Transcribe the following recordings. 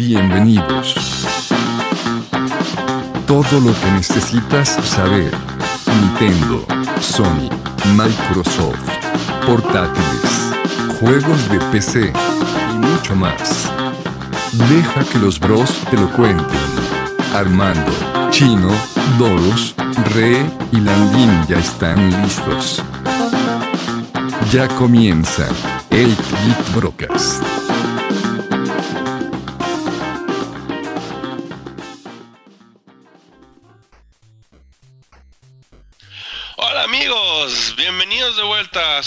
Bienvenidos. Todo lo que necesitas saber. Nintendo, Sony, Microsoft, portátiles, juegos de PC y mucho más. Deja que los bros te lo cuenten. Armando, Chino, Doros, Re y Landín ya están listos. Ya comienza el Geek Brocast.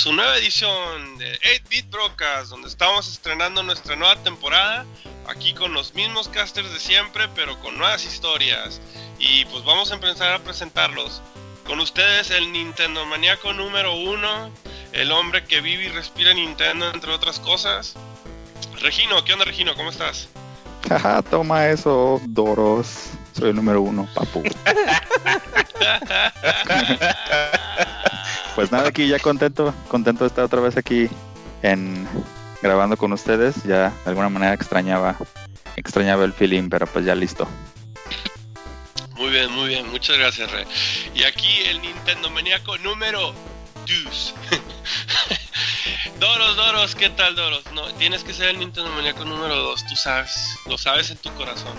Su nueva edición de 8-Bit Brocast, donde estamos estrenando nuestra nueva temporada, aquí con los mismos casters de siempre, pero con nuevas historias. Y pues vamos a empezar a presentarlos. Con ustedes el Nintendo maníaco número uno, el hombre que vive y respira Nintendo, entre otras cosas. Regino, ¿qué onda Regino? ¿Cómo estás? Jaja, toma eso, Doros. Soy el número uno, papu. pues nada, aquí ya contento, contento de estar otra vez aquí en grabando con ustedes. Ya de alguna manera extrañaba, extrañaba el feeling, pero pues ya listo. Muy bien, muy bien, muchas gracias, Re. Y aquí el Nintendo maníaco número 2. Doros, Doros, ¿qué tal, Doros? No, tienes que ser el Nintendo maníaco número 2, tú sabes, lo sabes en tu corazón.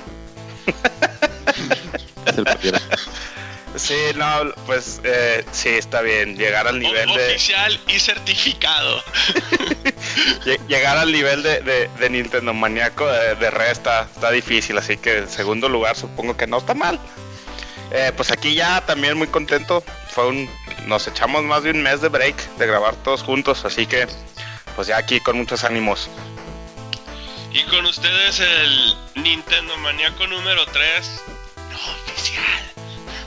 Sí, no, pues eh, sí, está bien. Llegar al nivel O- de. Oficial y certificado. lle- Llegar al nivel de, de, de Nintendo maníaco de, de Red está, está difícil, así que en segundo lugar supongo que no está mal. Eh, pues aquí ya también muy contento. Fue un. Nos echamos más de un mes de break de grabar todos juntos, así que pues ya aquí con muchos ánimos. Y con ustedes el Nintendo maníaco número 3. No oficial.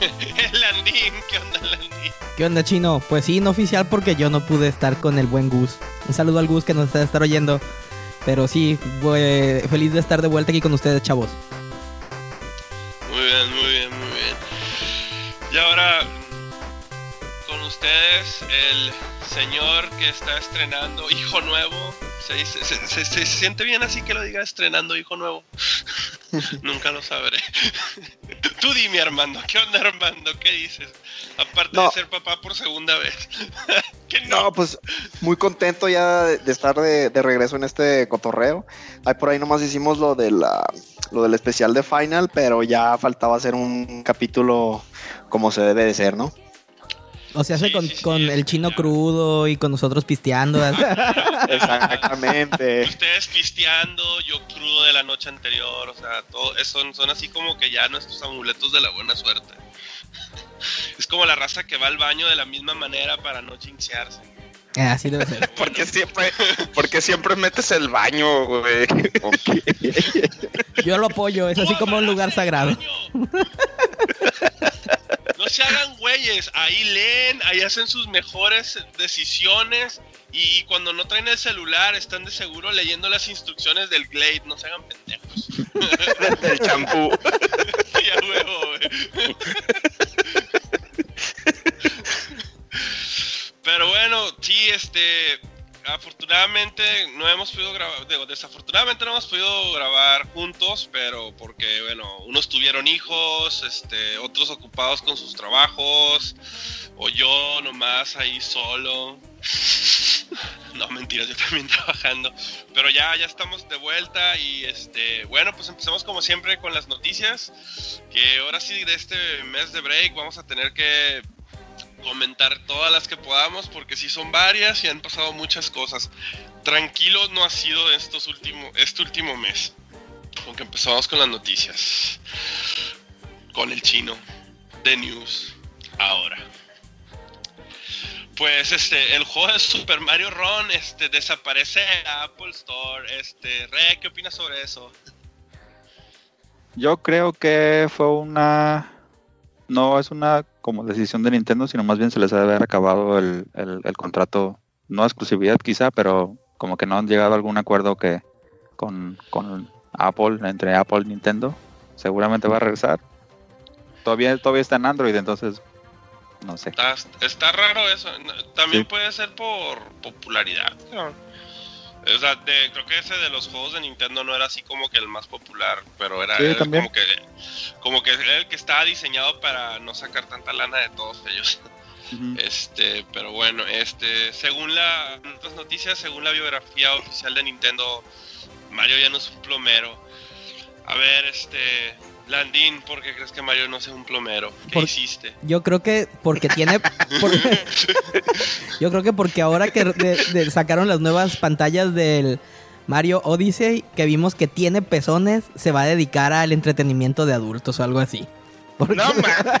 el Landín, ¿qué onda, Landín? ¿Qué onda, chino? Pues sí, no oficial porque yo no pude estar con el buen Gus. Un saludo al Gus que nos está estar oyendo. Pero sí, fue feliz de estar de vuelta aquí con ustedes, chavos. Muy bien, muy bien, muy bien. Y ahora con ustedes el señor que está estrenando Hijo Nuevo. Se, siente bien así que lo diga estrenando Hijo Nuevo. Nunca lo sabré. Tú dime Armando, ¿qué onda Armando? ¿Qué dices? Aparte de ser papá por segunda vez. que no. No, pues muy contento ya de, de estar de, de regreso en este cotorreo. Ahí por ahí nomás hicimos lo de la, lo del especial de Final, pero ya faltaba hacer un capítulo como se debe de ser, ¿no? O sea, Sí, con, sí, sí, con el chino ya. crudo y con nosotros pisteando. Exactamente. Ustedes pisteando, yo crudo de la noche anterior, o sea, todo, son, son así como que ya nuestros amuletos de la buena suerte. Es como la raza que va al baño de la misma manera para no jinxearse. Ah, Así debe ser. Porque siempre, porque siempre metes el baño, güey. Yo lo apoyo, es así como un lugar sagrado. No se hagan güeyes, ahí leen, ahí hacen sus mejores decisiones y cuando no traen el celular están de seguro leyendo las instrucciones del Glade, no se hagan pendejos. Del champú. Sí, a huevo, güey. Pero bueno, sí, este. Afortunadamente no hemos podido grabar, digo, desafortunadamente no hemos podido grabar juntos, pero porque, bueno, unos tuvieron hijos, este, otros ocupados con sus trabajos, o yo nomás ahí solo. No, mentiras, yo también trabajando. Pero ya, ya estamos de vuelta y este, bueno, pues empezamos como siempre con las noticias. Que ahora sí de este mes de break vamos a tener que comentar todas las que podamos porque sí son varias y han pasado muchas cosas. Tranquilo no ha sido estos últimos, este último mes. Aunque empezamos con las noticias. Con el chino. De News. Ahora. Pues este, el juego de Super Mario Run este, desaparece de la Apple Store. Este, Re, ¿qué opinas sobre eso? Yo creo que fue una. No es una como decisión de Nintendo, sino más bien se les debe haber acabado el, el- el contrato, no exclusividad quizá, pero como que no han llegado a algún acuerdo que con, con Apple, entre Apple y Nintendo. Seguramente va a regresar. Todavía, todavía está en Android, entonces no sé. Está, está raro eso. También Sí. puede ser por popularidad. ¿no? O sea, de- creo que ese de los juegos de Nintendo no era así como que el más popular, pero era, Sí, como que como que era el que estaba diseñado para no sacar tanta lana de todos ellos. Este, pero bueno, este, según la otras noticias, según la biografía oficial de Nintendo, Mario ya no es un plomero. A ver, este, Landín, ¿por qué crees que Mario no sea un plomero? ¿Qué Por- hiciste? Yo creo que porque tiene. yo creo que porque ahora que de- de- sacaron las nuevas pantallas del Mario Odyssey, que vimos que tiene pezones, se va a dedicar al entretenimiento de adultos o algo así. Porque- No, man.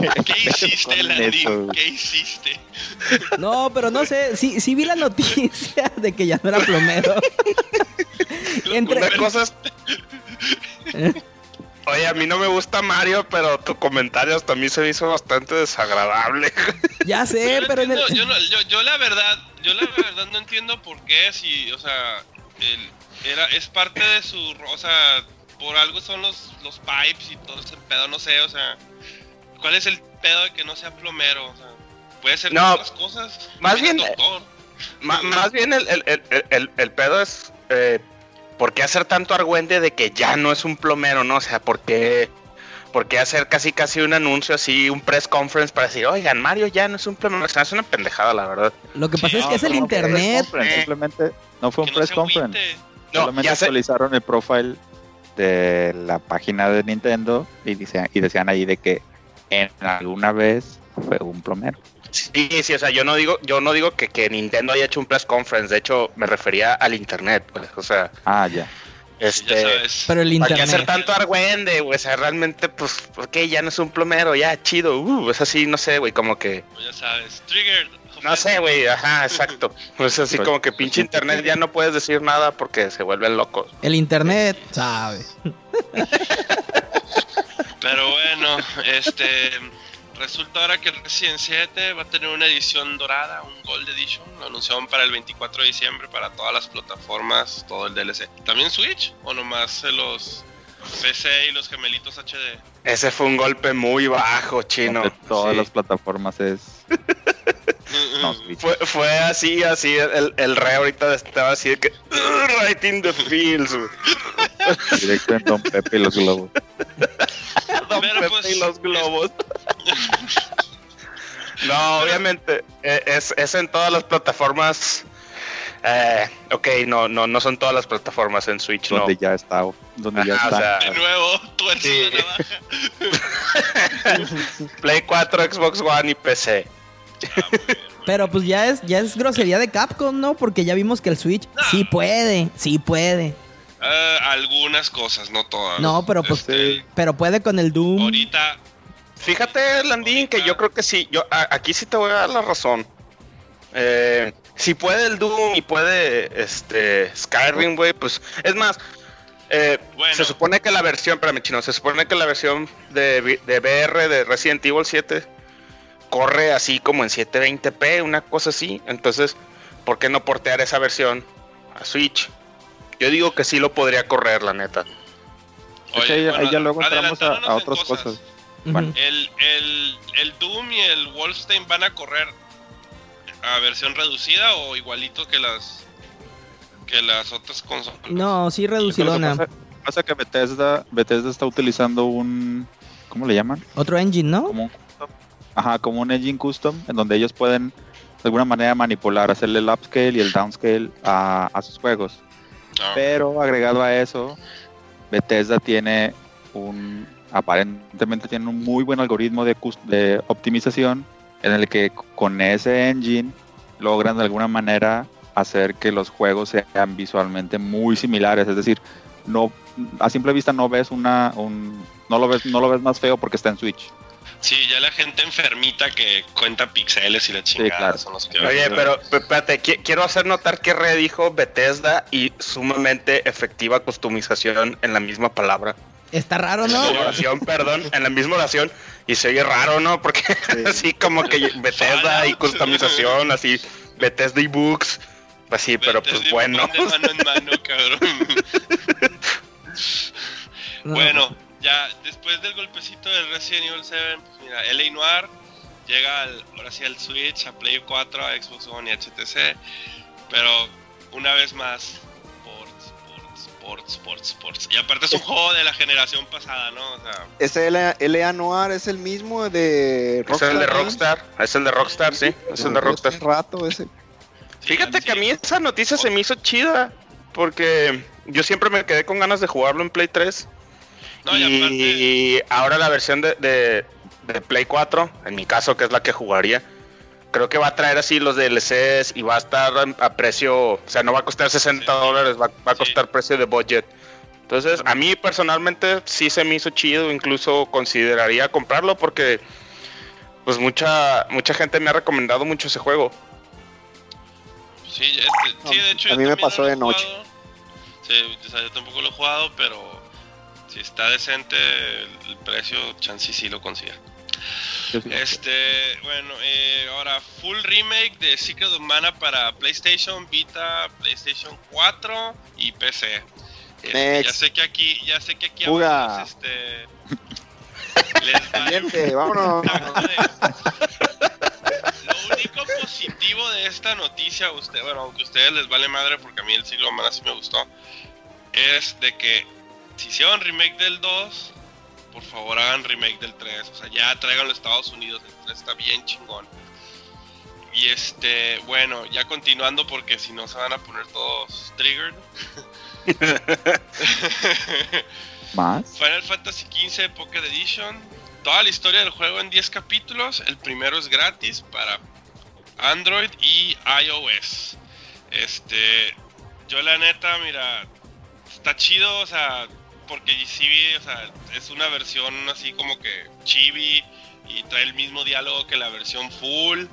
¿Qué hiciste, Landín? ¿Qué hiciste? No, pero no sé, sí, sí vi la noticia de que ya no era plomero. Entre- Una cosa es- Oye, a mí no me gusta Mario, pero tu comentario hasta a mí se me hizo bastante desagradable. Ya sé, yo, pero en el- yo, no- yo- yo la verdad, yo la verdad no entiendo por qué si, o sea, el- era, es parte de su, o sea, por algo son los, los pipes y todo ese pedo, no sé, o sea, ¿cuál es el pedo de que no sea plomero? O sea, puede ser No, otras cosas. más bien- doctor. Más bien el, el- el- el- el- el pedo es eh, ¿por qué hacer tanto argüende de que ya no es un plomero, no? O sea, ¿por qué, por qué hacer casi casi un anuncio así, un press conference para decir, oigan, Mario ya no es un plomero? O sea, es una pendejada, la verdad. lo que pasa es No, que es el internet. Simplemente no fue un press conference. No, Solamente ya actualizaron el profile de la página de Nintendo y, dice- y decían ahí de que en alguna vez fue un plomero. Sí, sí, o sea, yo no digo, yo no digo que, que Nintendo haya hecho un press conference, de hecho me refería al internet, pues, o sea, Ah, ya. Ya este... sabes. Pero el ¿Para qué hacer internet. tanto argüende, güey? O sea, realmente, pues, ok, ya no es un plomero, ya, chido, uh, es así, no sé, güey, como que... Ya sabes. Triggered. No sé, güey, ajá, exacto. Pues así Pues- como que pinche internet ya no puedes decir nada porque se vuelven locos. El internet, sabe. Pero bueno, este resulta ahora que el Resident 7 va a tener una edición dorada, un Gold Edition, lo anunciaron para el 24 de diciembre para todas las plataformas, todo el DLC. ¿También Switch o nomás de los PC y los gemelitos HD? Ese fue un golpe muy bajo, chino. de todas Sí. las plataformas es. No, Switch. Fue, fue así, así, el, el re ahorita estaba así de que... "Ugh, Right in the güey. Directo en Don Pepe y los globos. Don Pero, Pepe pues, y los globos. no, obviamente, eh, es, es en todas las plataformas. Eh, ok, no, no, no son todas las plataformas en Switch, no. Donde ya está. Donde ya Ajá, o está. De nuevo, tuerce Sí. la. Play 4, Xbox One y PC. Ah, Pero pues ya es, ya es grosería de Capcom, ¿no? Porque ya vimos que el Switch sí puede, sí puede. Ah, algunas cosas, no todas. No, pero pues- Este, Pero puede con el Doom. ahorita Fíjate, Landín, que yo creo que sí. Yo a- aquí sí te voy a dar la razón. Eh, si puede el Doom y puede este Skyrim, güey, pues es más. eh, Bueno. Se supone que la versión, espérame, chino, se supone que la versión de, de VR de Resident Evil 7 corre así como en 720p, una cosa así. Entonces, ¿por qué no portear esa versión a Switch? Yo digo que sí lo podría correr, la neta. Es que ahí- ahí ya luego entramos a- a en otras cosas. Bueno. El, el, el Doom y el Wolfenstein van a correr a versión reducida o igualito que las que las otras consolas. No, sí Lo que reducidona. pasa, pasa que Bethesda, Bethesda está utilizando un. ¿Cómo le llaman? Otro engine, ¿no? Como un custom. Ajá, como un engine custom, en donde ellos pueden de alguna manera manipular, hacerle el upscale y el downscale a, a sus juegos. Ah, Pero agregado a eso, Bethesda tiene un aparentemente tiene un muy buen algoritmo de, optimización en el que con ese engine logran de alguna manera hacer que los juegos sean visualmente muy similares, es decir, no a simple vista no ves una un, no lo ves no lo ves más feo porque está en Switch. Sí, ya la gente enfermita que cuenta píxeles y la chingada claro. son los que Oye, pero pe- espérate, qui- quiero hacer notar que Re dijo Bethesda y sumamente efectiva customización en la misma palabra. Está raro, En ¿no? la misma oración, perdón, en la misma oración. Y se oye raro, ¿no? Porque así como que Bethesda y customización, así Bethesda y books. Pues sí, pero pues de bueno. mano en mano, cabrón. No. Bueno, ya después del golpecito del Resident Evil 7, pues mira, LA Noir llega al, ahora sí al Switch, a Play 4, a Xbox One y a HTC. Pero una vez más, sports, sports, sports, sports, sports. Y aparte es un juego de la generación pasada, ¿no? O sea, Ese LA, LA Noir es el mismo de Es el de ¿eh? Rockstar. Es el de Rockstar, sí. Es el de Rockstar. Rato ese. Fíjate que a mí esa noticia se me hizo chida. Porque yo siempre me quedé con ganas de jugarlo en Play 3. No, y ahora la versión de, de- de Play 4, en mi caso, que es la que jugaría, creo que va a traer así los DLCs y va a estar a, precio, o sea, no va a costar 60 Sí. dólares, va, va a Sí. costar precio de budget. Entonces, a mí personalmente sí se me hizo chido, incluso consideraría comprarlo porque pues mucha mucha gente me ha recomendado mucho ese juego. Sí, este- sí, de hecho. A yo mí me pasó de he noche. jugado. Sí, o sea, yo tampoco lo he jugado, pero si está decente el, precio, chance sí lo sí. Este, bueno, eh, ahora full remake de Secret of Mana para PlayStation, Vita, PlayStation 4 y PC. Este, ya sé que aquí, ya sé que aquí Fuga. algunos, este, les vale Siguiente, vámonos. Lo único positivo de esta noticia, usted, bueno, aunque a ustedes les vale madre porque a mí el siglo Mana sí me gustó, es de que si hicieron remake del 2, por favor hagan remake del 3. O sea, ya traigan los Estados Unidos, el 3 está bien chingón. Y este, bueno, ya continuando porque si no se van a poner todos triggered. ¿Más? Final Fantasy XV Pocket Edition. Toda la historia del juego en 10 capítulos. El primero es gratis para Android y iOS. Este, yo la neta, mira, está chido, o sea, porque vi, o sea, es una versión así como que chibi y trae el mismo diálogo que la versión full.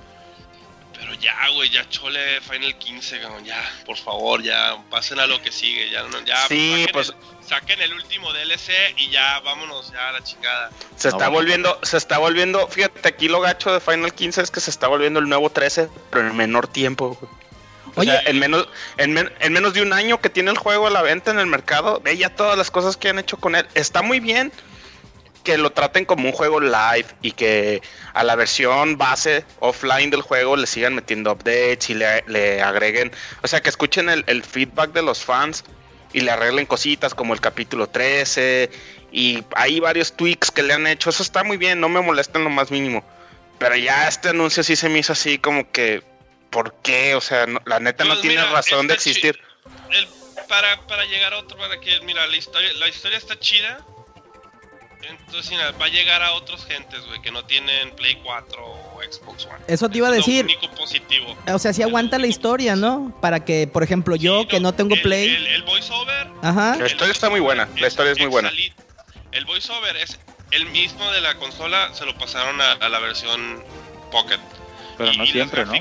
Pero ya, güey, ya chole Final 15, cabrón, ya, por favor, ya pasen a lo que sigue, ya, no, ya, Sí, saquen, pues- el, saquen el último DLC y ya, vámonos ya a la chingada. Se No, está bueno. volviendo, se está volviendo, fíjate, aquí lo gacho de Final 15 es que se está volviendo el nuevo 13, pero en menor tiempo. güey. O Oye, sea, en menos, en, men- en menos de un año que tiene el juego a la venta en el mercado, ve ya todas las cosas que han hecho con él. Está muy bien que lo traten como un juego live y que a la versión base offline del juego le sigan metiendo updates y le, le agreguen, o sea, que escuchen el, el feedback de los fans y le arreglen cositas como el capítulo 13 y hay varios tweaks que le han hecho. Eso está muy bien, no me molesta en lo más mínimo. Pero ya este anuncio sí se me hizo así como que, ¿por qué? O sea, no- la neta no tiene mira, razón de existir. el- para, para llegar a otro, para que, mira, la historia, la historia está chida. Entonces, mira, va a llegar a otros gentes, güey, que no tienen Play 4 o Xbox One. Eso te iba a Es decir. Lo único positivo. o sea, si aguanta la historia, ¿no? Para que, por ejemplo, yo Sí, que no tengo el- Play. El, el voiceover. Ajá. La historia está muy buena, la historia es muy buena. El voiceover es el mismo de la consola, se lo pasaron a, a la versión Pocket. Pero Y- no y las siempre, ¿no?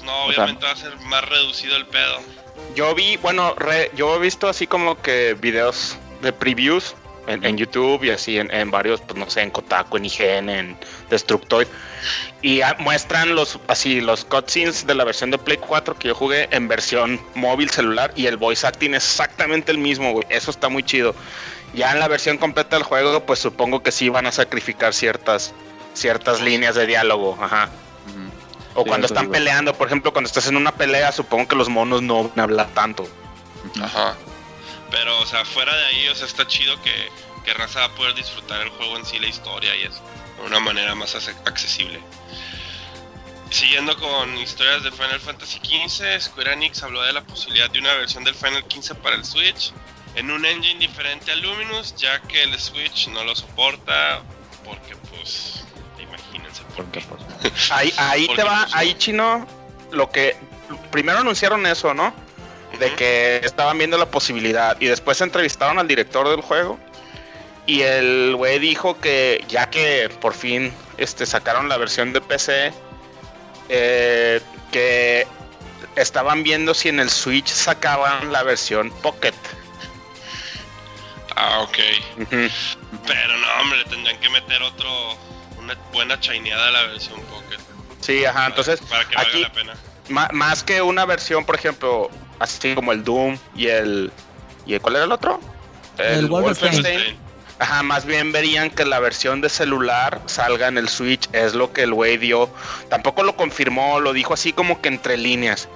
Pues no, O sea- obviamente va a ser más reducido el pedo. Yo vi, bueno, re- yo he visto así como que videos de previews en, en YouTube y así en, en varios, pues no sé, en Kotaku, en IGN, en Destructoid. Y muestran los así los cutscenes de la versión de Play 4 que yo jugué en versión móvil celular y el voice acting es exactamente el mismo, güey. Eso está muy chido. Ya en la versión completa del juego, pues supongo que sí van a sacrificar ciertas ciertas líneas de diálogo, ajá. O Sí, cuando están digo. peleando, por ejemplo, cuando estás en una pelea, supongo que los monos no van a hablar tanto. Ajá. Pero, o sea, fuera de ahí, o sea, está chido que, que Raza va a poder disfrutar el juego en sí, la historia y eso, de una manera más accesible. Siguiendo con historias de Final Fantasy XV, Square Enix habló de la posibilidad de una versión del Final XV para el Switch en un engine diferente al Luminous, ya que el Switch no lo soporta, porque pues, imagínense por Porque, qué. Ahí, ahí te va, ahí chino, lo que primero anunciaron eso, ¿no? De que estaban viendo la posibilidad y después entrevistaron al director del juego y el güey dijo que ya que por fin este sacaron la versión de PC eh, que estaban viendo si en el Switch sacaban la versión Pocket. Ah, ok. Pero no, hombre, tendrían que meter otro, una buena chaineada la versión Pocket. Sí, ajá, entonces Para que valga aquí la pena. ma- más que una versión, por ejemplo, así como el Doom y el y el- ¿cuál era el otro? El Wolfenstein. Wolfenstein. Ajá, más bien verían que la versión de celular salga en el Switch, es lo que el güey dio. Tampoco lo confirmó, lo dijo así como que entre líneas.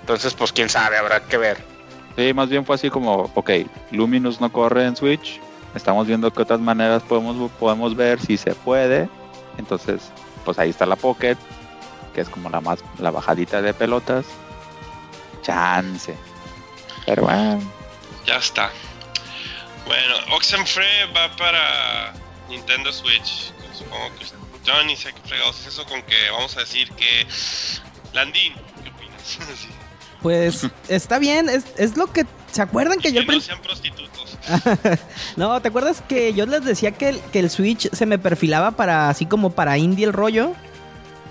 Entonces, pues quién sabe, habrá que ver. Sí, más bien fue así como, ok, Luminous no corre en Switch, estamos viendo qué otras maneras podemos, podemos ver si se puede. Entonces, pues ahí está la Pocket, que es como la más, la bajadita de pelotas. Chance. Pero bueno. Ya está. Bueno, Oxenfree va para Nintendo Switch. Supongo que yo ni sé qué fregados es eso con que vamos a decir que Landín, ¿qué opinas? Sí. Pues está bien, es, es lo que... ¿Se acuerdan que yo Que al no sean. no, ¿te acuerdas que yo les decía que el, que el Switch se me perfilaba para así como para indie el rollo?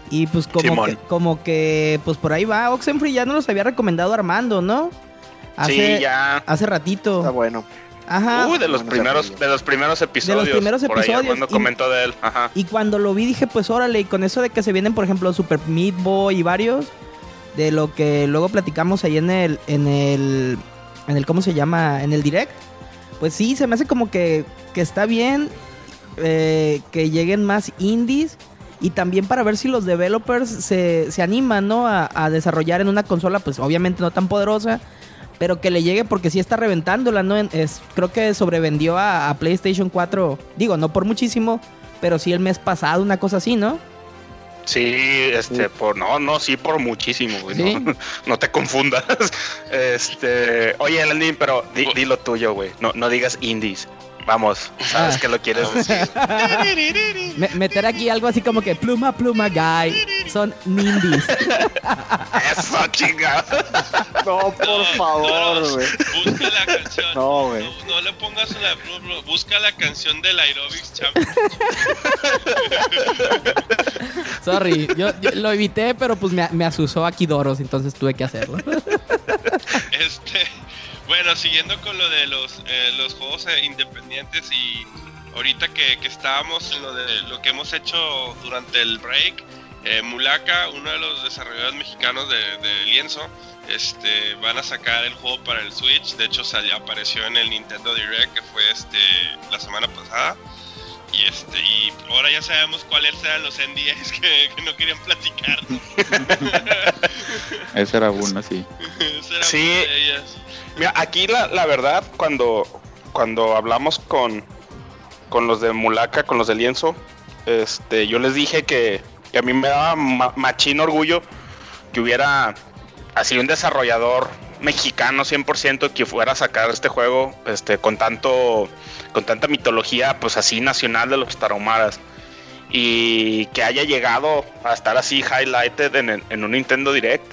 Y pues como Simón. que, como que pues por ahí va. Oxenfree ya no los había recomendado Armando, ¿no? Hace, Sí, ya. hace ratito. Está bueno. Ajá. Uy, de los primeros, de los primeros episodios. primeros por ahí, episodios, cuando y- comentó de él. Ajá. Y cuando lo vi dije, pues órale, y con eso de que se vienen, por ejemplo, Super Meat Boy y varios, de lo que luego platicamos ahí en el, en el, en el, ¿cómo se llama? En el direct. Pues sí, se me hace como que, que está bien eh, que lleguen más indies y también para ver si los developers se, se animan, ¿no? A, a desarrollar en una consola, pues obviamente no tan poderosa, pero que le llegue porque sí está reventándola, ¿no? Es, creo que sobrevendió a, a PlayStation 4, digo, no por muchísimo, pero sí el mes pasado, una cosa así, ¿no? Sí, este, por no, no, sí, por muchísimo, güey. Sí. No, no te confundas. Este, oye, Landín, pero di, di lo tuyo, güey. No, no digas indies. Vamos, sabes Ah. que lo quieres decir. Me- meter aquí algo así como que pluma, pluma, guy, son nindies. Eso, chinga. No, por No, favor, no, güey. Busca la canción. No, güey. No, no le pongas una. no, no, Busca la canción del Aerobics Champion. Sorry, yo, yo lo evité, pero pues me, me asusó aquí Doros, entonces tuve que hacerlo. Este, bueno, siguiendo con lo de los, eh, los juegos eh, independientes y ahorita que, que estábamos en lo de lo que hemos hecho durante el break, eh, Mulaka, uno de los desarrolladores mexicanos de, de Lienzo, este, van a sacar el juego para el Switch. De hecho, salió, apareció en el Nintendo Direct que fue este la semana pasada. Y este, y ahora ya sabemos cuáles eran los NDAs que, que no querían platicar. Ese era uno, sí. Esa era Sí. una de ellas. Mira, aquí la, la verdad, cuando, cuando hablamos con, con los de Mulaca, con los de Lienzo, este, yo les dije que, que a mí me daba ma- machín orgullo que hubiera así un desarrollador mexicano 100% que fuera a sacar este juego este, con tanto con tanta mitología pues así nacional de los tarahumaras. Y que haya llegado a estar así highlighted en, un Nintendo Direct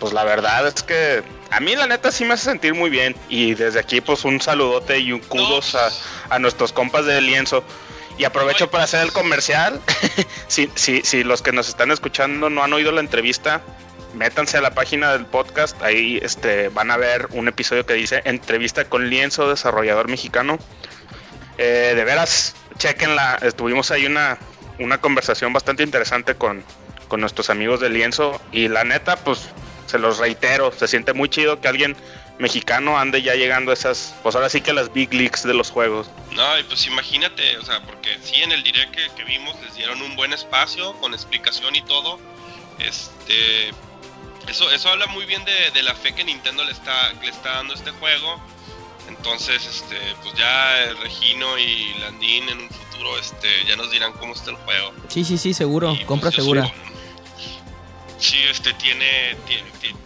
pues la verdad es que a mí la neta sí me hace sentir muy bien. Y desde aquí pues un saludote y un kudos No, a, pues. a nuestros compas de lienzo. Y aprovecho para pues. hacer el comercial. Si, si, si los que nos están escuchando no han oído la entrevista métanse a la página del podcast. Ahí este van a ver un episodio que dice entrevista con lienzo desarrollador mexicano Eh, de veras chequenla. Estuvimos ahí una una conversación bastante interesante con, con nuestros amigos de lienzo. Y la neta pues se los reitero, se siente muy chido que alguien mexicano ande ya llegando a esas, pues ahora sí que a las big leagues de los juegos. No, y pues imagínate, o sea, porque sí en el direct que, que vimos les dieron un buen espacio con explicación y todo. Este, eso, eso habla muy bien de, de la fe que Nintendo le está, le está dando a este juego. Entonces, este, pues ya Regino y Landín en un futuro, este, ya nos dirán cómo está el juego. Sí, sí, sí, seguro, Y, pues, compra segura. Sí, este tiene,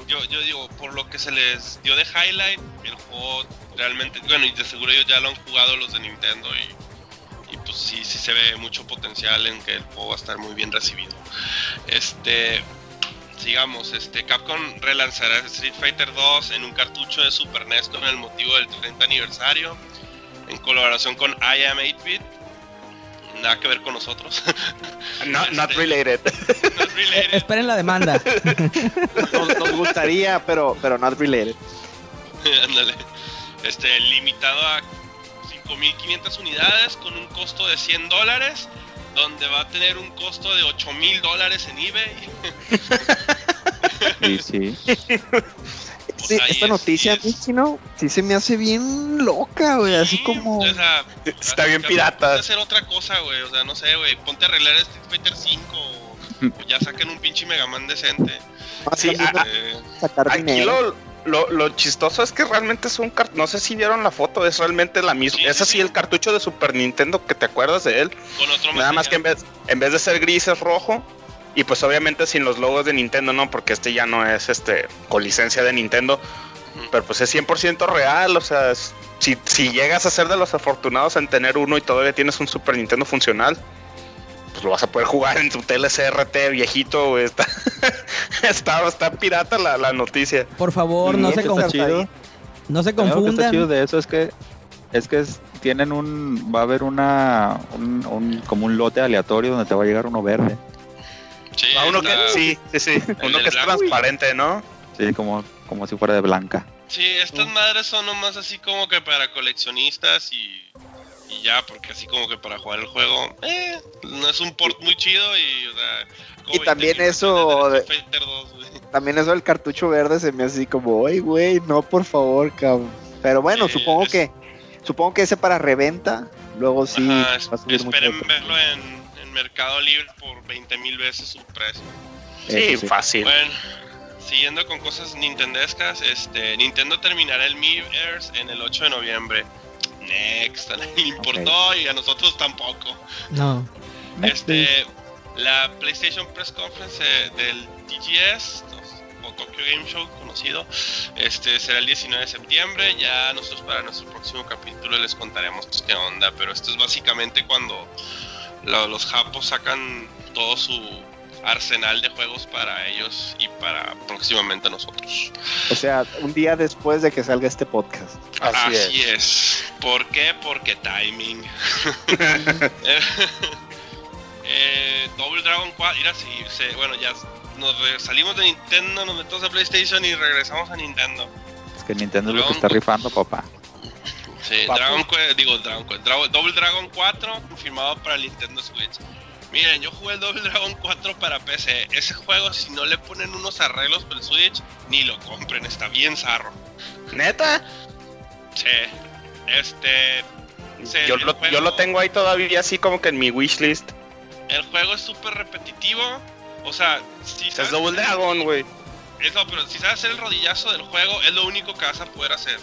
yo, yo digo, por lo que se les dio de highlight, el juego realmente, bueno, y de seguro ellos ya lo han jugado los de Nintendo y, y pues sí, sí se ve mucho potencial en que el juego va a estar muy bien recibido. Este, sigamos, este, Capcom relanzará Street Fighter 2 en un cartucho de Super NES con el motivo del 30 aniversario, en colaboración con I Am 8-Bit. Nada que ver con nosotros. No, not Este- related. Not Eh, related. esperen la demanda. Nos, nos gustaría, pero, pero not related. Ándale. Este, limitado a 5.500 unidades con un costo de 100 dólares, donde va a tener un costo de 8.000 dólares en eBay. Sí. O Sí, sea, esta es- noticia, es- ¿no? Sí se me hace bien loca, güey. Así Sí, como. o sea, Está bien Ponte pirata. a hacer otra cosa, güey. O sea, no sé, güey. Ponte a arreglar Street Fighter 5 o, o ya saquen un pinche Mega Man decente. más Sí, también ah, Eh, sacar Aquí dinero. lo, lo, lo chistoso es que realmente es un cartucho. No sé si vieron la foto, es realmente la misma. Sí, es sí, así sí. el cartucho de Super Nintendo que te acuerdas de él. con otro Nada más que en material. vez, en vez de ser gris es rojo. Y pues obviamente sin los logos de Nintendo, no, porque este ya no es este con licencia de Nintendo. Pero pues es 100% real, o sea, es- si, si llegas a ser de los afortunados en tener uno y todavía tienes un Super Nintendo funcional, pues lo vas a poder jugar en tu tele CRT viejito, güey, Está, está, está pirata la, la noticia. Por favor, no se, está conf- chido. no se Lo único que está confundan. chido de eso es que es que es- tienen un va a haber una un, un- como un lote aleatorio donde te va a llegar uno verde. Sí, A uno que, sí, sí, sí, uno que es blanco. transparente, ¿no? Sí, como como si fuera de blanca. Sí, estas madres son nomás así como que para coleccionistas y, y ya, porque así como que para jugar el juego, eh, no es un port muy chido y, o sea, como Y también 20,000 eso de- de Street Fighter 2, güey. También eso del cartucho verde se me hace así como, ay, güey, no, por favor, cabrón. Pero bueno, Sí, supongo es- que supongo que ese para reventa. Luego sí Ajá, es- va a subir mucho. de esperen precio. verlo en, en Mercado Libre por 20 mil veces su precio. Sí, fácil. Bueno, siguiendo con cosas nintendescas, este, Nintendo terminará el Miiverse en el 8 de noviembre. Next, a nadie le importó y a nosotros tampoco. No. Este, la PlayStation Press Conference eh, del TGS o Tokyo Game Show conocido, este será el 19 de septiembre. Ya nosotros para nuestro próximo capítulo les contaremos qué onda, pero esto es básicamente cuando los japos sacan todo su arsenal de juegos para ellos y para próximamente nosotros. O sea, un día después de que salga este podcast. Así, es. Así es. ¿Por qué? Porque timing. eh, Double Dragon 4, mira, si se- bueno, ya nos salimos de Nintendo, nos metemos a PlayStation y regresamos a Nintendo. Es que Nintendo es lo que está rifando, papá. Sí, Papu. Dragon Quest, digo Dragon Quest, Dra- Double Dragon 4 confirmado para el Nintendo Switch. Miren, yo jugué el Double Dragon 4 para PC. Ese juego, si no le ponen unos arreglos para el Switch, ni lo compren, está bien zarro. Neta, Sí, este. sí, yo lo, juego- yo lo tengo ahí todavía así como que en mi wishlist. El juego es súper repetitivo. O sea, si Es sabes, Double Dragon, güey. Eso, pero si sabes hacer el rodillazo del juego, es lo único que vas a poder hacer.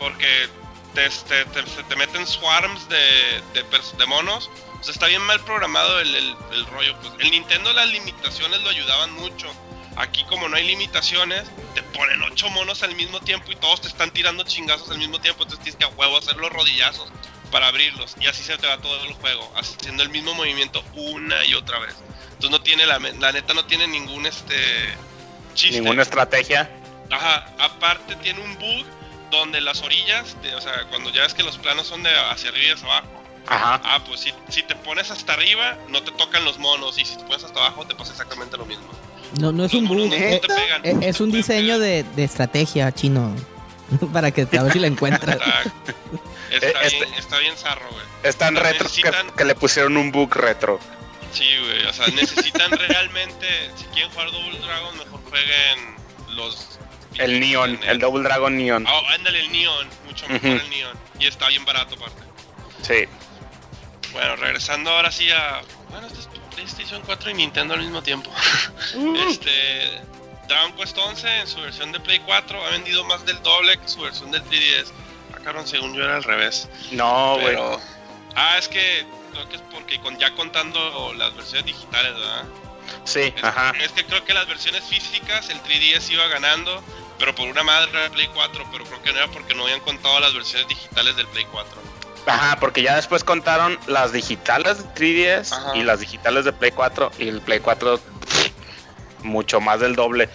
Porque te, te, te- se te meten swarms de, de, de monos. O sea, está bien mal programado el, el- el rollo. Pues el Nintendo las limitaciones lo ayudaban mucho. Aquí como no hay limitaciones, te ponen ocho monos al mismo tiempo y todos te están tirando chingazos al mismo tiempo. Entonces tienes que a huevo hacer los rodillazos para abrirlos. Y así se te va todo el juego, haciendo el mismo movimiento una y otra vez. Entonces no tiene la, la neta no tiene ningún este chiste. Ninguna estrategia. Ajá, aparte tiene un bug donde las orillas, de- o sea, cuando ya ves que los planos son de hacia arriba y hacia abajo. Ajá. Ah, pues si, si te pones hasta arriba, no te tocan los monos. Y si te pones hasta abajo, te pasa exactamente lo mismo. No, no es un Los bug. no eh, te pegan. eh, es un diseño de, de estrategia chino. Para que a ver si la encuentras. Exacto. Está, Eh, este- bien, está bien zarro, güey. Es tan Pero retro que le pusieron un bug retro. Sí, güey. O sea, necesitan realmente. Si quieren jugar Double Dragon, mejor jueguen los. El Neon, el Double Dragon Neon. Ah, ándale, el Neon. Mucho mejor el Neon. Y está bien barato, aparte. Sí. Bueno, regresando ahora sí a. Bueno, este es PlayStation 4 y Nintendo al mismo tiempo. este. Dragon Quest 11 en su versión de Play 4 ha vendido más del doble que su versión del 3DS. Ah, cabrón, según yo era al revés. No, güey. pero. Ah, es que. Creo que es porque con, ya contando las versiones digitales, ¿verdad? Sí, Es, ajá. es que creo que las versiones físicas, el 3DS iba ganando, pero por una madre era el Play 4, pero creo que no era porque no habían contado las versiones digitales del Play 4. Ajá, porque ya después contaron las digitales de 3DS Ajá. y las digitales de Play 4 y el Play 4 pff, mucho más del doble.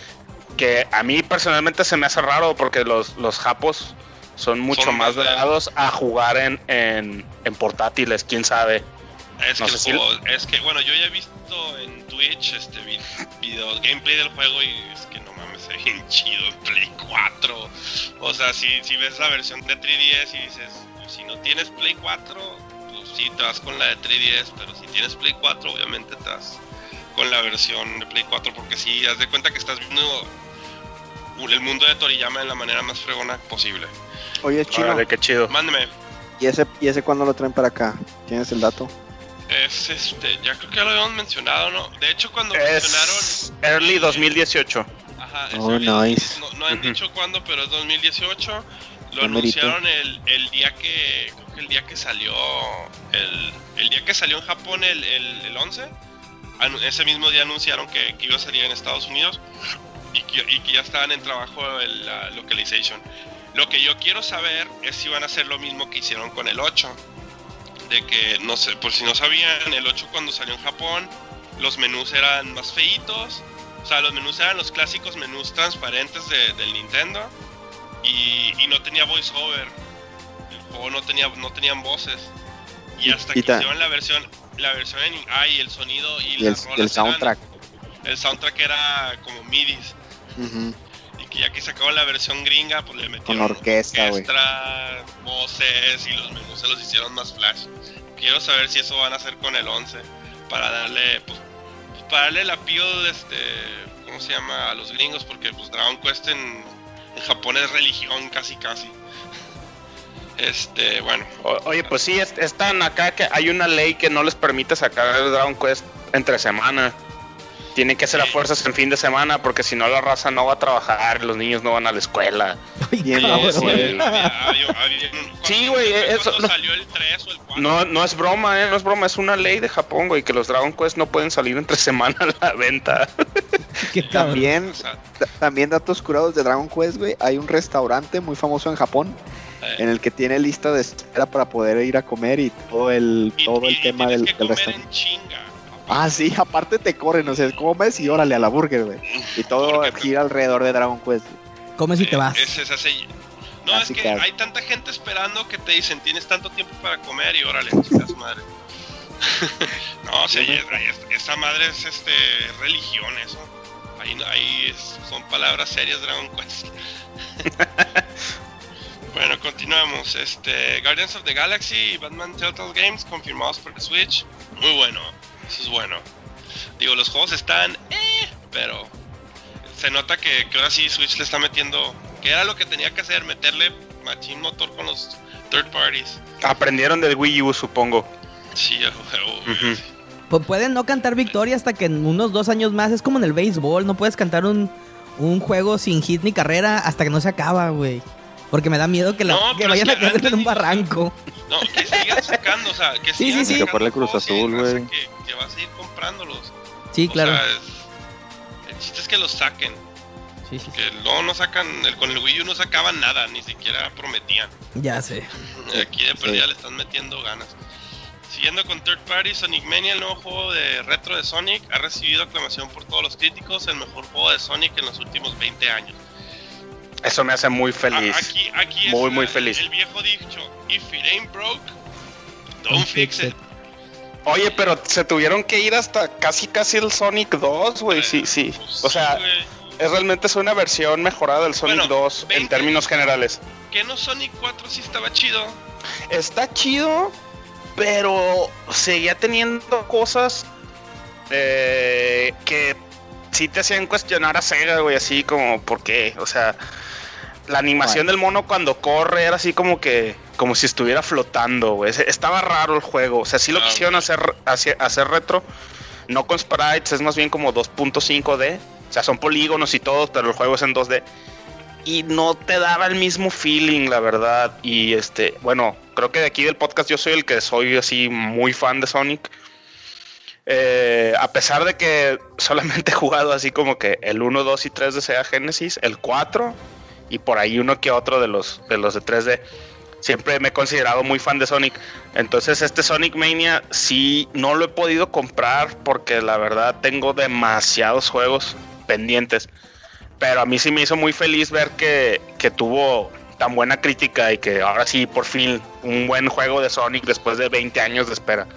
Que a mí personalmente se me hace raro porque los, los japos son mucho Son más dados a jugar en, en, en portátiles, quién sabe. Es No que si- juego- es que bueno, yo ya he visto en Twitch este vi- video gameplay del juego y es que no mames, se ve bien chido en Play 4. O sea, si, si ves la versión de 3DS y dices, pues, si no tienes Play 4, pues sí te vas con la de 3DS, pero si tienes Play 4, obviamente te vas con la versión de Play 4 porque si haz de cuenta que estás viendo el mundo de Toriyama de la manera más fregona posible. Oye, qué chido. Mándeme. ¿y ese, ¿y ese cuándo lo traen para acá? ¿Tienes el dato? Es este, ya creo que ya lo habíamos mencionado, ¿no? De hecho, cuando mencionaron. Es Early 2018. Ajá, es Oh, early, nice. No, no han dicho cuándo, pero es 2018. Lo Qué anunciaron el, el día que. Creo que el día que salió. El, el día que salió en Japón el, el, el 11. anu- Ese mismo día anunciaron que, que iba a salir en Estados Unidos. Y que, y que ya estaban en trabajo en la localization. Lo que yo quiero saber es si van a hacer lo mismo que hicieron con el 8. De que, no sé, por si no sabían, el 8 cuando salió en Japón, los menús eran más feitos. O sea, los menús eran los clásicos menús transparentes de- del Nintendo. Y, y no tenía voiceover. El juego no tenía no tenían voces. Y hasta y que hicieron la versión la versión en ah, y el sonido y, Y el, el eran- soundtrack. el soundtrack era como midis. Que ya que sacaron la versión gringa, pues le metieron orquesta, güey. orquesta, voces y los menús se los hicieron más flash. Quiero saber si eso van a hacer con el 11 para darle, pues, para darle el appeal de este, ¿cómo se llama? A los gringos, porque pues Dragon Quest en, en Japón es religión casi casi. Este, bueno, O- oye, pues sí, es- están acá que hay una ley que no les permite sacar el Dragon Quest entre semana. Tienen que hacer a fuerzas en fin de semana porque si no la raza no va a trabajar, los niños no van a la escuela. Ay, cabrón. sí. güey, ¿cuándo eso- no. salió el 3 o el 4? No, no es broma, eh, no es broma, es una ley de Japón, güey, que los Dragon Quest no pueden salir entre semana a la venta. También, O sea, ta- también datos curados de Dragon Quest, güey. Hay un restaurante muy famoso en Japón eh, en el que tiene lista de espera para poder ir a comer y todo el, y- todo y- el y tema del, que del comer restaurante. en chinga. Ah, sí, aparte te corren, o sea, comes y órale a la burger, güey. Y todo gira alrededor de Dragon Quest. Comes y te Eh, vas. ese es así. No, Así es que que- hay tanta gente esperando que te dicen tienes tanto tiempo para comer y órale, chicas madre. no, o sea, es- es- esa madre es este religión eso. Ahí, no- ahí es- son palabras serias Dragon Quest. bueno, continuamos. Este Guardians of the Galaxy y Batman Telltale Games confirmados por el Switch. Muy bueno. Eso es bueno. Digo, los juegos están eh, pero se nota que, que ahora sí Switch le está metiendo, que era lo que tenía que hacer, meterle machín motor con los third parties. Aprendieron del Wii U, supongo. Sí, el juego. güey. Ujú. Pues pueden no cantar victoria hasta que en unos dos años más. Es como en el béisbol. No puedes cantar un, un juego sin hit ni carrera hasta que no se acaba, güey. Porque me da miedo que, la- No, que vayan es a caer en un barranco. No, que sigan sacando, o sea, que Sí, sigan sí, sí. Que Cruz Azul, güey. Que, que va a seguir comprándolos. Sí, O claro. sea, es- el chiste es que los saquen. Sí, sí, sí. Que no, no sacan, el, con el Wii U no sacaban nada, ni siquiera prometían. Ya sé. Aquí de perdida le están metiendo ganas. Siguiendo con Third Party, Sonic Mania, el nuevo juego de retro de Sonic, ha recibido aclamación por todos los críticos, el mejor juego de Sonic en los últimos 20 años. Eso me hace muy feliz. Aquí, aquí Muy, es muy la- feliz. El viejo dicho, if it ain't broke, don't fix it. Oye, pero se tuvieron que ir hasta casi casi el Sonic 2, güey, sí, sí. Pues O sea, sí, es realmente es una versión mejorada del Sonic Bueno, 2 en 20. términos generales. ¿Que no Sonic 4 sí estaba chido? Está chido, pero seguía teniendo cosas eh, que sí te hacían cuestionar a Sega, güey, así como, ¿por qué? O sea, la animación del mono cuando corre era así como que, como si estuviera flotando, güey. Estaba raro el juego, o sea, sí lo Ah, quisieron hacer, hacer, hacer retro, no con sprites, es más bien como 2.5D, o sea, son polígonos y todo, pero el juego es en 2D y no te daba el mismo feeling, la verdad. Y este, bueno, creo que de aquí del podcast yo soy el que soy así muy fan de Sonic. Eh, a pesar de que solamente he jugado así como que el 1, 2 y 3 de Sega Genesis, el 4 y por ahí uno que otro de los de los de 3D. Siempre me he considerado muy fan de Sonic. Entonces este Sonic Mania sí no lo he podido comprar porque la verdad tengo demasiados juegos pendientes. Pero a mí sí me hizo muy feliz ver que, que tuvo tan buena crítica y que ahora sí, por fin, un buen juego de Sonic después de 20 años de espera.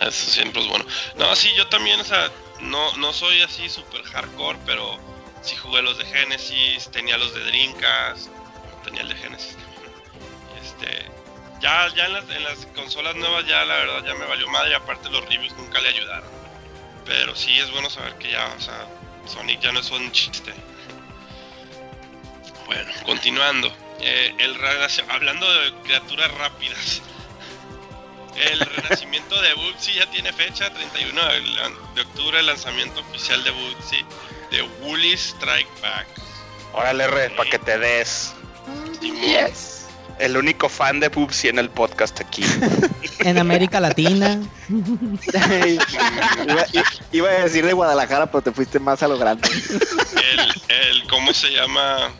Eso siempre es bueno. No, sí, yo también, o sea, no, no soy así super hardcore, pero sí jugué los de Genesis, tenía los de Dreamcast, tenía el de Genesis Este, ya, ya en las, en las consolas nuevas ya la verdad ya me valió madre, aparte los reviews nunca le ayudaron. Pero sí es bueno saber que ya, o sea, Sonic ya no es un chiste. continuando. Eh, el hablando de criaturas rápidas. El renacimiento de Bootsy ya tiene fecha, 31 de, octubre, el lanzamiento oficial de Bootsy de Woolly Strike Back. Órale, R, para que te des. Simón. El único fan de Pupsi en el podcast aquí. En América Latina. iba a decir de Guadalajara, pero te fuiste más a lo grande. El, el, ¿cómo se llama?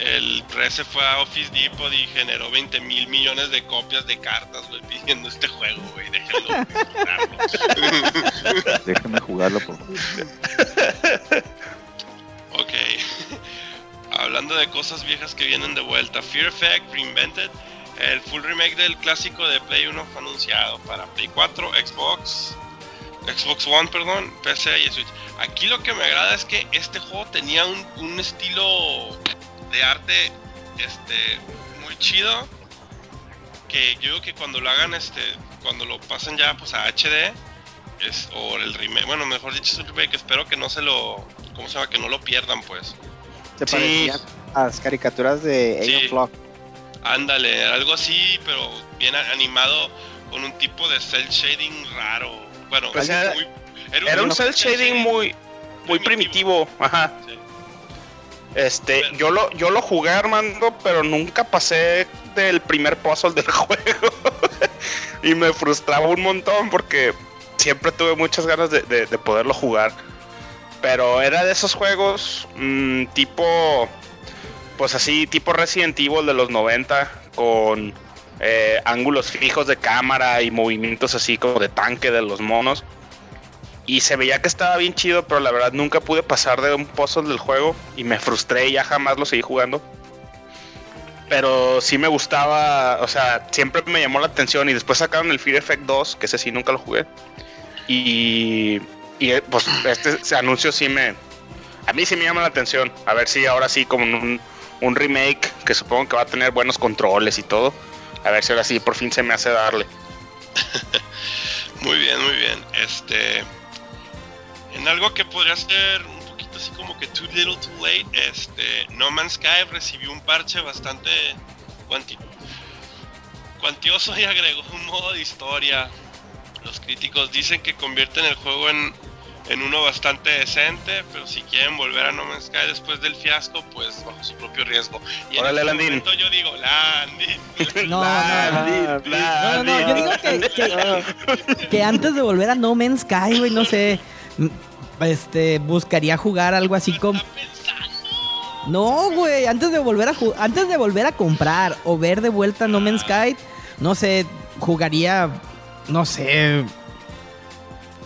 El 13 fue a Office Depot y generó 20 mil millones de copias de cartas, güey, pidiendo este juego, güey. Déjenlo jugarlo. Déjenme jugarlo, por favor. Ok. Hablando de cosas viejas que vienen de vuelta. Fear Effect Reinvented. El full remake del clásico de Play 1 fue anunciado para Play 4, Xbox, Xbox One, perdón, PC y Switch. Aquí lo que me agrada es que este juego tenía un, un estilo de arte este muy chido. Que yo digo que cuando lo hagan, este, cuando lo pasen ya pues a HD, es, o el remake, bueno, mejor dicho es un remake, espero que no se lo, ¿cómo se llama? Que no lo pierdan pues. Se Sí. parecían a las caricaturas de Sí. Flock. Ándale, algo así, pero bien animado con un tipo de cel shading raro. Bueno, Pues era- muy- Era un cel shading muy, muy primitivo. Ajá. Sí. Este, yo lo, yo lo jugué Armando, pero nunca pasé del primer puzzle del juego. y me frustraba un montón porque siempre tuve muchas ganas de, de- de poderlo jugar. Pero era de esos juegos mm, tipo, pues así, tipo Resident Evil de los 90, con eh, ángulos fijos de cámara y movimientos así como de tanque de los monos. Y se veía que estaba bien chido, pero la verdad nunca pude pasar de un puzzle del juego y me frustré y ya jamás lo seguí jugando. Pero sí me gustaba, o sea, siempre me llamó la atención y después sacaron el Fear Effect 2, que ese sí nunca lo jugué. Y, y eh, pues este anuncio sí me... A mí sí me llama la atención. A ver si ahora sí como un, un remake que supongo que va a tener buenos controles y todo. A ver si ahora sí por fin se me hace darle. Muy bien, muy bien. Este. En algo que podría ser un poquito así como que too little too late, este. No Man's Sky recibió un parche bastante cuanti- cuantioso y agregó un modo de historia. Los críticos dicen que convierten el juego en, en uno bastante decente, pero si quieren volver a No Man's Sky después del fiasco, pues bajo su propio riesgo. Y en Órale, este Landín. momento yo digo, Landín. No, no, no. No, no, no, yo digo que, que, que antes de volver a No Man's Sky, güey, no sé, este, buscaría jugar algo así como... No, güey, antes de volver a antes de volver a comprar o ver de vuelta No Man's Sky, no sé, jugaría, no sé,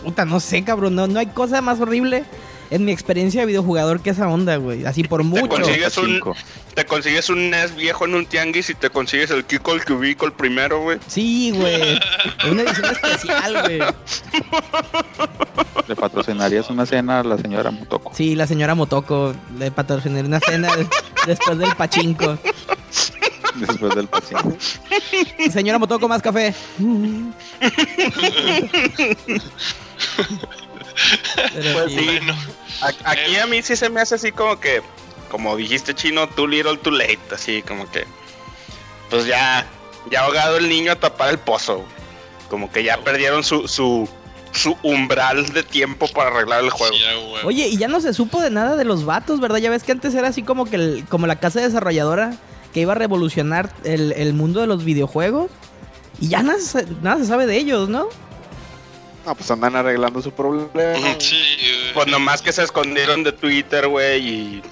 puta, no sé, cabrón, no, no hay cosa más horrible en mi experiencia de videojugador que esa onda, güey, así por mucho. consigues un- Cinco. Te consigues un NES viejo en un tianguis y te consigues el Kiko el Cubico el primero, güey. Sí, güey, una edición especial, güey. Le patrocinarías una cena a la señora Motoko. Sí, la señora Motoko le patrocinar una cena de- después del pachinko. Después del paciente. Señora Motoko, más café. Pues sí. sí. Bueno, A- Aquí a mí sí se me hace así como que, como dijiste chino, too little, too late, así como que, pues ya, ya ahogado el niño a tapar el pozo, como que ya perdieron su, su, su umbral de tiempo para arreglar el juego. Oye, y ya no se supo de nada de los vatos, ¿verdad? Ya ves que antes era así como que el- como la casa desarrolladora que iba a revolucionar el, el mundo de los videojuegos. Y ya nada, nada se sabe de ellos, ¿no? No, pues andan arreglando su problema. Sí, güey. Pues nomás que se escondieron de Twitter, güey, y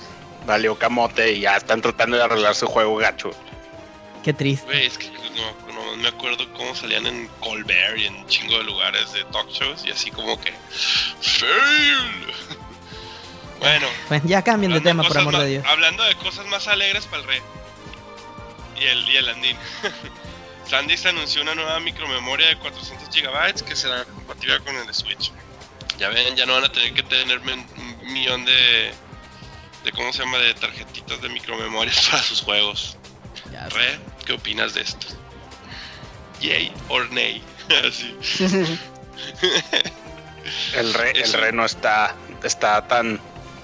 valió camote y ya están tratando de arreglar su juego gacho. Qué triste. Güey, es que no, no me acuerdo cómo salían en Colbert y en un chingo de lugares de talk shows y así como que fail. Bueno, Bueno, ya cambien de tema, por amor más- de Dios. Hablando de cosas más alegres para el rey y el, y el Andín. SanDisk anunció una nueva micromemoria de 400 GB que será compatible con el Switch. Ya ven, ya no van a tener que tener un millón de, de ¿cómo se llama? De tarjetitas de micromemorias para sus juegos. Ya. Re, ¿qué opinas de esto? Yay or nay. Así. El re, el re no está, está tan,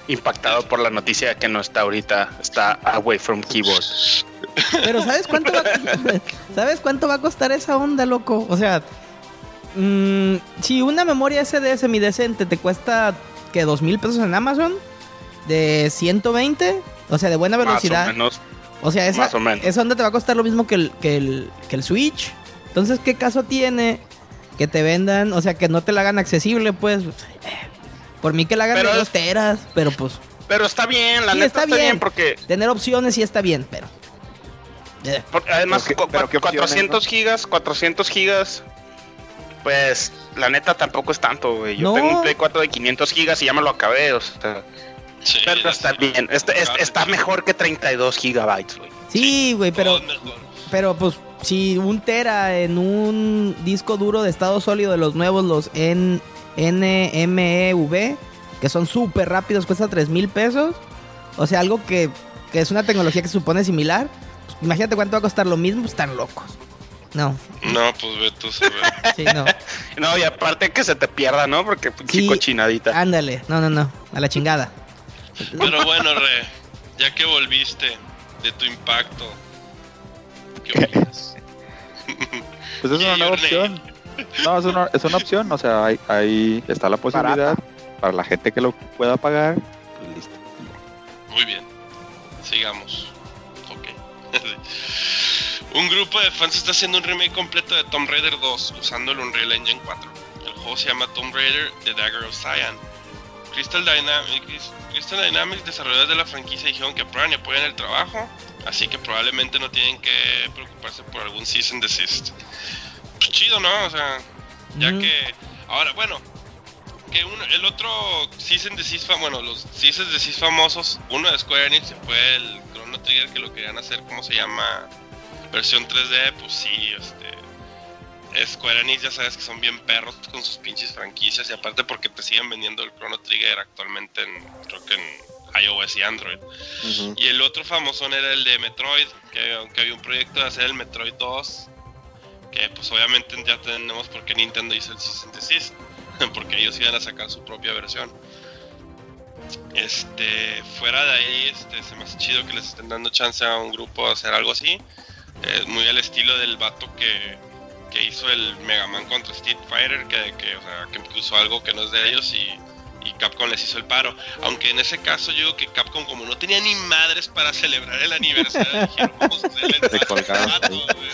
impactado por la noticia de que no está ahorita, está away from keyboard. Pero ¿sabes cuánto va, ¿sabes cuánto va a costar esa onda, loco? O sea, mm, si una memoria SD semidecente te cuesta que dos mil pesos en Amazon de 120, o sea, de buena velocidad. Más o menos. O sea, esa, Más o menos. esa onda te va a costar lo mismo que el, que el, que el Switch. Entonces, ¿qué caso tiene que te vendan, o sea, que no te la hagan accesible, pues? Por mí que la hagan Pero de es- dos teras, pero pues Pero está bien, la Sí, neta está está, bien. bien. porque, tener opciones sí está bien, pero... Porque además Pero qué- cu- pero qué opciones, 400 gigas, 400 gigas, pues la neta tampoco es tanto, güey. Yo No. tengo un Play 4 de 500 gigas y ya me lo acabé, o sea, Sí, pero está bien, está, mejor que 32 gigabytes, güey. Sí, güey, pero... Pero pues si un tera en un disco duro de estado sólido de los nuevos, los N NMEV, que son súper rápidos, cuesta 3 mil pesos. O sea, algo que, que es una tecnología que se supone similar. pues, imagínate cuánto va a costar lo mismo, pues, están locos. No, No, pues ve tú, sí, no. No, y aparte que se te pierda, ¿no? Porque pinche Sí. cochinadita. Ándale, no, no, no, a la chingada. Pero bueno, Re, ya que volviste de tu impacto, ¿qué opinas? Pues es una nueva opción. No, es una, es una opción. O sea, ahí, ahí está la posibilidad para la gente que lo pueda pagar. pues listo. Muy bien, sigamos. Ok. un grupo de fans está haciendo un remake completo de Tomb Raider 2 usando el Unreal Engine 4. El juego se llama Tomb Raider The Dagger of Cyan. Crystal Dynamics, Crystal Dynamics, desarrolladores de la franquicia, dijeron que aprueban y apoyan el trabajo, así que probablemente no tienen que preocuparse por algún cease and desist. Pues chido, ¿no? O sea, ya Mm. que ahora, bueno, que uno, el otro Season de fam- bueno, los Season de Desist famosos, uno de Square Enix fue el Chrono Trigger que lo querían hacer, ¿cómo se llama? Versión 3D, pues sí, este. Square Enix ya sabes que son bien perros con sus pinches franquicias y aparte porque te siguen vendiendo el Chrono Trigger actualmente en, creo que en iOS y Android. Y el otro famosón era el de Metroid, que aunque había un proyecto de hacer el Metroid 2, que pues obviamente ya tenemos por qué Nintendo hizo el Season Desist, porque ellos iban a sacar su propia versión. Este, fuera de ahí, este, se me hace chido que les estén dando chance a un grupo a hacer algo así. Eh, muy al estilo del vato que, que hizo el Mega Man contra Street Fighter, que, que, o sea, que usó algo que no es de ellos y, y Capcom les hizo el paro. Aunque en ese caso yo digo que Capcom como no tenía ni madres para celebrar el aniversario, dijeron vamos a hacerle güey".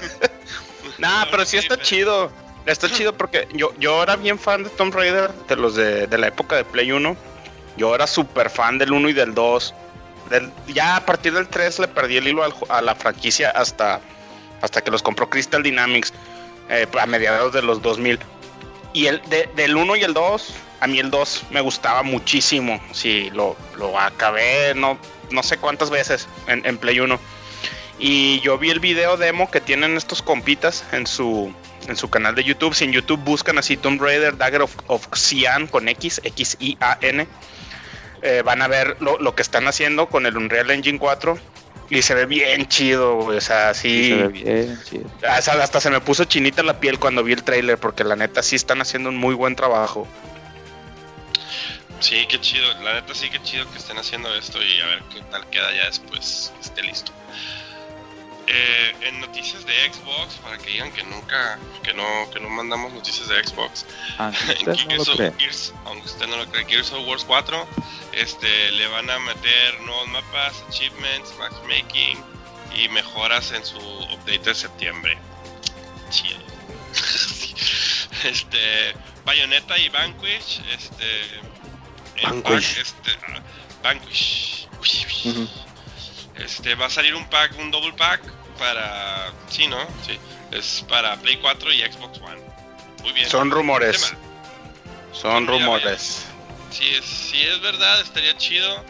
Nah, pero sí está chido. Está chido porque yo, yo era bien fan de Tomb Raider, de los de, de la época de Play 1. Yo era súper fan del 1 y del 2. Del- ya a partir del 3 le perdí el hilo al a la franquicia hasta, hasta que los compró Crystal Dynamics eh, a mediados de los 2000. Y el de- del 1 y el 2, a mí el 2 me gustaba muchísimo. Sí, lo, lo acabé no, no sé cuántas veces en, en Play 1. Y yo vi el video demo que tienen estos compitas en su, en su canal de YouTube. Si en YouTube buscan así Tomb Raider Dagger of, of Cyan con X, X-I-A-N, eh, van a ver lo, lo que están haciendo con el Unreal Engine 4. Y se ve bien chido, güey, O sea, sí. Se ve bien, chido. hasta, hasta se me puso chinita la piel cuando vi el trailer, porque la neta sí están haciendo un muy buen trabajo. Sí, qué chido, la neta sí que chido que estén haciendo esto y a ver qué tal queda ya después que esté listo. Eh, en noticias de Xbox, para que digan que nunca, que no, que no mandamos noticias de Xbox, Aunque en usted no lo Gears of- cree. Gears- aunque usted no lo cree, Gears of Wars 4, este, le van a meter nuevos mapas, achievements, matchmaking y mejoras en su update de septiembre. Chido. Este, Bayonetta y Vanquish, este, Vanquish. pack, este, ah, Vanquish. Uy. Este, va a salir un pack, un double pack para, sí, ¿no? Sí, es para Play 4 y Xbox One. Muy bien. Son rumores. Son Mira, rumores. Si es, si es verdad, estaría chido.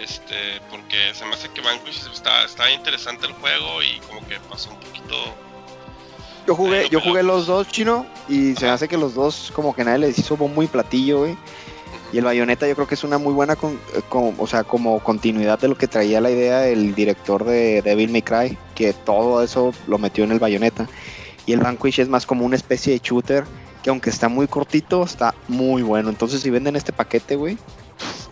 Este, porque se me hace que Vanquish está, está interesante el juego y como que pasó un poquito. Yo jugué, yo jugué los dos, chino, y se me hace que los dos como que nadie les hizo bombo y platillo, güey. Y el Bayonetta yo creo que es una muy buena, con, eh, con- o sea, como continuidad de lo que traía la idea el director de Devil May Cry, que todo eso lo metió en el Bayonetta. Y el Vanquish es más como una especie de shooter, que aunque está muy cortito, está muy bueno. Entonces si venden este paquete, güey,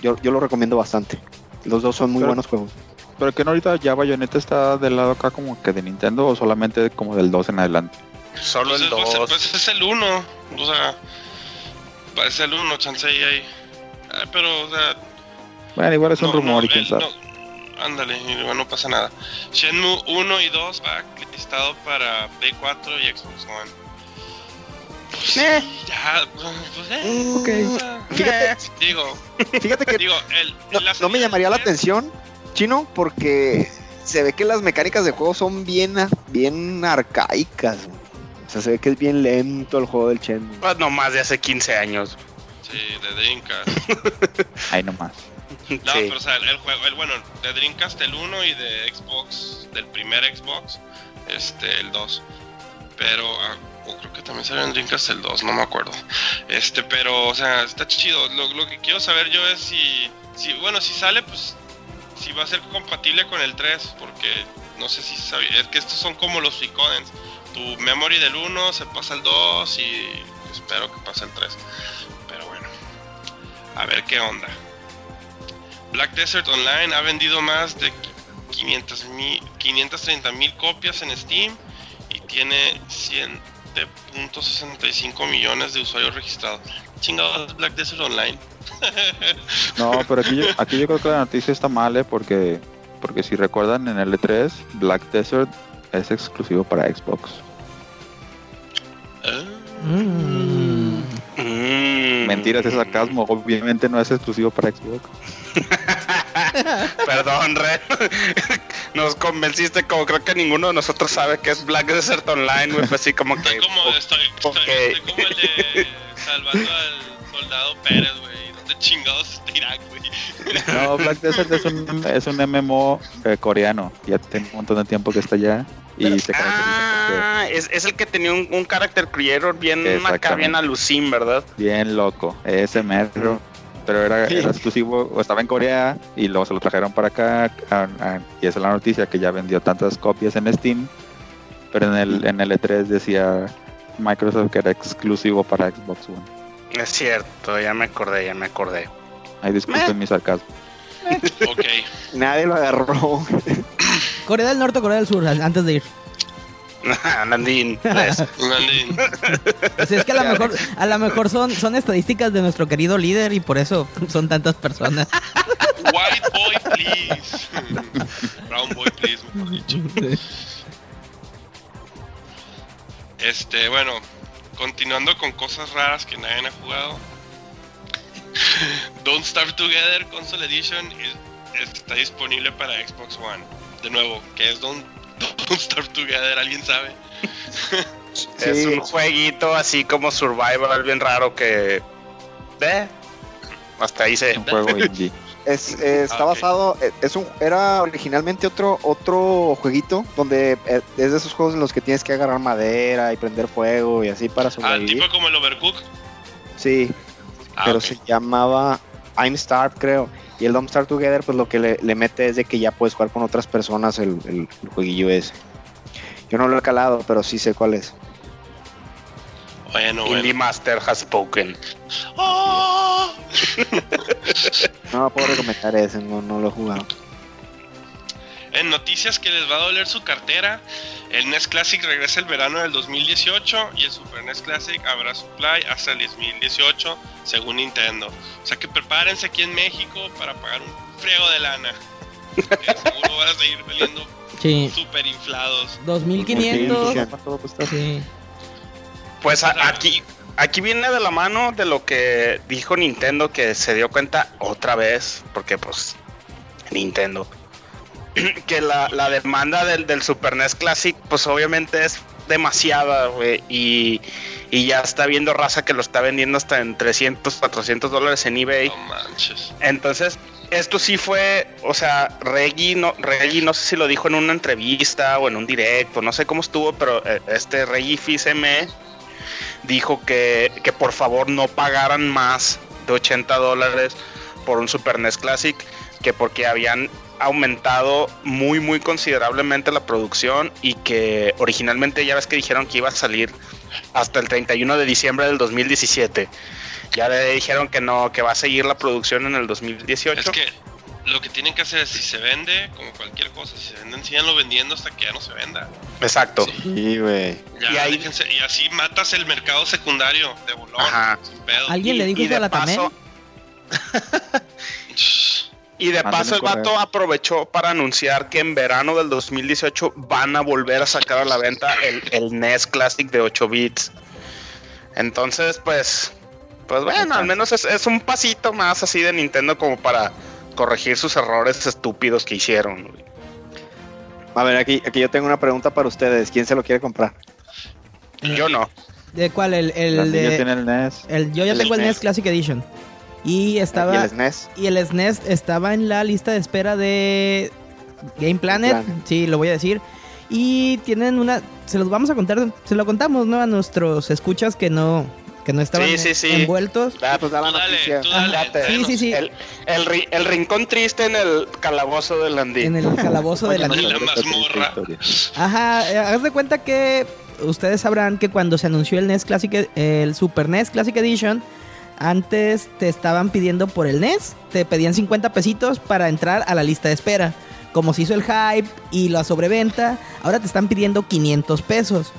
Yo, yo lo recomiendo bastante. Los dos son muy Pero- buenos juegos. Pero que no ahorita ya Bayonetta está del lado acá como que de Nintendo o solamente como del 2 en adelante. Solo Pues el es, pues, 2. pues es el 1. O sea, parece el 1, chance ahí. ahí. Ah, pero, o sea, Bueno, igual es un no, rumor no, y quién el- sabe. no, ándale, luego no pasa nada. Shenmue 1 y 2 va listado para Play 4 y Xbox One. Pues, Eh. Ya, pues, eh, ok. o sea, Fíjate, Digo, fíjate que digo, el, no, la no me llamaría la del 3, atención, Chino, porque se ve que las mecánicas de juego son bien, bien arcaicas. güey. O sea, se ve que es bien lento el juego del Shenmue. Pues no más de hace 15 años. Sí, de Dreamcast. Ahí nomás. No, Sí. pero o sea, el, el juego, el bueno, de Dreamcast el 1 y de Xbox, del primer Xbox, este, el 2. Pero, o creo que también salió en Dreamcast el 2, no me acuerdo. Este, pero, o sea, está chido. Lo, lo que quiero saber yo es si, si, bueno, si sale, pues, si va a ser compatible con el 3, porque no sé si sabía, es que estos son como los Suicodens. Tu memory del 1 se pasa al 2 y espero que pase el 3. A ver qué onda. Black Desert Online ha vendido más de 500 mil- 530 mil copias en Steam y tiene 7.65 millones de usuarios registrados. Chingados Black Desert Online. No, pero aquí yo, aquí yo creo que la noticia está mal, ¿eh? Porque, porque si recuerdan en el E3, Black Desert es exclusivo para Xbox. Ah, Mm. Mm. Mentiras, es sarcasmo. Obviamente no es exclusivo para Xbox. Perdón, Red. Nos convenciste como creo que ninguno de nosotros sabe que es Black Desert Online, güey. Pues sí, como que. Estoy como, estoy, estoy- estoy como el de salvando al soldado Pérez, güey. ¿Dónde chingados está Irak, güey? No, Black Desert es un, es un MMO eh, coreano. Ya tiene un montón de tiempo que está allá. Y se Ah, es, es el que tenía un, un character creator bien acá, bien alucín, ¿verdad? bien loco. Ese metro. Pero era, era exclusivo, o estaba en Corea y luego se lo trajeron para acá. a- a- y esa es la noticia que ya vendió tantas copias en Steam. Pero en el, en el E3 decía Microsoft que era exclusivo para Xbox One. Es cierto, ya me acordé, ya me acordé. Ay, disculpen mi sarcasmo. Ok. Nadie lo agarró. Corea del Norte o Corea del Sur, an- antes de ir. Landing. Pues es que a lo mejor, a lo mejor son, son estadísticas de nuestro querido líder y por eso son tantas personas. White boy, please. Brown boy, please, mejor dicho. Este, bueno, continuando con cosas raras que nadie ha jugado. Don't Starve Together Console Edition es- está disponible para Xbox One. De nuevo, ¿qué es Don't, Don't Starve Together? ¿Alguien sabe? Es un jueguito así como survival bien raro que. ¿Ve? Hasta ahí se. Un juego indie. Es, eh, está Ah, basado, eh, es un, era originalmente otro, otro jueguito donde eh, es de esos juegos en los que tienes que agarrar madera y prender fuego y así para Ah, sobrevivir. tipo como el Overcook. Sí, Ah, pero se llamaba I'm Starved, creo. Y el Don't Starve Together, pues lo que le, le mete es de que ya puedes jugar con otras personas el, el- el jueguillo ese. Yo no lo he calado, pero sí sé cuál es. Bueno, Indie bueno. Master has spoken. ¡Oh! No puedo recomendar ese, no, no lo he jugado. En noticias que les va a doler su cartera, el NES Classic regresa el verano del 2018 y el Super NES Classic habrá supply hasta el 2018 según Nintendo. O sea que prepárense aquí en México para pagar un friego de lana. Que seguro van a seguir saliendo Sí. super inflados. 2500. ¿Cuánto va a costar? Sí. Pues a- aquí, aquí viene de la mano de lo que dijo Nintendo que se dio cuenta otra vez, porque pues Nintendo, que la, la demanda del, del Super NES Classic pues obviamente es demasiada, güey, y, y ya está viendo raza que lo está vendiendo hasta en 300, 400 dólares en eBay. No manches. Entonces, esto sí fue, o sea, Reggie no, Reggie no sé si lo dijo en una entrevista o en un directo, no sé cómo estuvo, pero eh, este Reggie Fils-Aimé dijo que, que por favor no pagaran más de 80 dólares por un Super NES Classic, que porque habían aumentado muy muy considerablemente la producción y que originalmente ya ves que dijeron que iba a salir hasta el 31 de diciembre del 2017 Ya le dijeron que no, que va a seguir la producción en el 2018. Es que lo que tienen que hacer es si se vende, como cualquier cosa, si se venden, síganlo vendiendo hasta que ya no se venda. Exacto. Sí, güey. Ya, Y ahí- déjense- y así matas el mercado secundario de bolón, Ajá. sin pedo. ¿Alguien Y- le dijo eso de a la paso- Y de paso el vato aprovechó para anunciar que en verano del 2018 van a volver a sacar a la venta el, el NES Classic de 8 bits. Entonces, pues, pues bueno, al menos es, es un pasito más así de Nintendo como para corregir sus errores estúpidos que hicieron. güey. A ver, aquí, aquí yo tengo una pregunta para ustedes. ¿Quién se lo quiere comprar? Yo no. ¿De cuál? El, el de... tiene el NES. el- yo ya el tengo el. NES Classic Edition. Y estaba... ¿Y el SNES? Y el SNES estaba en la lista de espera de Game Planet, Planet. sí, lo voy a decir. Y tienen una, se los vamos a contar, se lo contamos, ¿no? A nuestros escuchas que no, que no estaban Sí, sí, sí. envueltos. Ah, pues da la Tú dale, noticia. dale. Sí, sí, sí. El, el, ri- el rincón triste en el calabozo del Andín. En el calabozo de la Oye, niña. la mazmorra. Ajá, eh, haz de cuenta que ustedes sabrán que cuando se anunció el NES Classic, el Super NES Classic Edition, antes te estaban pidiendo por el NES, te pedían 50 pesitos para entrar a la lista de espera. Como se hizo el hype y la sobreventa, ahora te están pidiendo 500 pesos.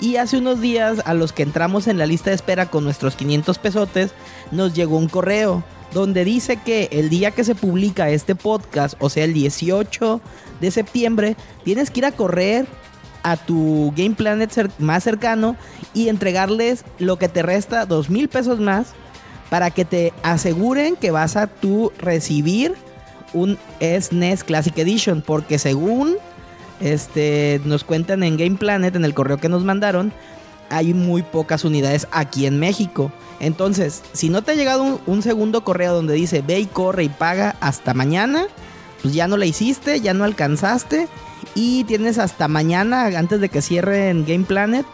Y hace unos días a los que entramos en la lista de espera con nuestros 500 pesotes, nos llegó un correo donde dice que el día que se publica este podcast, o sea el 18 de septiembre, tienes que ir a correr a tu Game Planet más cercano y entregarles lo que te resta, dos mil pesos más, para que te aseguren que vas a tú recibir un SNES Classic Edition, porque según este, nos cuentan en Game Planet, en el correo que nos mandaron, hay muy pocas unidades aquí en México. Entonces, si no te ha llegado un, un segundo correo donde dice ve y corre y paga hasta mañana, pues ya no la hiciste, ya no alcanzaste y tienes hasta mañana antes de que cierren Game Planet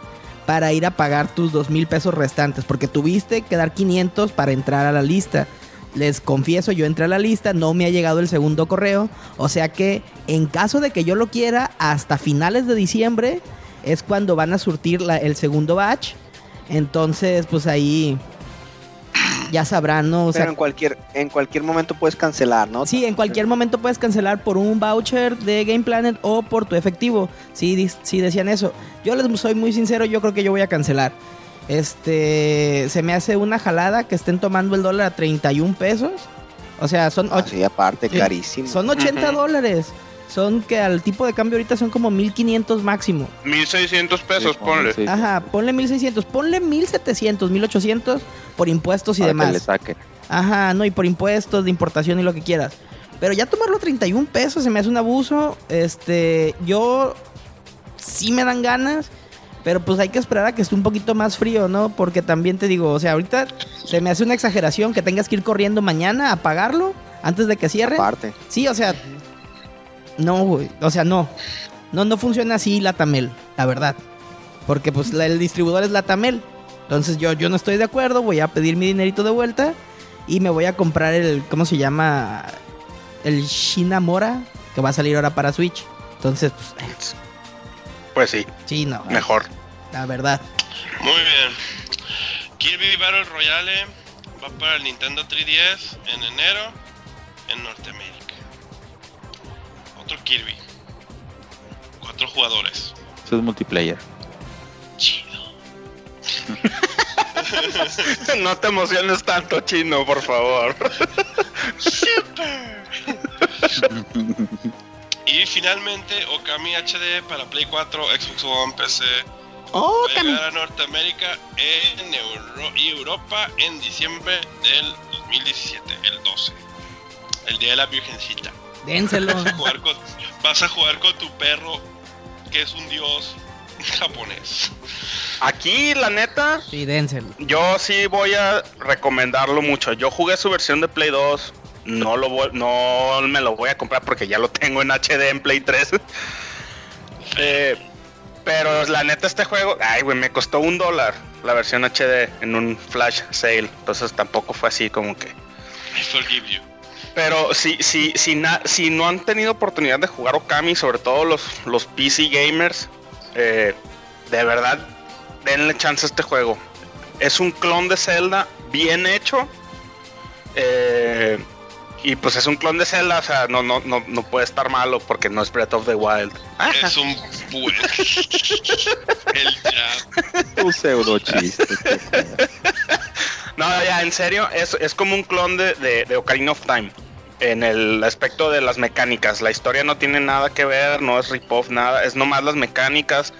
para ir a pagar tus dos mil pesos restantes porque tuviste que dar 500 para entrar a la lista. Les confieso, yo entré a la lista, no me ha llegado el segundo correo, o sea que en caso de que yo lo quiera, hasta finales de diciembre es cuando van a surtir la- el segundo batch. Entonces, pues ahí ya sabrán, ¿no? O sea, Pero en cualquier, en cualquier momento puedes cancelar, ¿no? Sí, en cualquier momento puedes cancelar por un voucher de Game Planet o por tu efectivo. Sí, sí decían eso. Yo les soy muy sincero, yo creo que yo voy a cancelar. Este, se me hace una jalada que estén tomando el dólar a 31 pesos. O sea, son, Así aparte, Sí. carísimo. son 80 Ujú. dólares. Son que al tipo de cambio ahorita son como 1500 máximo. 1600 pesos, Sí, ponle. sí. Ajá, ponle 1600, ponle 1700, 1800 por impuestos y Para que demás. le saquen. Ajá, no, y por impuestos de importación y lo que quieras. Pero ya tomarlo a 31 pesos se me hace un abuso. Este, yo sí me dan ganas, pero pues hay que esperar a que esté un poquito más frío, ¿no? Porque también te digo, o sea, ahorita se me hace una exageración que tengas que ir corriendo mañana a pagarlo antes de que cierre. Aparte. Sí, o sea, no, güey, o sea, no. No, no funciona así la Tamel, la verdad. Porque pues la- el distribuidor es la Tamel. Entonces yo, yo no estoy de acuerdo, voy a pedir mi dinerito de vuelta y me voy a comprar el, ¿cómo se llama? El Shinamora, que va a salir ahora para Switch. Entonces, pues, Pues sí, sí, no, mejor. la verdad. Muy bien. Kirby Battle Royale va para el Nintendo 3DS en enero en Norteamérica. Otro Kirby. Cuatro jugadores. Eso es multiplayer. Chido. no te emociones tanto, chino, por favor. Y finalmente Okami HD para Play 4, Xbox One, PC. Oh, Va a llegar a Norteamérica en Euro- y Europa en diciembre del 2017, el 12. El día de la Virgencita. Dénselo. Jugar con- vas a jugar con tu perro, que es un dios japonés. Aquí, la neta, Sí, dénselo. yo sí voy a recomendarlo mucho. Yo jugué su versión de Play 2. No, lo voy- no me lo voy a comprar porque ya lo tengo en HD en Play 3. Eh, pero la neta, este juego, ay, güey, me costó un dólar la versión HD en un flash sale. Entonces tampoco fue así como que. I forgive you. Pero si, si, si, na- si no han tenido oportunidad de jugar Okami, sobre todo los, los PC gamers, eh, de verdad, denle chance a este juego. Es un clon de Zelda bien hecho. Eh, y pues es un clon de Zelda, o sea, no, no, no, no puede estar malo porque no es Breath of the Wild. Es un buen. El jab. Tu pseudo chiste. No, ya, en serio, es, es como un clon de, de, de Ocarina of Time. En el aspecto de las mecánicas. La historia no tiene nada que ver, no es rip-off, nada. Es nomás las mecánicas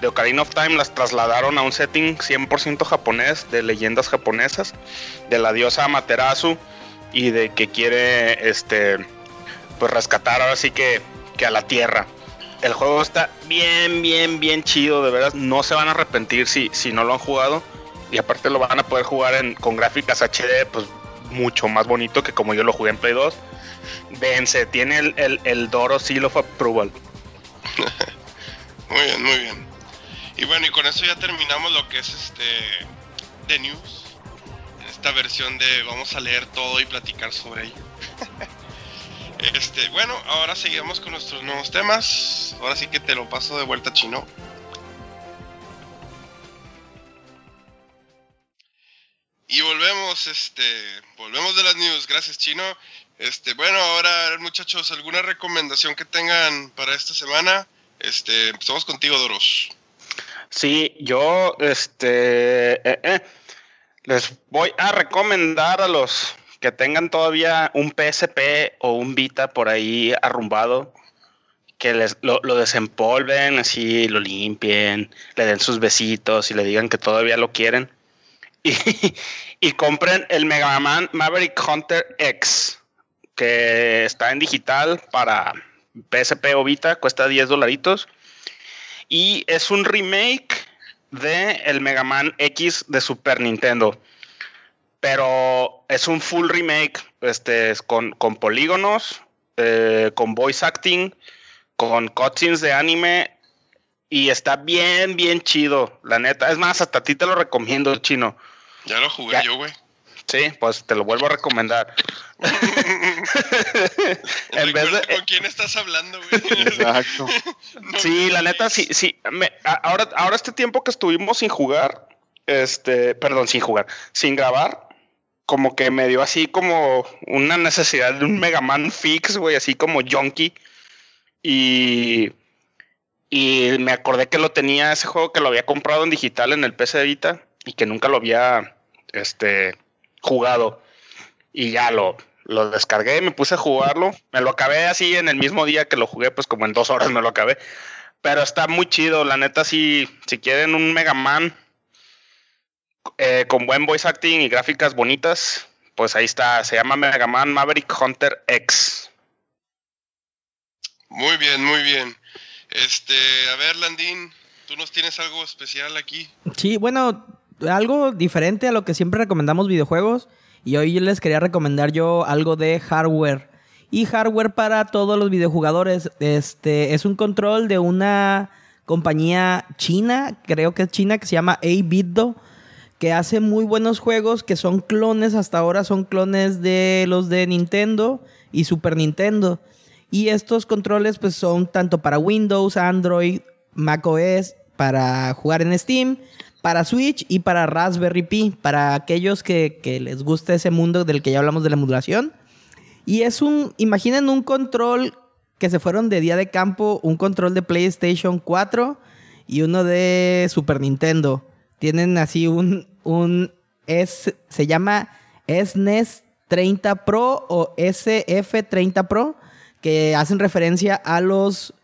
de Ocarina of Time las trasladaron a un setting 100% japonés, de leyendas japonesas, de la diosa Amaterasu y de que quiere este pues rescatar ahora sí que, que a la tierra. El juego está bien, bien, bien chido, de verdad. No se van a arrepentir si, si no lo han jugado. Y aparte lo van a poder jugar en, con gráficas HD, pues mucho más bonito que como yo lo jugué en Play 2. Vence, tiene el, el, el Doro Seal of Approval. Muy bien, muy bien. Y bueno, y con eso ya terminamos lo que es este The News. Esta versión de vamos a leer todo y platicar sobre ello. este, bueno, ahora seguimos con nuestros nuevos temas. Ahora sí que te lo paso de vuelta chino. Y volvemos, este, volvemos de las news, gracias Chino. Este, bueno, ahora muchachos, alguna recomendación que tengan para esta semana. Este, empezamos contigo, Doros. Sí, yo este eh, eh, les voy a recomendar a los que tengan todavía un PSP o un Vita por ahí arrumbado, que les lo, lo desempolven, así lo limpien, le den sus besitos y le digan que todavía lo quieren. Y, y compren el Mega Man Maverick Hunter X, que está en digital para PSP o Vita, cuesta 10 dolaritos. Y es un remake de el Mega Man X de Super Nintendo. Pero es un full remake, este, es con, con polígonos, eh, con voice acting, con cutscenes de anime. Y está bien, bien chido, la neta. Es más, hasta a ti te lo recomiendo, chino. Ya lo jugué Ya. yo, güey. Sí, pues te lo vuelvo a recomendar. en vez de, ¿Con quién estás hablando, güey? Exacto. No Sí, la neta, sí, sí. me- ahora, ahora este tiempo que estuvimos sin jugar, este, perdón, sin jugar, sin grabar, como que me dio así como una necesidad de un Mega Man fix, güey, así como junkie. Y, y me acordé que lo tenía ese juego que lo había comprado en digital en el PC Vita y que nunca lo había, este, jugado. Y ya lo, lo descargué, me puse a jugarlo. Me lo acabé así en el mismo día que lo jugué, pues como en dos horas me lo acabé. Pero está muy chido, la neta, si, si quieren un Mega Man eh, con buen voice acting y gráficas bonitas, pues ahí está. Se llama Mega Man Maverick Hunter X. Muy bien, muy bien. Este, a ver, Landín, ¿tú nos tienes algo especial aquí? Sí, bueno, algo diferente a lo que siempre recomendamos videojuegos. Y hoy les quería recomendar yo algo de hardware. Y hardware para todos los videojugadores. Este es un control de una compañía china, creo que es china, que se llama A-Bitdo, que hace muy buenos juegos que son clones, hasta ahora son clones de los de Nintendo y Super Nintendo. Y estos controles pues son tanto para Windows, Android, macOS, para jugar en Steam, para Switch y para Raspberry Pi, para aquellos que, les guste ese mundo del que ya hablamos de la emulación. Y es un, imaginen un control que se fueron de día de campo, un control de PlayStation 4 y uno de Super Nintendo. Tienen así un, un S, se llama SNES 30 Pro o SF30 Pro, que hacen referencia a los,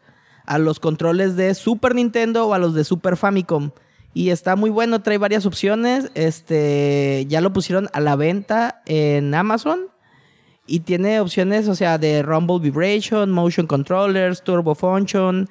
a los controles de Super Nintendo o a los de Super Famicom. Y está muy bueno, trae varias opciones. Este, ya lo pusieron a la venta en Amazon. Y tiene opciones, o sea, de Rumble Vibration, Motion Controllers, Turbo Function.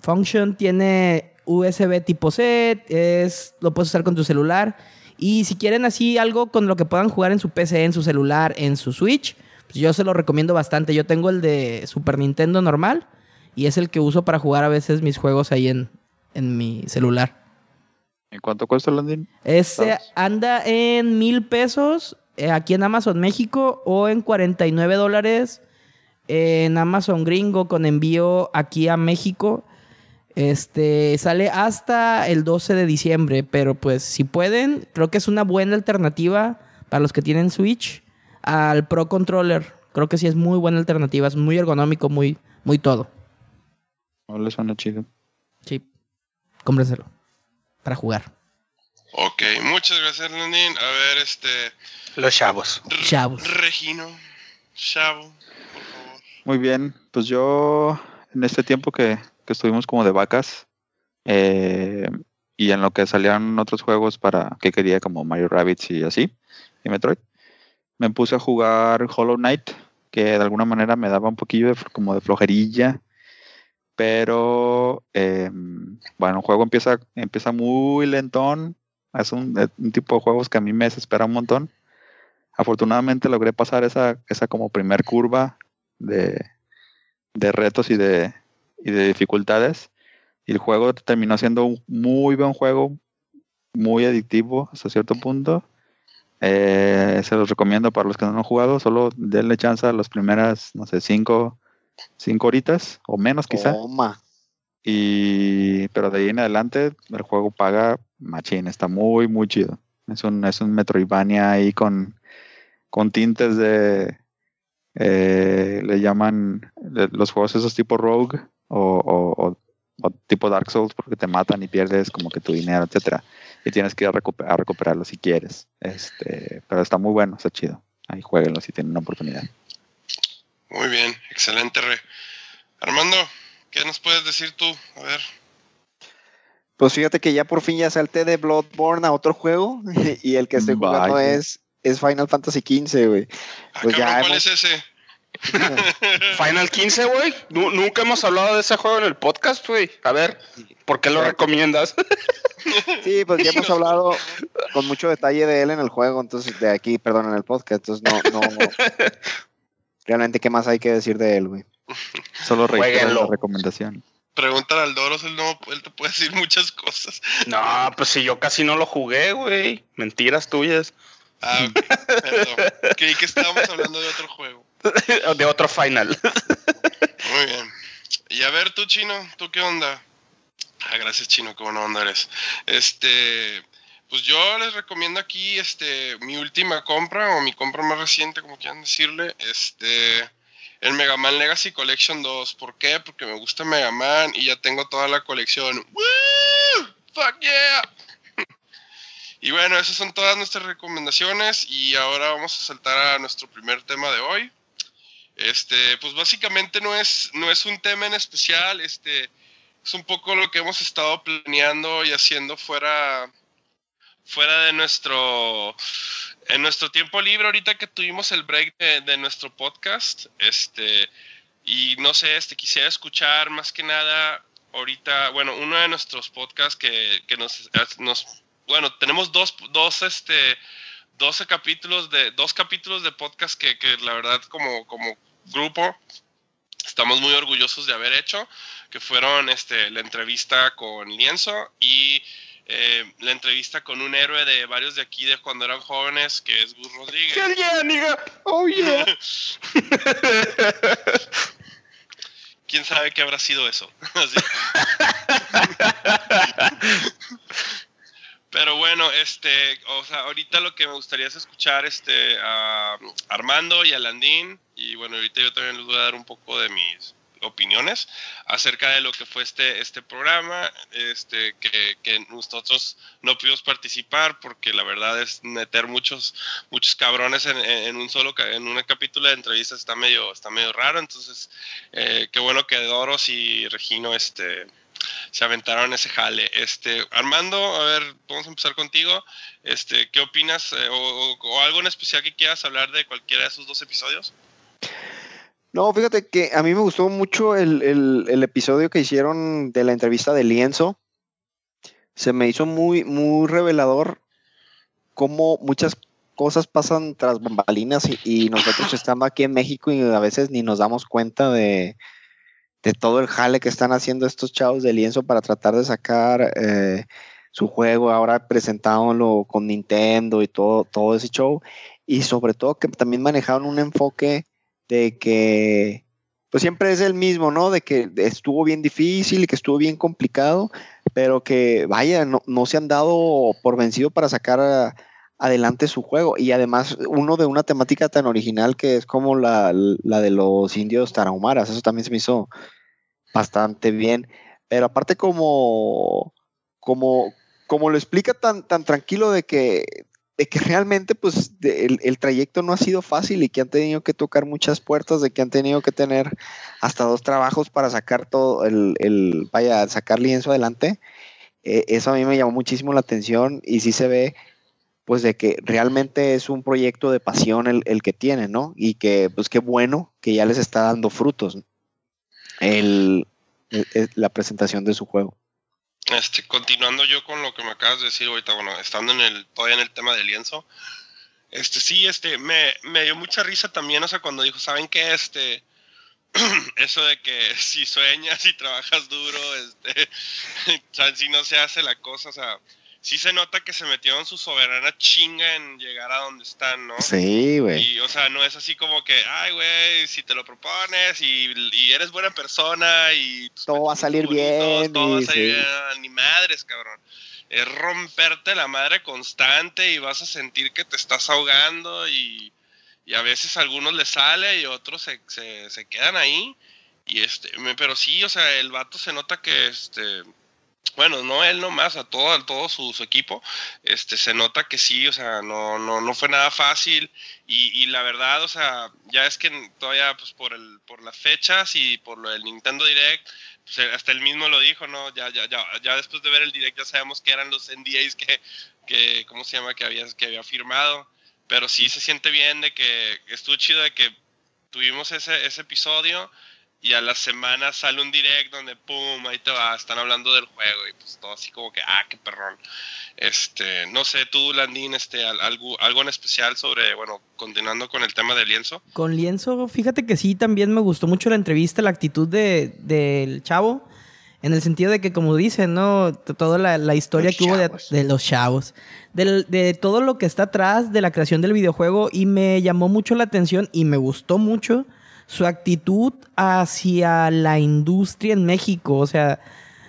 Function tiene USB tipo C, es, lo puedes usar con tu celular. Y si quieren así algo con lo que puedan jugar en su PC, en su celular, en su Switch, pues yo se lo recomiendo bastante. Yo tengo el de Super Nintendo normal y es el que uso para jugar a veces mis juegos ahí en, en mi celular. ¿En cuánto cuesta el landing? Este ¿Sabes? anda en mil pesos eh, aquí en Amazon México o en 49 dólares en Amazon Gringo con envío aquí a México. Este sale hasta el 12 de diciembre, pero pues si pueden, creo que es una buena alternativa para los que tienen Switch, al Pro Controller. Creo que sí es muy buena alternativa, es muy ergonómico, muy, muy todo. No le suena chido. Sí, cómprenselo para jugar. Ok, muchas gracias, Lenin. A ver, este. Los chavos. R- Chavos. Regino. Chavo, por favor. Muy bien, pues yo en este tiempo que, que estuvimos como de vacas eh, y en lo que salían otros juegos para que quería como Mario Rabbids y así, y Metroid, me puse a jugar Hollow Knight, que de alguna manera me daba un poquillo de, como de flojerilla, pero eh, bueno, el juego empieza, empieza muy lentón, es un, tipo de juegos que a mí me desespera un montón. Afortunadamente logré pasar esa, esa como primer curva de, de retos y de, y de dificultades. Y el juego terminó siendo un muy buen juego, muy adictivo hasta cierto punto. Eh, se los recomiendo para los que no han jugado. Solo denle chance a las primeras, no sé, cinco, cinco horitas o menos quizá. Toma. Y, pero de ahí en adelante el juego paga machín, está muy, muy chido. Es un, es un Metroidvania ahí con, con tintes de, eh, le llaman de- los juegos esos tipo Rogue o, o- o- o tipo Dark Souls porque te matan y pierdes como que tu dinero, etcétera. Y tienes que ir a, recuper- a recuperarlo si quieres. Este, pero está muy bueno, está chido. Ahí jueguenlo si tienen una oportunidad. Muy bien, excelente, Re. Armando, ¿qué nos puedes decir tú? A ver. Pues fíjate que ya por fin ya salté de Bloodborne a otro juego y el que estoy jugando Vaya. es, es Final Fantasy XV, güey. Ah, Pues ya cabrón, ¿cuál hemos- es ese? Final 15, güey. Nu- nunca hemos hablado de ese juego en el podcast, güey. A ver, ¿por qué lo recomiendas? Sí, pues ya hemos hablado con mucho detalle de él en el juego, entonces de aquí, perdón, en el podcast, entonces no, no. Realmente, ¿qué más hay que decir de él, güey? Solo la recomendación. Pregúntale al Doros, él, no, él te puede decir muchas cosas. no, pues si yo casi no lo jugué, güey. Mentiras tuyas. Ah, ok, perdón. Creí que estábamos hablando de otro juego. De otro final. Muy bien. Y a ver, tú, Chino, ¿tú qué onda? Ah, gracias, Chino, qué buena onda eres. Este, pues yo les recomiendo aquí, este, mi última compra, o mi compra más reciente, como quieran decirle, este, el Mega Man Legacy Collection 2. ¿Por qué? Porque me gusta Mega Man y ya tengo toda la colección. ¡Woo! ¡Fuck yeah! Y bueno, esas son todas nuestras recomendaciones y ahora vamos a saltar a nuestro primer tema de hoy. Este, pues básicamente no es, no es un tema en especial, este, es un poco lo que hemos estado planeando y haciendo fuera, fuera de nuestro, en nuestro tiempo libre ahorita que tuvimos el break de, nuestro podcast, este, y no sé, este, quisiera escuchar más que nada ahorita, bueno, uno de nuestros podcasts que, que nos, nos, bueno, tenemos dos, dos, este, 12 capítulos de dos capítulos de podcast que, que la verdad como, como grupo estamos muy orgullosos de haber hecho, que fueron este, la entrevista con Lienzo y eh, la entrevista con un héroe de varios de aquí de cuando eran jóvenes, que es Gus Rodríguez. Hell yeah, nigga. Oh yeah. ¿Quién sabe qué habrá sido eso? Pero bueno, este, o sea, ahorita lo que me gustaría es escuchar este a Armando y a Landín y bueno, ahorita yo también les voy a dar un poco de mis opiniones acerca de lo que fue este este programa, este que, que nosotros no pudimos participar porque la verdad es meter muchos muchos cabrones en, un solo en un capítulo de entrevistas está medio está medio raro, entonces eh, qué bueno que Doros y Regino este se aventaron ese jale. Este, Armando, a ver, vamos a empezar contigo. Este, ¿qué opinas eh, o- o algo en especial que quieras hablar de cualquiera de esos dos episodios? No, fíjate que a mí me gustó mucho el, el- episodio que hicieron de la entrevista de Lienzo. Se me hizo muy, muy revelador cómo muchas cosas pasan tras bambalinas y, y nosotros estamos aquí en México y a veces ni nos damos cuenta de, de todo el jale que están haciendo estos chavos de Lienzo para tratar de sacar eh, su juego, ahora presentándolo con Nintendo y todo, todo ese show. Y sobre todo que también manejaron un enfoque de que pues siempre es el mismo, ¿no? De que estuvo bien difícil y que estuvo bien complicado, pero que vaya, no, no se han dado por vencido para sacar adelante su juego. Y además, uno de una temática tan original que es como la, la de los indios tarahumaras. Eso también se me hizo bastante bien. Pero aparte, como, como, como lo explica tan, tan tranquilo de que, de que realmente pues el, el, trayecto no ha sido fácil y que han tenido que tocar muchas puertas, de que han tenido que tener hasta dos trabajos para sacar todo el, el vaya, sacar lienzo adelante. Eh, eso a mí me llamó muchísimo la atención y sí se ve pues de que realmente es un proyecto de pasión el, el que tiene, ¿no? Y que pues qué bueno que ya les está dando frutos el, la presentación de su juego. Este, continuando yo con lo que me acabas de decir ahorita, bueno, estando en el, todavía en el tema del lienzo, este, sí, este, me, me dio mucha risa también, o sea, cuando dijo, ¿saben qué? Este, eso de que si sueñas y trabajas duro, este, si no se hace la cosa, o sea, sí se nota que se metieron su soberana chinga en llegar a donde están, ¿no? Sí, güey. Y, o sea, no es así como que, ay, güey, si te lo propones y, y eres buena persona y... Todo va a salir bien. Todo va a salir sí. bien, ni madres, cabrón. Es romperte la madre constante y vas a sentir que te estás ahogando y, y a veces a algunos les sale y otros se, se, se quedan ahí. Y este, pero sí, o sea, el vato se nota que este bueno, no él nomás, a todo, a todo su, su equipo, este, se nota que sí, o sea, no, no, no fue nada fácil y, y la verdad, o sea, ya es que todavía, pues por el, por las fechas y por lo del Nintendo Direct, pues, eh, hasta él mismo lo dijo, ¿no? Ya, ya, ya, ya después de ver el Direct ya sabemos que eran los NDAs que, que ¿cómo se llama? Que había, que había firmado, pero sí se siente bien de que estuvo chido de que tuvimos ese, ese episodio y a la semana sale un direct donde pum, ahí te va, están hablando del juego y pues todo así como que, ah, qué perrón. Este, no sé, tú, Landín, este, al- algo, algo en especial sobre, bueno, continuando con el tema del lienzo. Con lienzo, fíjate que sí, también me gustó mucho la entrevista, la actitud de, del chavo, en el sentido de que, como dicen, ¿no? Toda la, la historia Los que hubo de, de los chavos, del- de todo lo que está atrás de la creación del videojuego, y me llamó mucho la atención y me gustó mucho su actitud hacia la industria en México, o sea...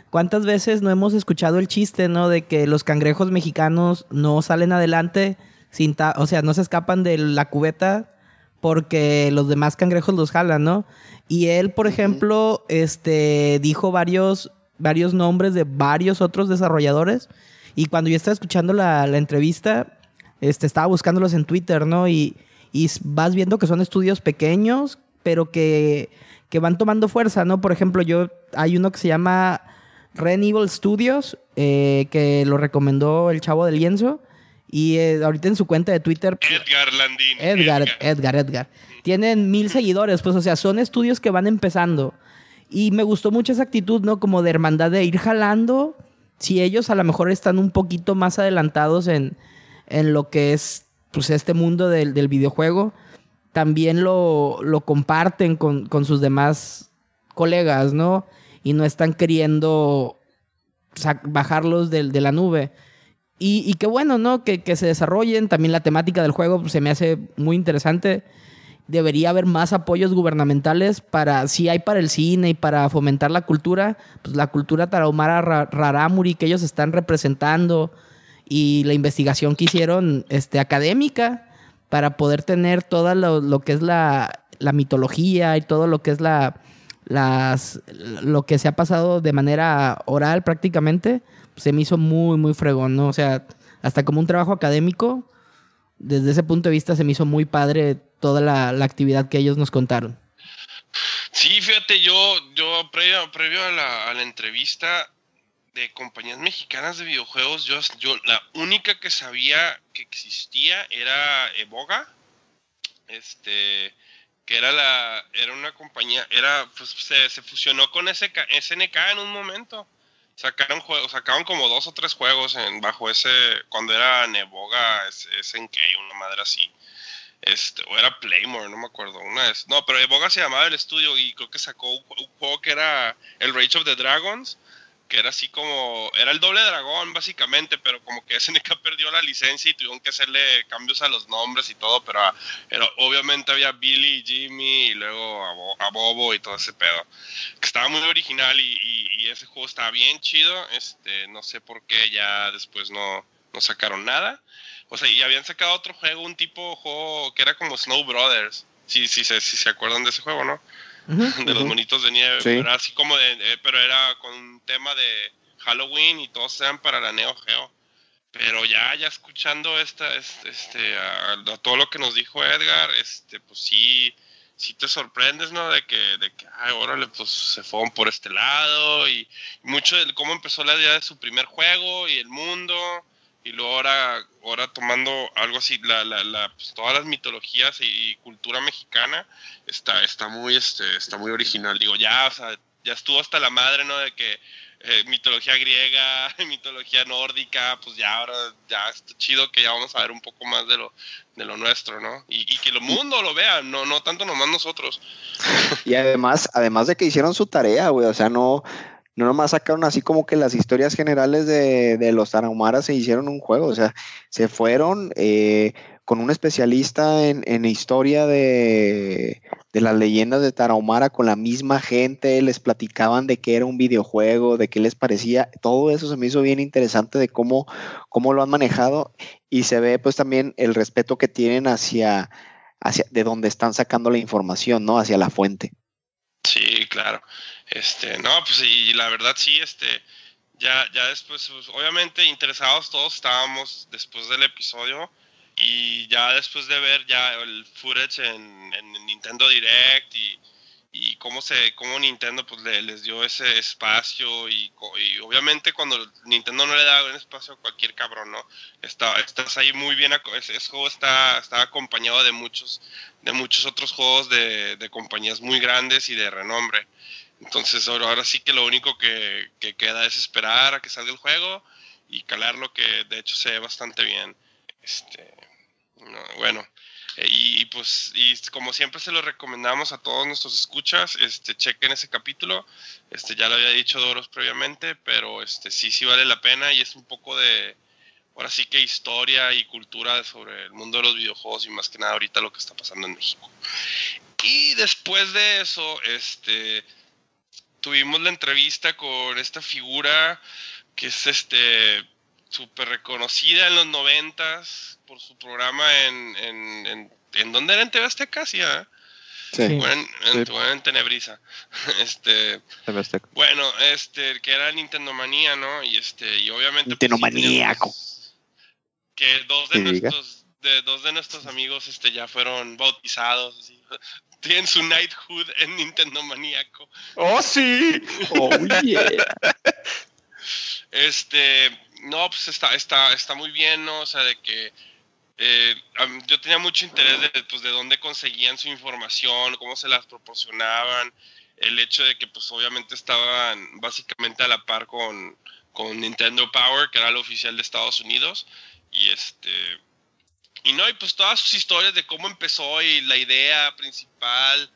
¿Cuántas veces no hemos escuchado el chiste, no? De que los cangrejos mexicanos no salen adelante sin ta- o sea, no se escapan de la cubeta porque los demás cangrejos los jalan, ¿no? Y él, por ejemplo, este dijo varios varios nombres de varios otros desarrolladores y cuando yo estaba escuchando la, la entrevista, este estaba buscándolos en Twitter, ¿no? Y, y vas viendo que son estudios pequeños, pero que, que van tomando fuerza, ¿no? Por ejemplo, yo hay uno que se llama Ren Evil Studios, eh, que lo recomendó el chavo del lienzo. Y eh, ahorita en su cuenta de Twitter. Edgar Landín. Edgar, Edgar, Edgar. Tienen mil seguidores, pues, o sea, son estudios que van empezando. Y me gustó mucho esa actitud, ¿no? Como de hermandad, de ir jalando. Si ellos a lo mejor están un poquito más adelantados en, en lo que es, pues, este mundo del, del videojuego, también lo, lo comparten con, con sus demás colegas, ¿no? Y no están queriendo bajarlos de la nube. Y, y qué bueno, ¿no? Que, que se desarrollen. También la temática del juego pues, se me hace muy interesante. Debería haber más apoyos gubernamentales para, si hay para el cine y para fomentar la cultura, pues la cultura tarahumara ra- rarámuri que ellos están representando y la investigación que hicieron este, académica para poder tener todo lo, que es la, la mitología y todo lo que es la, las, lo que se ha pasado de manera oral prácticamente, se me hizo muy, muy fregón, ¿no? O sea, hasta como un trabajo académico, desde ese punto de vista se me hizo muy padre toda la, la actividad que ellos nos contaron. Sí, fíjate, yo, yo previo, previo a, la, a la entrevista de compañías mexicanas de videojuegos, yo, yo la única que sabía que existía era Evoga, este, que era la, era una compañía, era, pues se, se fusionó con SK, SNK en un momento. Sacaron juegos, sacaron como dos o tres juegos bajo ese, cuando era Nevoga, S- SNK, una madre así. Este, o era Playmore, no me acuerdo. Una vez. No, pero Evoga se llamaba el estudio y creo que sacó un juego que era el Rage of the Dragons, que era así como. Era el doble dragón, básicamente, pero como que SNK perdió la licencia y tuvieron que hacerle cambios a los nombres y todo, pero, ah, pero obviamente había Billy, Jimmy y luego a, Bo- a Bobo y todo ese pedo. Que estaba muy original y, y- y ese juego estaba bien chido. Este, no sé por qué ya después no, no sacaron nada. O sea, y habían sacado otro juego, un tipo juego que era como Snow Brothers. Sí, sí, sí, sí se acuerdan de ese juego, ¿no? de los monitos de nieve. Sí. Era así como de, eh, pero era con un tema de Halloween y todos eran para la Neo Geo. Pero ya, ya escuchando esta, este, este, a, a todo lo que nos dijo Edgar, este, pues sí, sí te sorprendes, ¿no? De que, de que, ay, órale, pues se fueron por este lado y mucho de cómo empezó la idea de su primer juego y el mundo y luego ahora, ahora tomando algo así, la, la, la, pues, todas las mitologías y, cultura mexicana, está, está muy, este, está muy original. Digo, ya, o sea, ya estuvo hasta la madre, ¿no? De que eh, mitología griega, mitología nórdica, pues ya ahora ya está chido que ya vamos a ver un poco más de lo, de lo nuestro, ¿no? Y, y que el mundo lo vea, no, no tanto nomás nosotros. Y además, además de que hicieron su tarea, güey, o sea, no, no nomás sacaron así como que las historias generales de, de los Tarahumaras se hicieron un juego, o sea, se fueron eh, con un especialista en, en historia de, de, las leyendas de Tarahumara, con la misma gente, les platicaban de qué era un videojuego, de qué les parecía, todo eso se me hizo bien interesante de cómo, cómo lo han manejado y se ve pues también el respeto que tienen hacia, hacia de dónde están sacando la información, ¿no? Hacia la fuente. Sí, claro. Este, no, pues y la verdad sí, este, ya, ya después, pues, obviamente interesados todos estábamos después del episodio y ya después de ver ya el footage en, en Nintendo Direct y, y cómo se, cómo Nintendo pues le, les dio ese espacio y, y, obviamente cuando Nintendo no le da un espacio a cualquier cabrón, ¿no? Está, estás ahí muy bien, ese, juego está, está acompañado de muchos, de muchos otros juegos de, de compañías muy grandes y de renombre. Entonces ahora, sí que lo único que, que, queda es esperar a que salga el juego y calarlo que de hecho se ve bastante bien. Este, no, bueno, y, y, pues y como siempre se lo recomendamos a todos nuestros escuchas, este chequen ese capítulo. Este ya lo había dicho Doros previamente, pero este sí sí vale la pena y es un poco de ahora sí que historia y cultura sobre el mundo de los videojuegos y más que nada ahorita lo que está pasando en México. Y después de eso, este tuvimos la entrevista con esta figura que es este súper reconocida en los noventas por su programa en, en, en, en ¿dónde era? En TV Azteca, sí, ¿eh? Sí. Bueno, en, Sí. en Tenebrisa. Este, bueno, este, que era Nintendo Manía, ¿no? Y este, y obviamente. pues, Nintendo maníaco. Que dos de diga. nuestros, de dos de nuestros amigos, este, ya fueron bautizados, así. Tienen su knighthood en Nintendo Maníaco. ¡Oh, sí! Oh, yeah. Este, no, pues está, está, está muy bien, ¿no? O sea, de que eh, yo tenía mucho interés de, pues, de dónde conseguían su información, cómo se las proporcionaban, el hecho de que, pues, obviamente estaban básicamente a la par con, con Nintendo Power, que era el oficial de Estados Unidos, y este, y no, y pues todas sus historias de cómo empezó y la idea principal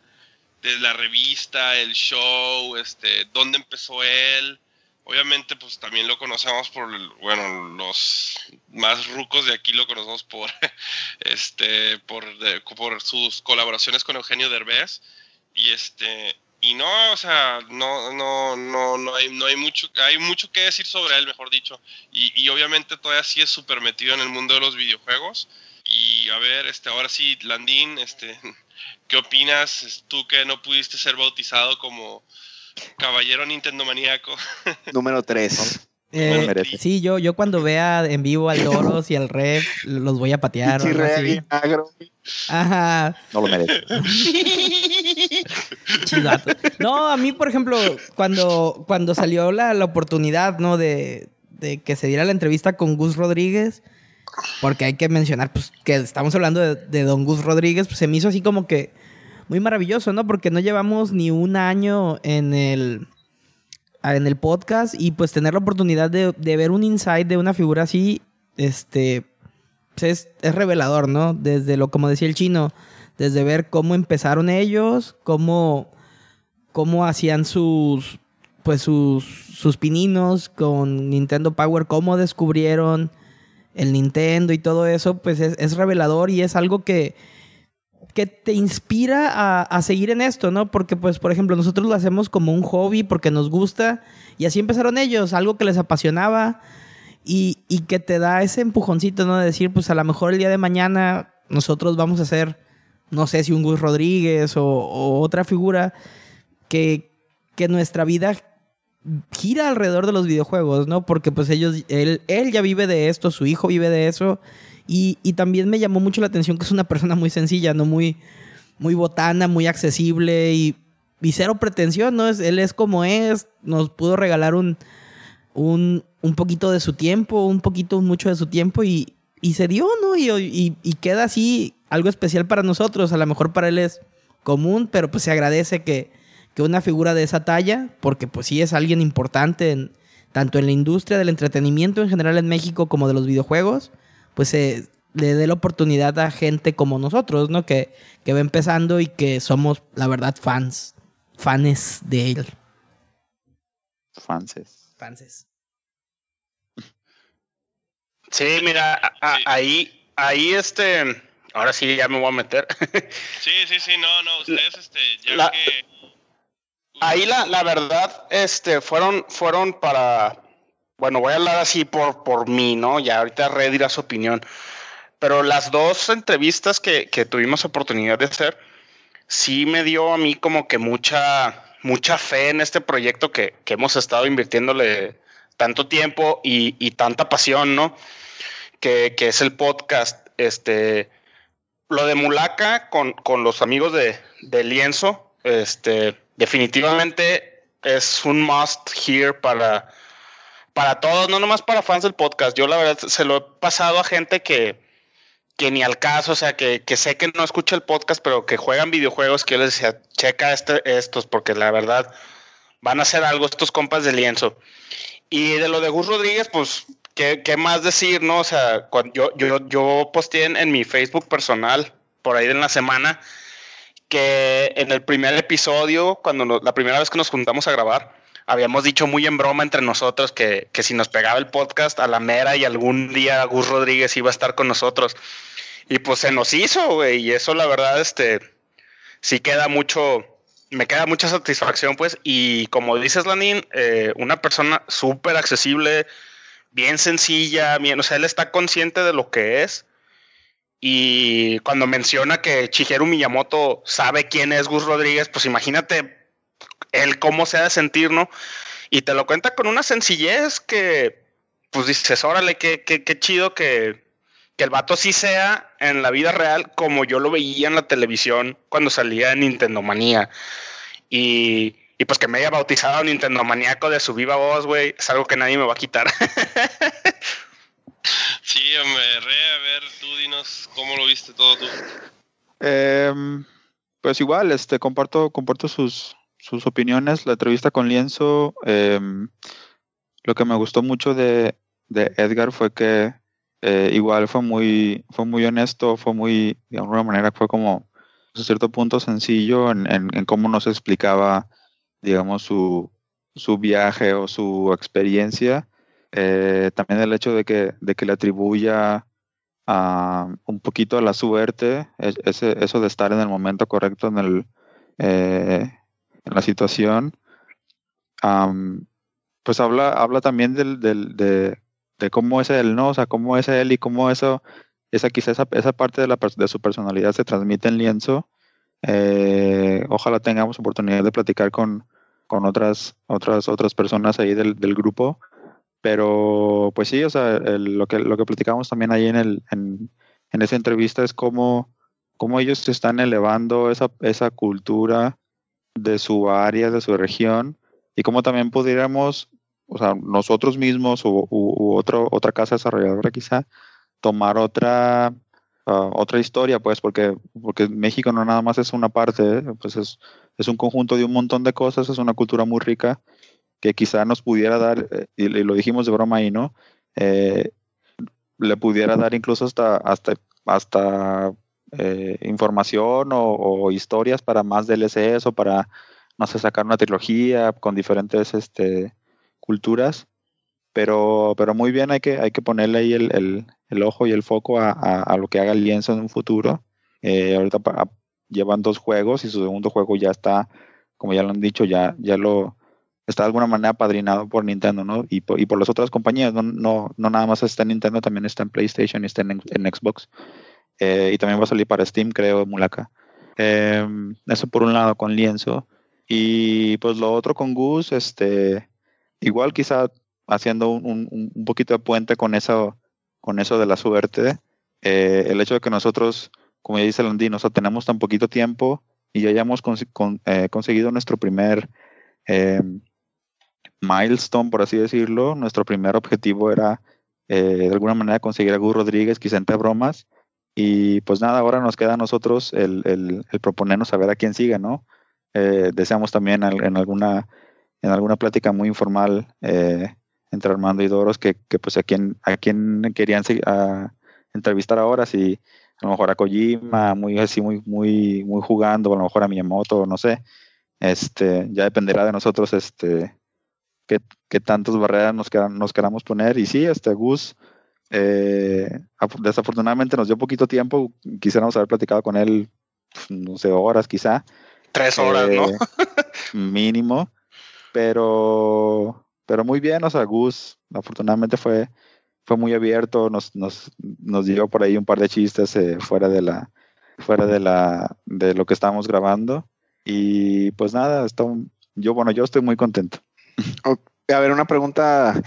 de la revista, el show, este, dónde empezó él, Obviamente, pues también lo conocemos por, bueno, los más rucos de aquí lo conocemos por, este, por, por sus colaboraciones con Eugenio Derbez. Y este, y no, o sea, no, no, no, no hay, no hay mucho, hay mucho que decir sobre él, mejor dicho. Y, y obviamente todavía sí es súper metido en el mundo de los videojuegos. Y a ver, este, ahora sí, Landín, este, ¿qué opinas? Tú que no pudiste ser bautizado como caballero Nintendo maníaco. Número 3. Eh, No sí, yo, yo cuando vea en vivo al Doros y al Rev, los voy a patear. o algo así. Ajá. No lo merece. Chidato. No, a mí, por ejemplo, cuando, cuando salió la, la oportunidad, ¿no? De, de que se diera la entrevista con Gus Rodríguez, porque hay que mencionar, pues, que estamos hablando de, don Gus Rodríguez, pues se me hizo así como que muy maravilloso, ¿no? Porque no llevamos ni un año en el, en el podcast y pues tener la oportunidad de, de ver un insight de una figura así, este, pues, es, es revelador, ¿no? Desde lo, como decía el chino, desde ver cómo empezaron ellos, cómo, cómo hacían sus, pues sus, sus pininos con Nintendo Power, cómo descubrieron el Nintendo y todo eso, pues es, revelador y es algo que, que te inspira a, a seguir en esto, ¿no? Porque, pues, por ejemplo, nosotros lo hacemos como un hobby porque nos gusta y así empezaron ellos, algo que les apasionaba. Y, y que te da ese empujoncito, ¿no? De decir, pues a lo mejor el día de mañana nosotros vamos a ser, no sé si un Gus Rodríguez o, otra figura que, que nuestra vida gira alrededor de los videojuegos, ¿no? Porque pues ellos, él, él ya vive de esto, su hijo vive de eso. Y, y, también me llamó mucho la atención que es una persona muy sencilla, ¿no? Muy, muy botana, muy accesible y, y cero pretensión, ¿no? Es, él es como es, nos pudo regalar un, un, un poquito de su tiempo, un poquito, mucho de su tiempo y, y se dio, ¿no? Y, y, y, queda así algo especial para nosotros. A lo mejor para él es común, pero pues se agradece que, que una figura de esa talla, porque pues sí es alguien importante en, tanto en la industria del entretenimiento en general en México como de los videojuegos, pues se le dé la oportunidad a gente como nosotros, ¿no? Que, que va empezando y que somos, la verdad, fans, fans de él. Fanses. Fanses. Sí, mira, ahí, ahí este, ahora sí ya me voy a meter. sí, sí, sí, no, no, ustedes, este, ya que ahí la, la verdad, este, fueron, fueron para, bueno, voy a hablar así por, por mí, ¿no? Ya ahorita Red dirá su opinión. Pero las dos entrevistas que, que tuvimos oportunidad de hacer, sí me dio a mí como que mucha, mucha fe en este proyecto que, que hemos estado invirtiéndole tanto tiempo y, y tanta pasión, ¿no? Que, que, es el podcast. Este, lo de Mulaca con, con los amigos de, de Lienzo, este, definitivamente es un must here para, para todos, no nomás para fans del podcast. Yo la verdad se lo he pasado a gente que, que ni al caso, o sea, que, que sé que no escucha el podcast, pero que juegan videojuegos, que les decía, checa este, estos, porque la verdad van a hacer algo estos compas de lienzo. Y de lo de Gus Rodríguez, pues, ¿qué, más decir, no? O sea, yo, yo, yo posteé en mi Facebook personal, por ahí en la semana, que en el primer episodio, cuando la primera vez que nos juntamos a grabar, habíamos dicho muy en broma entre nosotros que, que, si nos pegaba el podcast a la mera y algún día Gus Rodríguez iba a estar con nosotros. Y pues se nos hizo, güey, y eso la verdad, este, sí queda mucho, me queda mucha satisfacción, pues, y como dices, Lanín, eh, una persona súper accesible, bien sencilla, bien, o él está consciente de lo que es y cuando menciona que Shigeru Miyamoto sabe quién es Gus Rodríguez, pues imagínate él cómo se ha de sentir, ¿no? Y te lo cuenta con una sencillez que, pues dices, órale, qué, qué, qué chido que, que el vato sí sea en la vida real como yo lo veía en la televisión cuando salía en Nintendo Manía. Y, y pues que me haya bautizado Nintendo Maníaco de su viva voz, güey, es algo que nadie me va a quitar. Sí, hombre, re, a ver, tú dinos cómo lo viste todo tú. Eh, pues igual, este, comparto, comparto sus, sus opiniones. La entrevista con Lienzo, eh, lo que me gustó mucho de, de Edgar fue que eh, igual fue muy, fue muy honesto, fue muy, de alguna manera, fue como a cierto punto sencillo en, en, en cómo nos explicaba, digamos, su, su viaje o su experiencia eh, también el hecho de que, de que le atribuya uh, un poquito a la suerte, ese, eso de estar en el momento correcto en, el, eh, en la situación, um, pues habla, habla también del, del, de, de, cómo es él, ¿no? O sea, cómo es él y cómo eso, esa quizá esa, esa parte de, la, de su personalidad se transmite en lienzo. Eh, ojalá tengamos oportunidad de platicar con, con otras, otras, otras personas ahí del, del grupo pero pues sí, o sea, lo, que, lo que platicamos también ahí en, el, en, en esa entrevista es cómo, cómo ellos están elevando esa, esa cultura de su área, de su región, y cómo también pudiéramos, o sea, nosotros mismos u, u, otro, otra casa desarrolladora quizá, tomar otra, uh, otra historia, pues, porque, porque México no nada más es una parte, pues es, es un conjunto de un montón de cosas, es una cultura muy rica que quizá nos pudiera dar, eh, y lo dijimos de broma ahí, ¿no? Eh, le pudiera dar incluso hasta, hasta, hasta eh, información o, historias para más DLCs o para, no sé, sacar una trilogía con diferentes este, culturas. Pero, pero muy bien, hay que, hay que ponerle ahí el, el, ojo y el foco a, a, lo que haga el lienzo en un futuro. Ahorita llevan dos juegos y su segundo juego ya está, como ya lo han dicho, ya, ya lo, está de alguna manera padrinado por Nintendo, ¿no? Y por, y por las otras compañías, no, no, no nada más está en Nintendo, también está en PlayStation y está en, en Xbox. Eh, y también va a salir para Steam, creo, Mulaka. Eh, eso por un lado con Lienzo. Y pues lo otro con Gus, este, igual quizá haciendo un, un, un poquito de puente con eso, con eso de la suerte, eh, el hecho de que nosotros, como ya dice Landino, o sea, tenemos tan poquito tiempo y ya hayamos eh, conseguido nuestro primer eh, milestone, por así decirlo. Nuestro primer objetivo era eh, de alguna manera conseguir a Gus Rodríguez, quizá entre bromas. Y pues nada, ahora nos queda a nosotros el, proponernos saber a quién sigue, ¿no? Eh, deseamos también en alguna en alguna plática muy informal eh, entre Armando y Doros que, pues a quién a quién querían a entrevistar ahora si a lo mejor a Kojima muy así muy muy muy jugando a lo mejor a Miyamoto no sé este ya dependerá de nosotros este qué, qué tantas barreras nos, nos queramos poner y sí este Gus eh, desafortunadamente nos dio poquito tiempo quisiéramos haber platicado con él no sé horas quizá Tres horas, eh, ¿no? mínimo. Pero, pero muy bien, o sea, Gus, afortunadamente fue, fue muy abierto, nos, nos, nos dio por ahí un par de chistes eh, fuera de la, fuera de la, de lo que estábamos grabando. Y pues nada, está, yo, bueno, yo estoy muy contento. Okay. A ver, una pregunta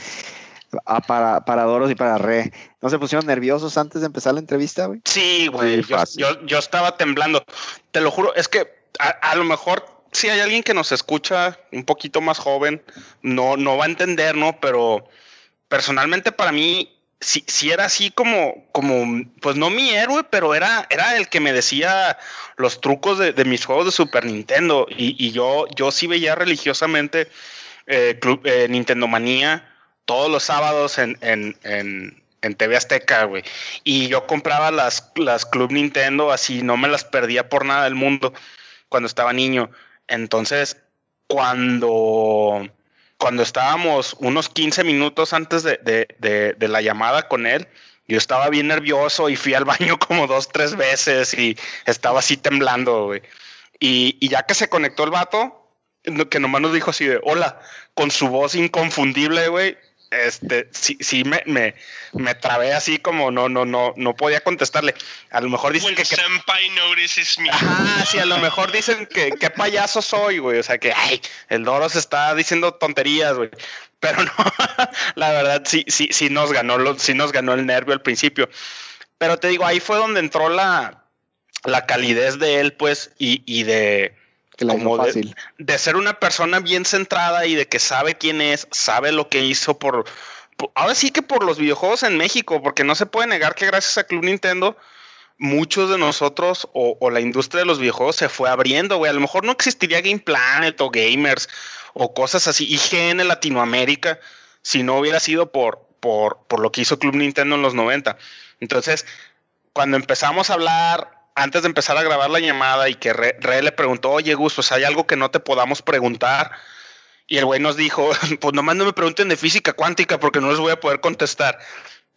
a, para, para Doros y para Re. ¿No se pusieron nerviosos antes de empezar la entrevista, güey? Sí, güey. Yo, yo, yo, estaba temblando. Te lo juro, es que a, a, lo mejor si hay alguien que nos escucha un poquito más joven, no, no va a entender, ¿no? Pero personalmente para mí, si, si era así como, como, pues no mi héroe, pero era, era el que me decía los trucos de, de mis juegos de Super Nintendo. Y, y, yo, yo sí veía religiosamente eh, Club, eh, Nintendo Manía todos los sábados en, en, en en TV Azteca, güey. Y yo compraba las, las Club Nintendo, así no me las perdía por nada del mundo cuando estaba niño. Entonces, cuando, cuando estábamos unos 15 minutos antes de, de, de, la llamada con él, yo estaba bien nervioso y fui al baño como dos, tres veces y estaba así temblando, güey. Y, y ya que se conectó el vato, que nomás nos dijo así de hola, con su voz inconfundible, güey, este, sí, sí me, me, me, trabé así como no, no, no, no podía contestarle. A lo mejor dicen When que. que me. Ajá, sí, a lo mejor dicen que qué payaso soy, güey. O sea que, ay, el Doro se está diciendo tonterías, güey. Pero no, la verdad sí, sí, sí nos ganó, lo, sí nos ganó el nervio al principio. Pero te digo, ahí fue donde entró la, la calidez de él, pues, y, y de que como de, de, ser una persona bien centrada y de que sabe quién es, sabe lo que hizo por, por, ahora sí que por los videojuegos en México, porque no se puede negar que gracias a Club Nintendo muchos de nosotros o, o la industria de los videojuegos se fue abriendo, güey. A lo mejor no existiría Game Planet o Gamers o cosas así, IGN en Latinoamérica, si no hubiera sido por, por, por lo que hizo Club Nintendo en los 90. Entonces, cuando empezamos a hablar antes de empezar a grabar la llamada y que Re, Re, le preguntó, oye Gus, pues hay algo que no te podamos preguntar. Y el güey nos dijo, pues nomás no me pregunten de física cuántica porque no les voy a poder contestar.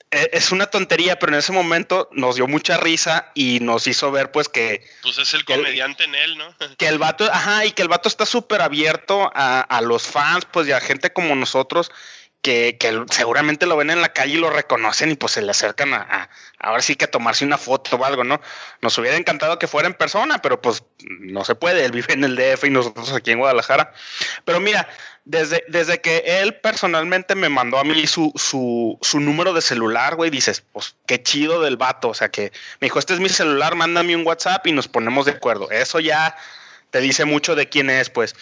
Es una tontería, pero en ese momento nos dio mucha risa y nos hizo ver pues que... Pues es el comediante el, en él, ¿no? Que el vato, ajá, y que el vato está súper abierto a, a los fans, pues y a gente como nosotros que, que, seguramente lo ven en la calle y lo reconocen y pues se le acercan a, a, ahora sí que a tomarse una foto o algo, ¿no? Nos hubiera encantado que fuera en persona, pero pues no se puede, él vive en el DF y nosotros aquí en Guadalajara. Pero mira, desde, desde que él personalmente me mandó a mí su, su, su número de celular, güey, dices, pues qué chido del vato, o sea que me dijo, este es mi celular, mándame un WhatsApp y nos ponemos de acuerdo. Eso ya te dice mucho de quién es, pues.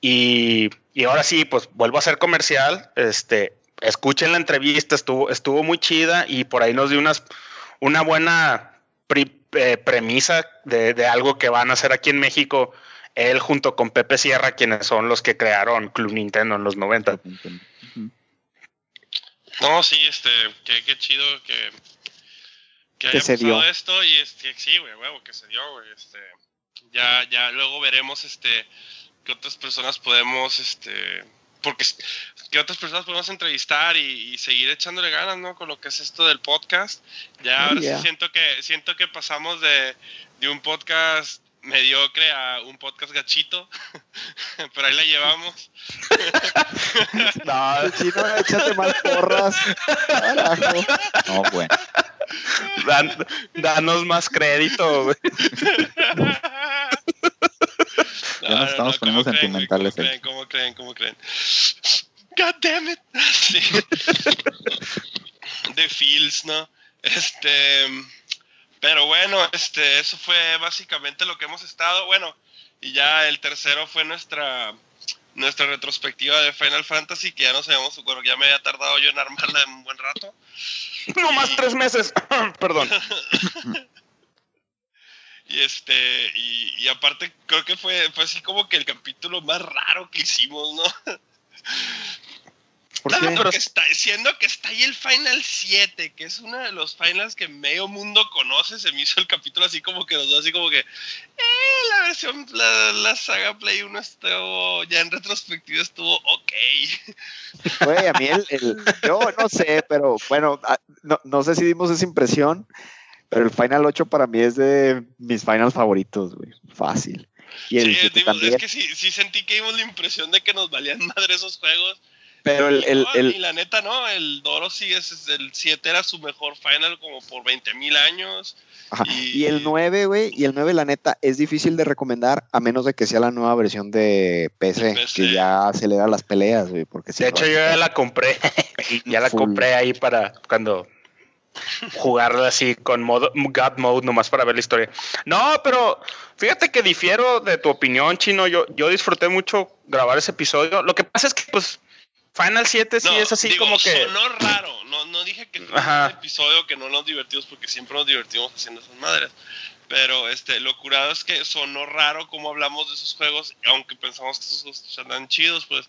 Y, y, ahora sí, pues vuelvo a hacer comercial. Este, escuchen la entrevista, estuvo, estuvo muy chida y por ahí nos dio unas, una buena eh, premisa de, de, algo que van a hacer aquí en México. Él junto con Pepe Sierra, quienes son los que crearon Club Nintendo en los 90. No, sí, este, qué, qué chido que, que haya se dio. esto y este, sí, güey, huevo, que se dio, güey, este, ya, ya luego veremos, este, que otras personas podemos, este, porque que otras personas podemos entrevistar y, y, seguir echándole ganas, ¿no? Con lo que es esto del podcast. Ya ahora yeah. sí siento que siento que pasamos de, de un podcast mediocre a un podcast gachito, pero ahí la llevamos. No, Chino, échate más porras. Carajo. No, bueno. dan- danos más crédito. Ya nos estamos poniendo sentimentales, ¿Cómo eh. creen? ¿Cómo creen? ¿Cómo creen? God damn it. Sí. De Fields, ¿no? Este. Pero bueno, este, eso fue básicamente lo que hemos estado. Bueno, y ya el tercero fue nuestra nuestra retrospectiva de Final Fantasy, que ya no sabemos, bueno, ya me había tardado yo en armarla en un buen rato. No más tres meses. Perdón. Y este, y, y aparte creo que fue, fue así como que el capítulo más raro que hicimos, ¿no? ¿Por Claro, qué? porque está, siendo que está ahí el Final 7, que es uno de los finals que medio mundo conoce, se me hizo el capítulo así como que nos dio así como que, eh, la versión, la, la saga Play 1 estuvo, ya en retrospectiva estuvo ok. Güey, a mí el, el- yo no sé, pero bueno, no, no sé si dimos esa impresión, pero el Final 8 para mí es de mis finals favoritos, güey. Fácil. Y el Sí, 7 digo, también. es que sí, sí sentí que dimos la impresión de que nos valían madre esos juegos. Pero el, el, No, el- y la neta, no, el Doro sí es, es- el 7 era su mejor final como por 20 mil años. ajá, y- y el 9, güey, y el 9, la neta, es difícil de recomendar a menos de que sea la nueva versión de PC, De PC. que ya acelera las peleas, güey, porque si De no, hecho, yo ya la compré. ya la Full. compré ahí para cuando jugarla así con modo God Mode nomás para ver la historia. No, pero fíjate que difiero de tu opinión, Chino. Yo, yo disfruté mucho grabar ese episodio. Lo que pasa es que, pues, Final 7 sí No, es así digo, como que. Sonó raro, no, no dije que fue Ajá. un episodio que no nos divertimos porque siempre nos divertimos haciendo esas madres. Pero este, lo curado es que sonó raro como hablamos de esos juegos, aunque pensamos que esos juegos eran chidos, pues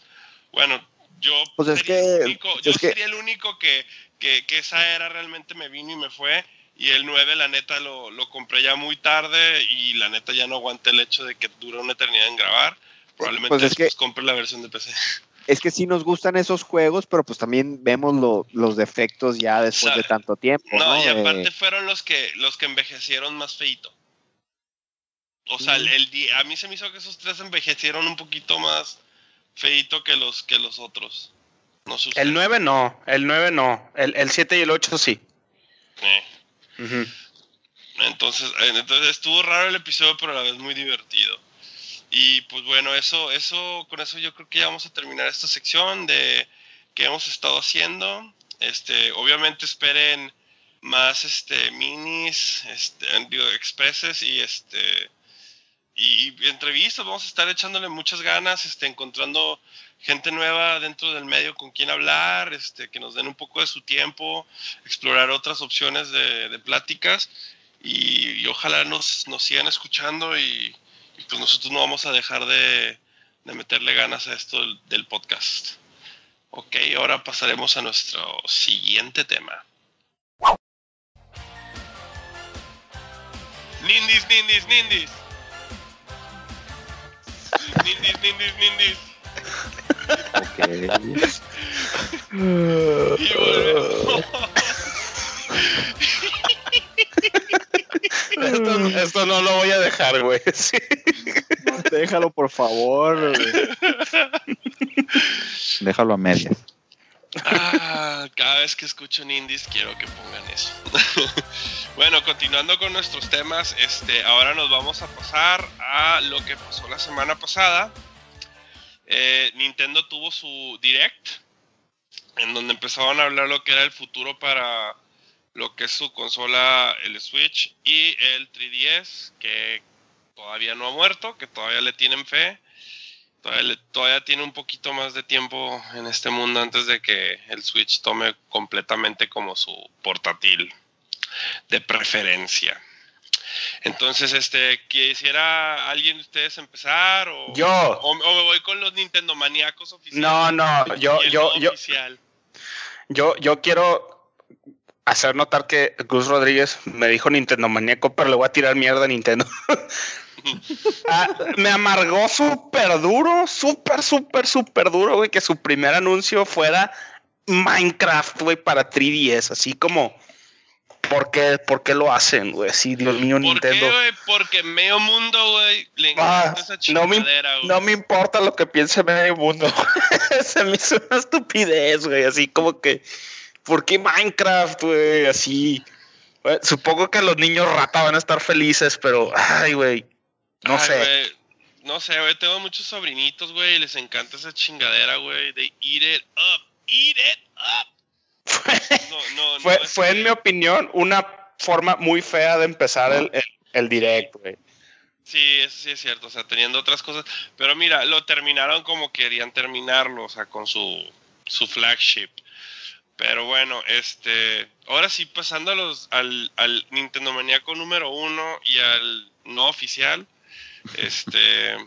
bueno, yo, Pues es sería, que- el único, yo es que- sería el único que, que, que esa era realmente me vino y me fue. Y el 9, la neta, lo, lo compré ya muy tarde y la neta ya no aguanté el hecho de que dura una eternidad en grabar. Probablemente Pues es que- después compre la versión de PC. es que sí nos gustan esos juegos, pero pues también vemos lo- los defectos ya después de tanto tiempo, ¿no? No, y Eh, aparte fueron los que los que envejecieron más feito. O sea, el, el di- a mí se me hizo que esos tres envejecieron un poquito más feito que los que los otros. No sé El ustedes. 9 no, el 9 no. El, el 7 y el 8 sí. Eh. Entonces, eh, entonces estuvo raro el episodio, pero a la vez muy divertido. Y pues bueno, eso, eso, con eso yo creo que ya vamos a terminar esta sección de que hemos estado haciendo. Este, obviamente esperen más este minis, este, digo, expresses y este y entrevistas, vamos a estar echándole muchas ganas, este, encontrando gente nueva dentro del medio con quien hablar, este, que nos den un poco de su tiempo, explorar otras opciones de, pláticas y, ojalá nos, sigan escuchando y, y pues nosotros no vamos a dejar de, de meterle ganas a esto del, del podcast. Ok, ahora pasaremos a nuestro siguiente tema. Nindis, nindis, nindis. Nindis, nindis, nindis. Ok. Y volvemos. Esto, esto no lo voy a dejar, güey. Sí. Déjalo, por favor. güey. Déjalo a medias. Ah, cada vez que escucho Indies quiero que pongan eso. bueno, continuando con nuestros temas, este, ahora nos vamos a pasar a lo que pasó la semana pasada. Eh, Nintendo tuvo su direct, en donde empezaban a hablar lo que era el futuro para lo que es su consola, el Switch y el 3DS, que todavía no ha muerto, que todavía le tienen fe. Todavía, tiene un poquito más de tiempo en este mundo antes de que el Switch tome completamente como su portátil de preferencia. Entonces, este, quisiera alguien de ustedes empezar o, Yo. o, o me voy con los Nintendo maníacos oficiales. No, no, yo, yo, yo, oficial. yo, yo quiero hacer notar que Cruz Rodríguez me dijo Nintendo maníaco, pero le voy a tirar mierda a Nintendo. Ah, me amargó súper duro, súper, súper, súper duro, güey, que su primer anuncio fuera Minecraft, güey, para 3DS, así como, ¿por qué, por qué lo hacen, güey? Sí, Dios mío, ¿Por Nintendo. qué? Porque medio mundo, güey, le Ah, encanta esa no me, chingadera, güey. no me importa lo que piense medio mundo. Se me hizo una estupidez, güey. Así como que, ¿por qué Minecraft, güey? Así. Supongo que los niños rata van a estar felices, pero, ay, güey. No Ay, sé. güey, No sé, güey. Tengo muchos sobrinitos, güey, y les encanta esa chingadera, güey. They eat it up. Eat it up. No, no, fue, fue, en mi opinión, una forma muy fea de empezar el, el, el direct, güey. Sí, eso sí es cierto, o sea, teniendo otras cosas. Pero mira, lo terminaron como querían terminarlo, o sea, con su, su flagship. Pero bueno, este. Ahora sí, pasando a los, al, al Nintendo Maníaco número uno y al no oficial. Este.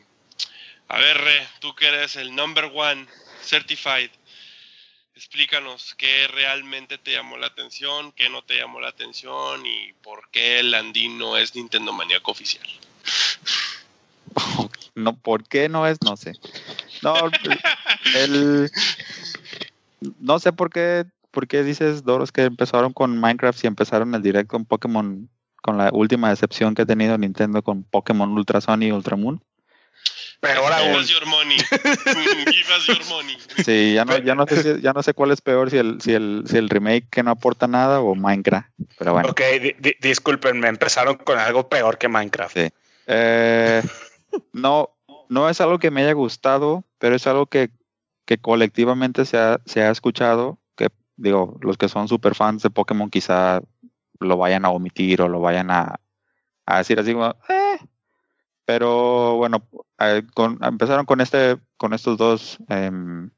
A ver, Re, tú que eres el number one certified. Explícanos qué realmente te llamó la atención, qué no te llamó la atención y por qué el Andino es Nintendo Maníaco oficial. No, ¿por qué no es? No sé. No, el, no sé por qué, por qué dices, Doros, que empezaron con Minecraft y empezaron el direct con Pokémon, con la última decepción que ha tenido Nintendo con Pokémon Ultra Sun y Ultra Moon. Peor Give aún. us your money. Give us your money. Sí, ya no, ya no sé si- ya no sé cuál es peor, si el, si el, si el remake que no aporta nada o Minecraft. Pero bueno. Ok, di- di- discúlpenme, empezaron con algo peor que Minecraft. Sí. Eh, no, no es algo que me haya gustado, pero es algo que, que colectivamente se ha, se ha escuchado, que digo, los que son super fans de Pokémon quizá lo vayan a omitir o lo vayan a, a decir así como, "Eh". Pero bueno, eh, con- empezaron con este, con estos dos em,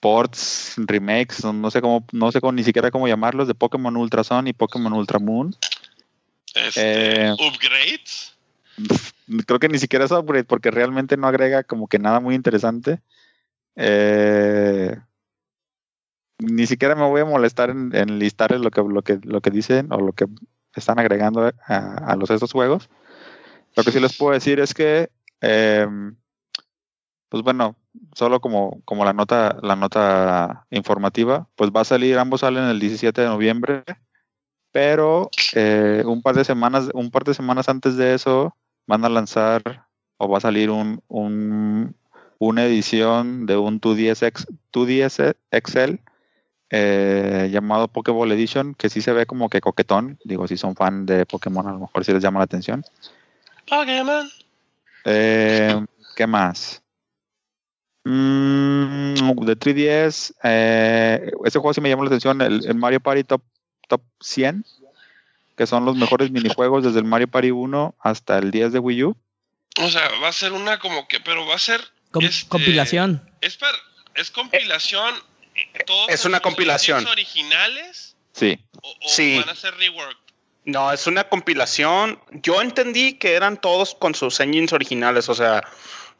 ports, remakes, no, no sé cómo, no sé cómo, ni siquiera cómo llamarlos, de Pokémon Ultra Sun y Pokémon Ultra Moon. Este, Eh, upgrades. creo que ni siquiera es upgrade porque realmente no agrega como que nada muy interesante. Eh, ni siquiera me voy a molestar en, en listar lo que, lo, que, lo que dicen o lo que están agregando a, a los estos juegos. Lo que sí les puedo decir es que, em, pues bueno, solo como, como la nota, la nota informativa, pues va a salir, ambos salen el 17 de noviembre, pero eh, un par de semanas, un par de semanas antes de eso, van a lanzar o va a salir un, un- una edición de un 2DS, X- 2DS XL eh, llamado Pokéball Edition, que sí se ve como que coquetón. Digo, si son fan de Pokémon, a lo mejor sí les llama la atención. Pokémon. Eh, ¿Qué más? Mm, de 3DS, eh, ese juego sí me llamó la atención, el, el Mario Party Top, Top 100, que son los mejores minijuegos desde el Mario Party 1 hasta el 10 de Wii U. O sea, va a ser una como que, pero va a ser. Com- este, Compilación. Es, par- es compilación. eh, todos es una compilación. originales Sí, o, o Sí. van a ser reworked? No, es una compilación. Yo entendí que eran todos con sus engines originales, o sea,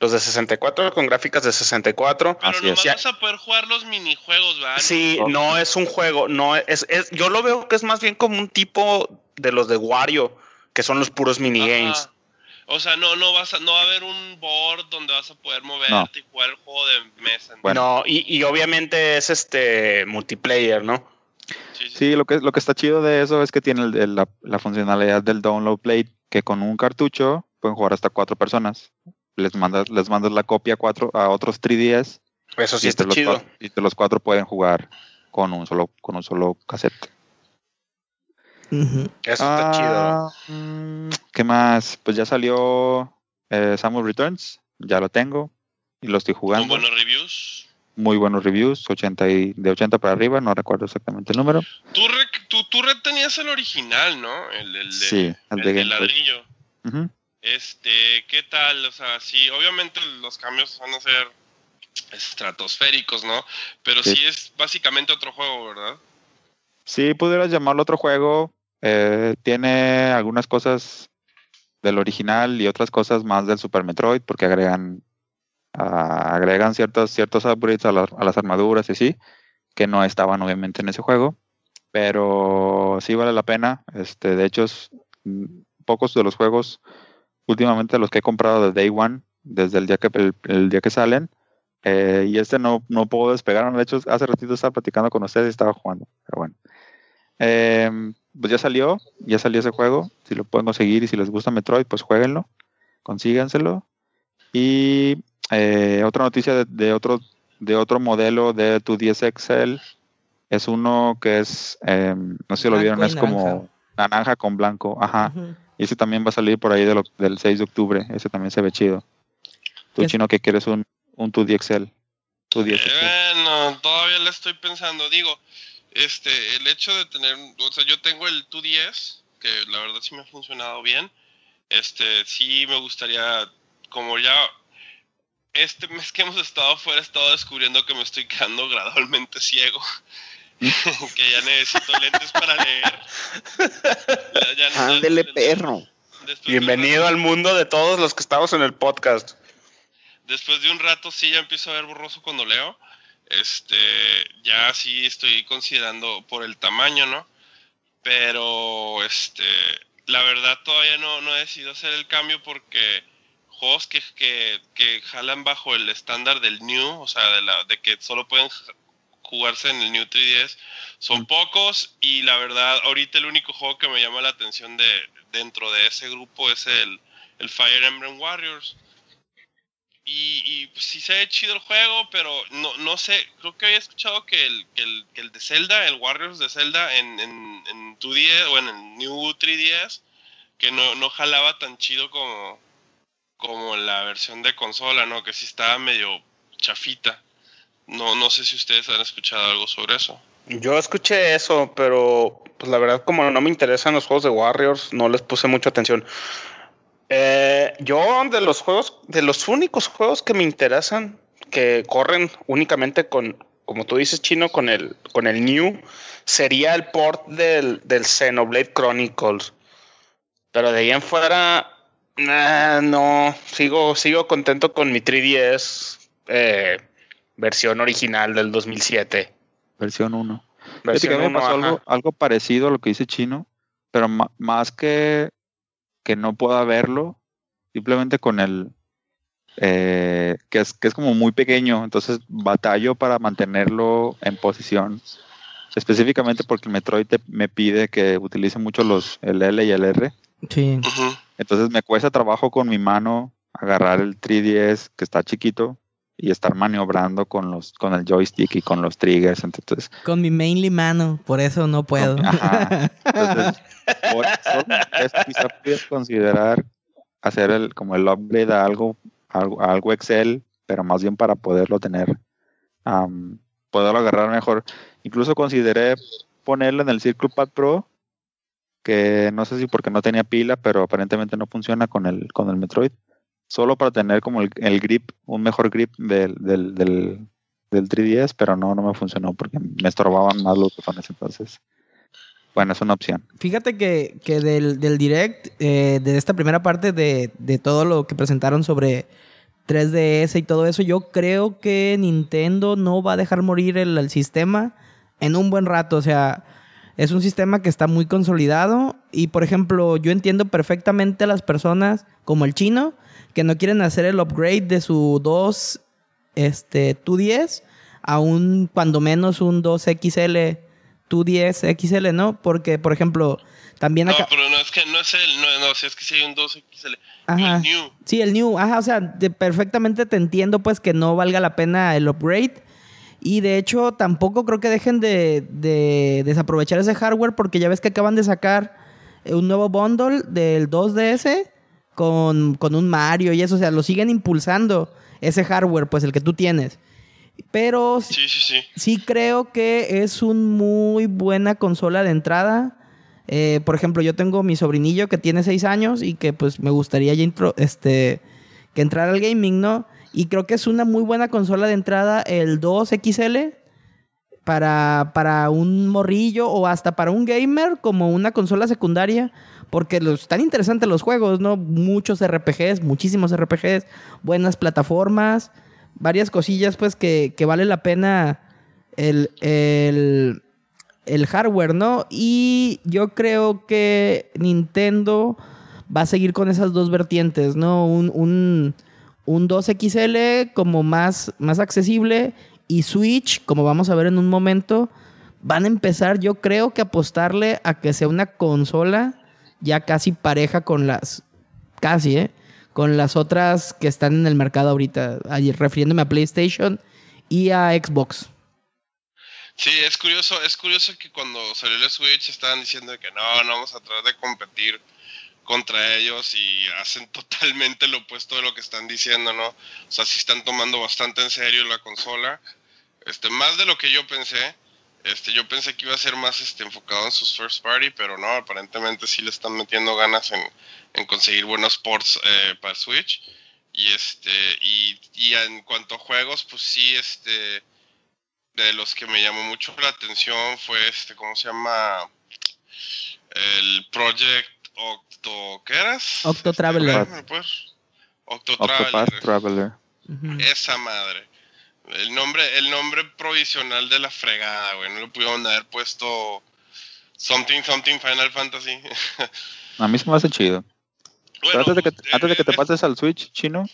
los de 64 con gráficas de 64. Pero Así nomás es. vas a poder jugar los minijuegos, ¿verdad? Sí, no es un juego, no es, es yo lo veo que es más bien como un tipo de los de Wario, que son los puros minigames. Ajá. O sea, no, no vas a, no va a haber un board donde vas a poder moverte y jugar el juego de mesa. ¿no? Bueno. No, y, y obviamente es este multiplayer, ¿no? Sí, sí. sí, lo que, lo que está chido de eso es que tiene el- el- la, la funcionalidad del download plate, que con un cartucho pueden jugar hasta cuatro personas. Les mandas, les mandas la copia a, cuatro, a otros 3DS Eso sí y, está los, chido. cua- y los cuatro pueden jugar con un solo, con un solo cassette. Eso está chido. Ah, ¿Qué más? Pues ya salió eh, Samus Returns, ya lo tengo y lo estoy Con jugando. buenos reviews. Muy buenos reviews, 80 y, de 80 para arriba, no recuerdo exactamente el número. Tú, re- tú, tú re- tenías el original, ¿no? El, el de, Sí, el el de de Game Boy. ladrillo. Este, ¿qué tal? O sea, sí, obviamente los cambios van a ser estratosféricos, ¿no? Pero sí, Sí. es básicamente otro juego, ¿verdad? Sí, pudieras llamarlo otro juego. eh, tiene algunas cosas del original y otras cosas más del Super Metroid, porque agregan ah, agregan ciertos, ciertos upgrades a, la- a las armaduras y sí, que no estaban obviamente en ese juego. Pero sí vale la pena. Este, de hecho, es, mm, pocos de los juegos últimamente los que he comprado de Day One, desde el día que, el, el día que salen. eh, y este no, no puedo despegar. De hecho, hace ratito estaba platicando con ustedes y estaba jugando. Pero bueno. Em, pues ya salió, ya salió ese juego. Si lo pueden conseguir y si les gusta Metroid, pues jueguenlo, consíganselo. Y eh, otra noticia de, de otro de otro modelo de tu 10 Excel es uno que es, eh, no sé si lo vieron, es como naranja con blanco, ajá. Ujú. Y ese también va a salir por ahí de lo- del 6 de octubre, ese también se ve chido. Tú, Es- chino, que quieres un, un tu 10 Excel. Tu 10 Excel. Bueno, todavía le estoy pensando. Digo, este, el hecho de tener, o sea, yo tengo el 210, que la verdad sí me ha funcionado bien. Este, sí me gustaría, como ya este mes que hemos estado fuera, he estado descubriendo que me estoy quedando gradualmente ciego. que ya necesito lentes para leer. Ya- ya no- Ándele, perro. Bienvenido rato- al mundo de todos los que estamos en el podcast. después de un rato sí ya empiezo a ver borroso cuando leo. Este, ya sí estoy considerando por el tamaño, ¿no? Pero, este, la verdad todavía no, no he decidido hacer el cambio porque juegos que, que, que jalan bajo el estándar del New, o sea, de, la, de que solo pueden jugarse en el New 3DS, son pocos y la verdad ahorita el único juego que me llama la atención de dentro de ese grupo es el, el Fire Emblem Warriors. Y, y pues sí se ve chido el juego, pero no, no sé, creo que había escuchado que el, que el, que el de Zelda, el Warriors de Zelda en, en, en 2DS o en el New 3DS, que no, no jalaba tan chido como, como la versión de consola, ¿no? Que sí estaba medio chafita. No, no sé si ustedes han escuchado algo sobre eso. Yo escuché eso, pero pues la verdad como no me interesan los juegos de Warriors, no les puse mucha atención. Eh, yo de los juegos, de los únicos juegos que me interesan, que corren únicamente con, como tú dices, chino, con el, con el New, sería el port del, del Xenoblade Chronicles. Pero de ahí en fuera, nah, no, sigo, sigo contento con mi 3DS eh, versión original del 2007. Versión 1. Fíjate que Versión me pasó ajá. algo, algo parecido a lo que dice Chino, pero más que que no pueda verlo, simplemente con el eh, que, es, que es como muy pequeño, entonces batallo para mantenerlo en posición, específicamente porque el Metroid te- me pide que utilice mucho los el L y el R, Sí. Ujú. Entonces me cuesta trabajo con mi mano agarrar el 3DS que está chiquito y estar maniobrando con los con el joystick y con los triggers, entonces Con mi mainly mano, por eso no puedo. Ajá. Entonces, por eso, quizá puedes considerar hacer el, como el upgrade a algo, a algo Excel, pero más bien para poderlo tener, am, poderlo agarrar mejor. Incluso consideré ponerlo en el Circle Pad Pro, que no sé si porque no tenía pila, pero aparentemente no funciona con el, con el Metroid. Solo para tener como el, el grip, un mejor grip del, del, del, del 3DS, pero no, no me funcionó porque me estorbaban más los botones entonces. Bueno, es una opción. Fíjate que, que del, del direct, eh, de esta primera parte de, de todo lo que presentaron sobre 3DS y todo eso, yo creo que Nintendo no va a dejar morir el, el sistema en un buen rato. O sea, es un sistema que está muy consolidado. Y por ejemplo, yo entiendo perfectamente a las personas como el chino que no quieren hacer el upgrade de su 2 este, 210 a un, cuando menos un 2XL, 210 XL, ¿no? Porque, por ejemplo, también No, acá... pero no es que no es el, no, no, si es que si hay un 2XL. Ajá. El New. Sí, el new, ajá, o sea, de- perfectamente te entiendo pues que no valga la pena el upgrade. Y de hecho tampoco creo que dejen de, de desaprovechar ese hardware porque ya ves que acaban de sacar eh, un nuevo bundle del 2DS con, con un Mario y eso, o sea, lo siguen impulsando ese hardware, pues el que tú tienes. Pero sí- Sí, sí, sí. sí creo que es un muy buena consola de entrada. Eh, por ejemplo, yo tengo mi sobrinillo que tiene 6 años y que pues me gustaría ya intro- este, que entrara al gaming, ¿no? Y creo que es una muy buena consola de entrada el 2XL para, para un morrillo o hasta para un gamer como una consola secundaria. Porque los, están interesantes los juegos, ¿no? Muchos RPGs, muchísimos RPGs, buenas plataformas, varias cosillas pues que, que vale la pena el, el, el hardware, ¿no? Y yo creo que Nintendo va a seguir con esas dos vertientes, ¿no? Un, un, un 2XL como más, más accesible y Switch, como vamos a ver en un momento, van a empezar, yo creo que apostarle a que sea una consola ya casi pareja con las, casi, ¿eh? Con las otras que están en el mercado ahorita, refiriéndome a PlayStation y a Xbox. Sí, es curioso, es curioso que cuando salió el Switch estaban diciendo que no, no vamos a tratar de competir contra ellos y hacen totalmente lo opuesto de lo que están diciendo, ¿no? O sea, sí están tomando bastante en serio la consola, este, más de lo que yo pensé. Este, yo pensé que iba a ser más este, enfocado en sus first party, pero no, aparentemente sí le están metiendo ganas en, en conseguir buenos ports eh, para Switch. Y este, y, y, en cuanto a juegos, pues sí, este, de los que me llamó mucho la atención fue este, ¿cómo se llama? El Project Octo, ¿qué eras? Octo Traveler. Octo Traveler. Traveler. Esa madre. El nombre, el nombre provisional de la fregada, güey. No le pudieron haber puesto Something Something Final Fantasy. A mí se me hace chido. antes de que, antes de que te pases al Switch chino,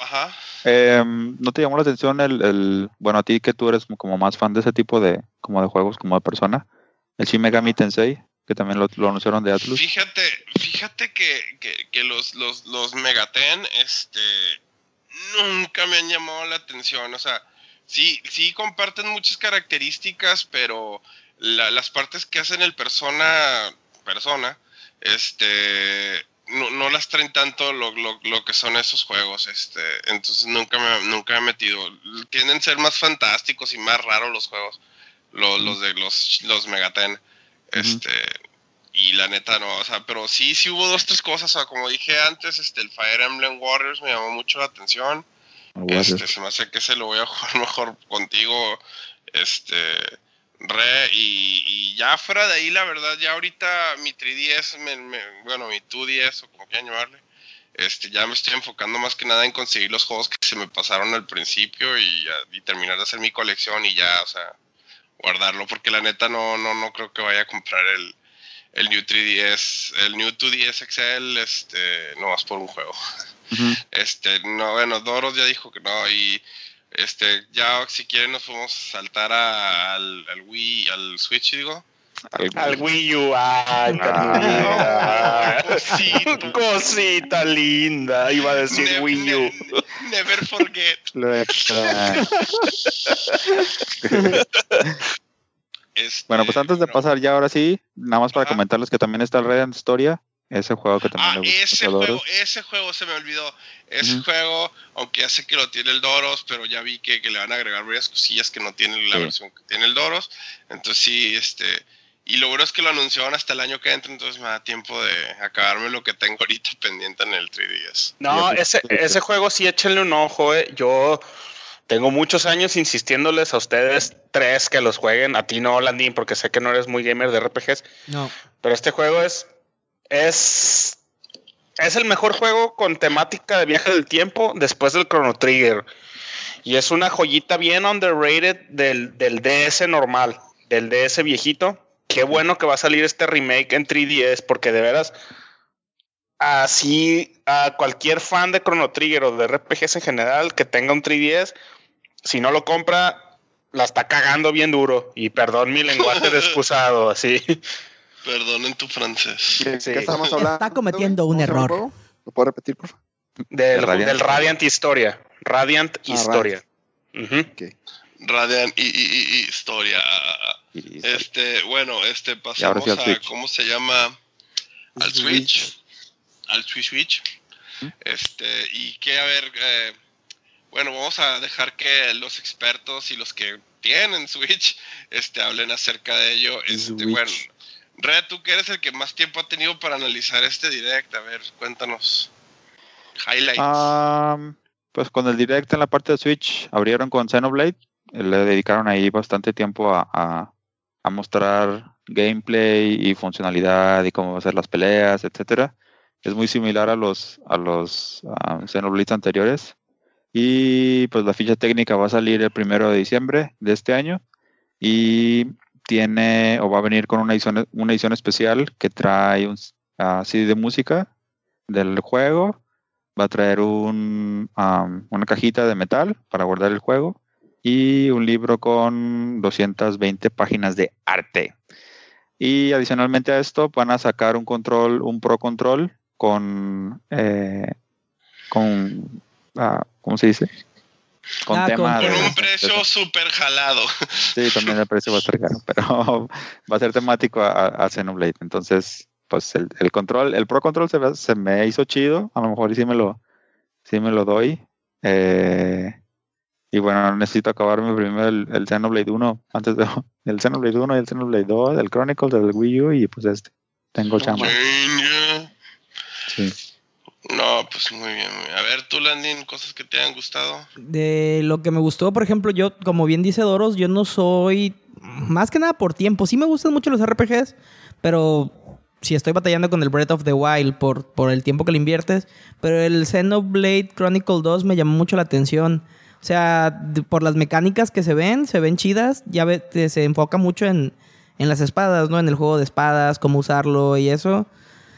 Ajá. Eh, ¿no te llamó la atención el, el, bueno, a ti que tú eres como más fan de ese tipo de, como de juegos, como de persona, el Shin Megami Tensei, que también lo, anunciaron de Atlus? Fíjate, fíjate que, que, los, los, los Megaten, este, nunca me han llamado la atención. O sea, sí, sí comparten muchas características, pero la, las partes que hacen el persona, persona, este, no, no las traen tanto lo, lo, lo, que son esos juegos, este, entonces nunca me, nunca me he metido. Tienden a ser más fantásticos y más raros los juegos, los, los de los, los Megaten, este, y la neta no, o sea, pero sí, sí hubo dos, tres cosas, o sea, como dije antes, este, el Fire Emblem Warriors me llamó mucho la atención, este, se me hace que se lo voy a jugar mejor contigo, este, Re, y, y, ya fuera de ahí, la verdad, ya ahorita mi 3DS, me, me, bueno, mi 2DS, o como quieran llamarle, este, ya me estoy enfocando más que nada en conseguir los juegos que se me pasaron al principio y, y terminar de hacer mi colección y ya, o sea, guardarlo, porque la neta no, no, no creo que vaya a comprar el, el New 3DS, el New 2DS XL, este, no más por un juego. Uh -huh. Este, no, bueno, Doros ya dijo que no, y este, ya si quieren nos podemos saltar a, al, al, Wii, al Switch, digo. Al, al Wii U, ay, ah, cosita. cosita linda, iba a decir Wii U. Ne never forget. este, bueno, pues antes de no. pasar ya ahora sí, nada más para Ajá. comentarles que también está el Radiant Historia, ese juego que también ah, le ese juego, ese juego se me olvidó. Ese juego, aunque ya sé que lo tiene el Doros, pero ya vi que, que le van a agregar varias cosillas que no tiene la sí. versión que tiene el Doros. Entonces sí, este... Y lo bueno es que lo anunciaron hasta el año que entra, entonces me da tiempo de acabarme lo que tengo ahorita pendiente en el 3DS. No, ese, ese juego sí échenle un ojo, eh. Yo tengo muchos años insistiéndoles a ustedes tres que los jueguen. A ti no, Landín, porque sé que no eres muy gamer de RPGs. No. Pero este juego es es, es el mejor juego con temática de viaje del tiempo después del Chrono Trigger. Y es una joyita bien underrated del, del DS normal, del DS viejito. Qué bueno que va a salir este remake en 3DS, porque de veras, así a cualquier fan de Chrono Trigger o de RPGs en general que tenga un 3DS, si no lo compra, la está cagando bien duro. Y perdón mi lenguaje de excusado, así. Perdonen tu francés. ¿De sí. qué estamos hablando? Está cometiendo un error. ¿Lo puedo repetir, por favor? Del, Radiant, del Radiant Historia. Radiant ah, Historia. Radiant. Uh -huh. okay. Radiant y, y, y, Historia. Este, bueno, este pasamos sí a, ¿cómo se llama? Al Switch. Switch. Al Switch Switch. ¿Mm? Este, y que, a ver, eh, bueno, vamos a dejar que los expertos y los que tienen Switch este, hablen acerca de ello. Este, bueno, Red, tú que eres el que más tiempo ha tenido para analizar este direct, a ver, cuéntanos. Highlights. Um, pues con el direct en la parte de Switch abrieron con Xenoblade, le dedicaron ahí bastante tiempo a, a, a mostrar gameplay y funcionalidad y cómo hacer las peleas, etcétera. Es muy similar a los a los uh, Xenoblades anteriores. Y pues la ficha técnica va a salir el primero de diciembre de este año. Y tiene o va a venir con una edición, una edición especial que trae un uh, CD de música del juego, va a traer un, um, una cajita de metal para guardar el juego y un libro con 220 páginas de arte. Y adicionalmente a esto van a sacar un control, un Pro Control con, eh, con ah, ¿cómo se dice? Con ah, tema con, un precio súper jalado. Sí, también el precio va a estar caro, pero va a ser temático a, a Xenoblade. Entonces, pues el, el, control, el Pro Control se, se, me hizo chido. A lo mejor sí me lo, sí me lo doy. Eh, y bueno, necesito acabarme primero el, el Xenoblade 1, antes de el Xenoblade 1 y el Xenoblade 2, el Chronicles, del Wii U y pues este. Tengo chamba. Sí. No, pues muy bien, A ver, tú, Landin, cosas que te hayan gustado. De lo que me gustó, por ejemplo, yo, como bien dice Doros, yo no soy. Más que nada por tiempo. Sí me gustan mucho los RPGs, pero si estoy batallando con el Breath of the Wild por, por el tiempo que le inviertes. Pero el Xenoblade Chronicle 2 me llamó mucho la atención. O sea, por las mecánicas que se ven, se ven chidas. Ya se enfoca mucho en, en, las espadas, ¿no? En el juego de espadas, cómo usarlo y eso.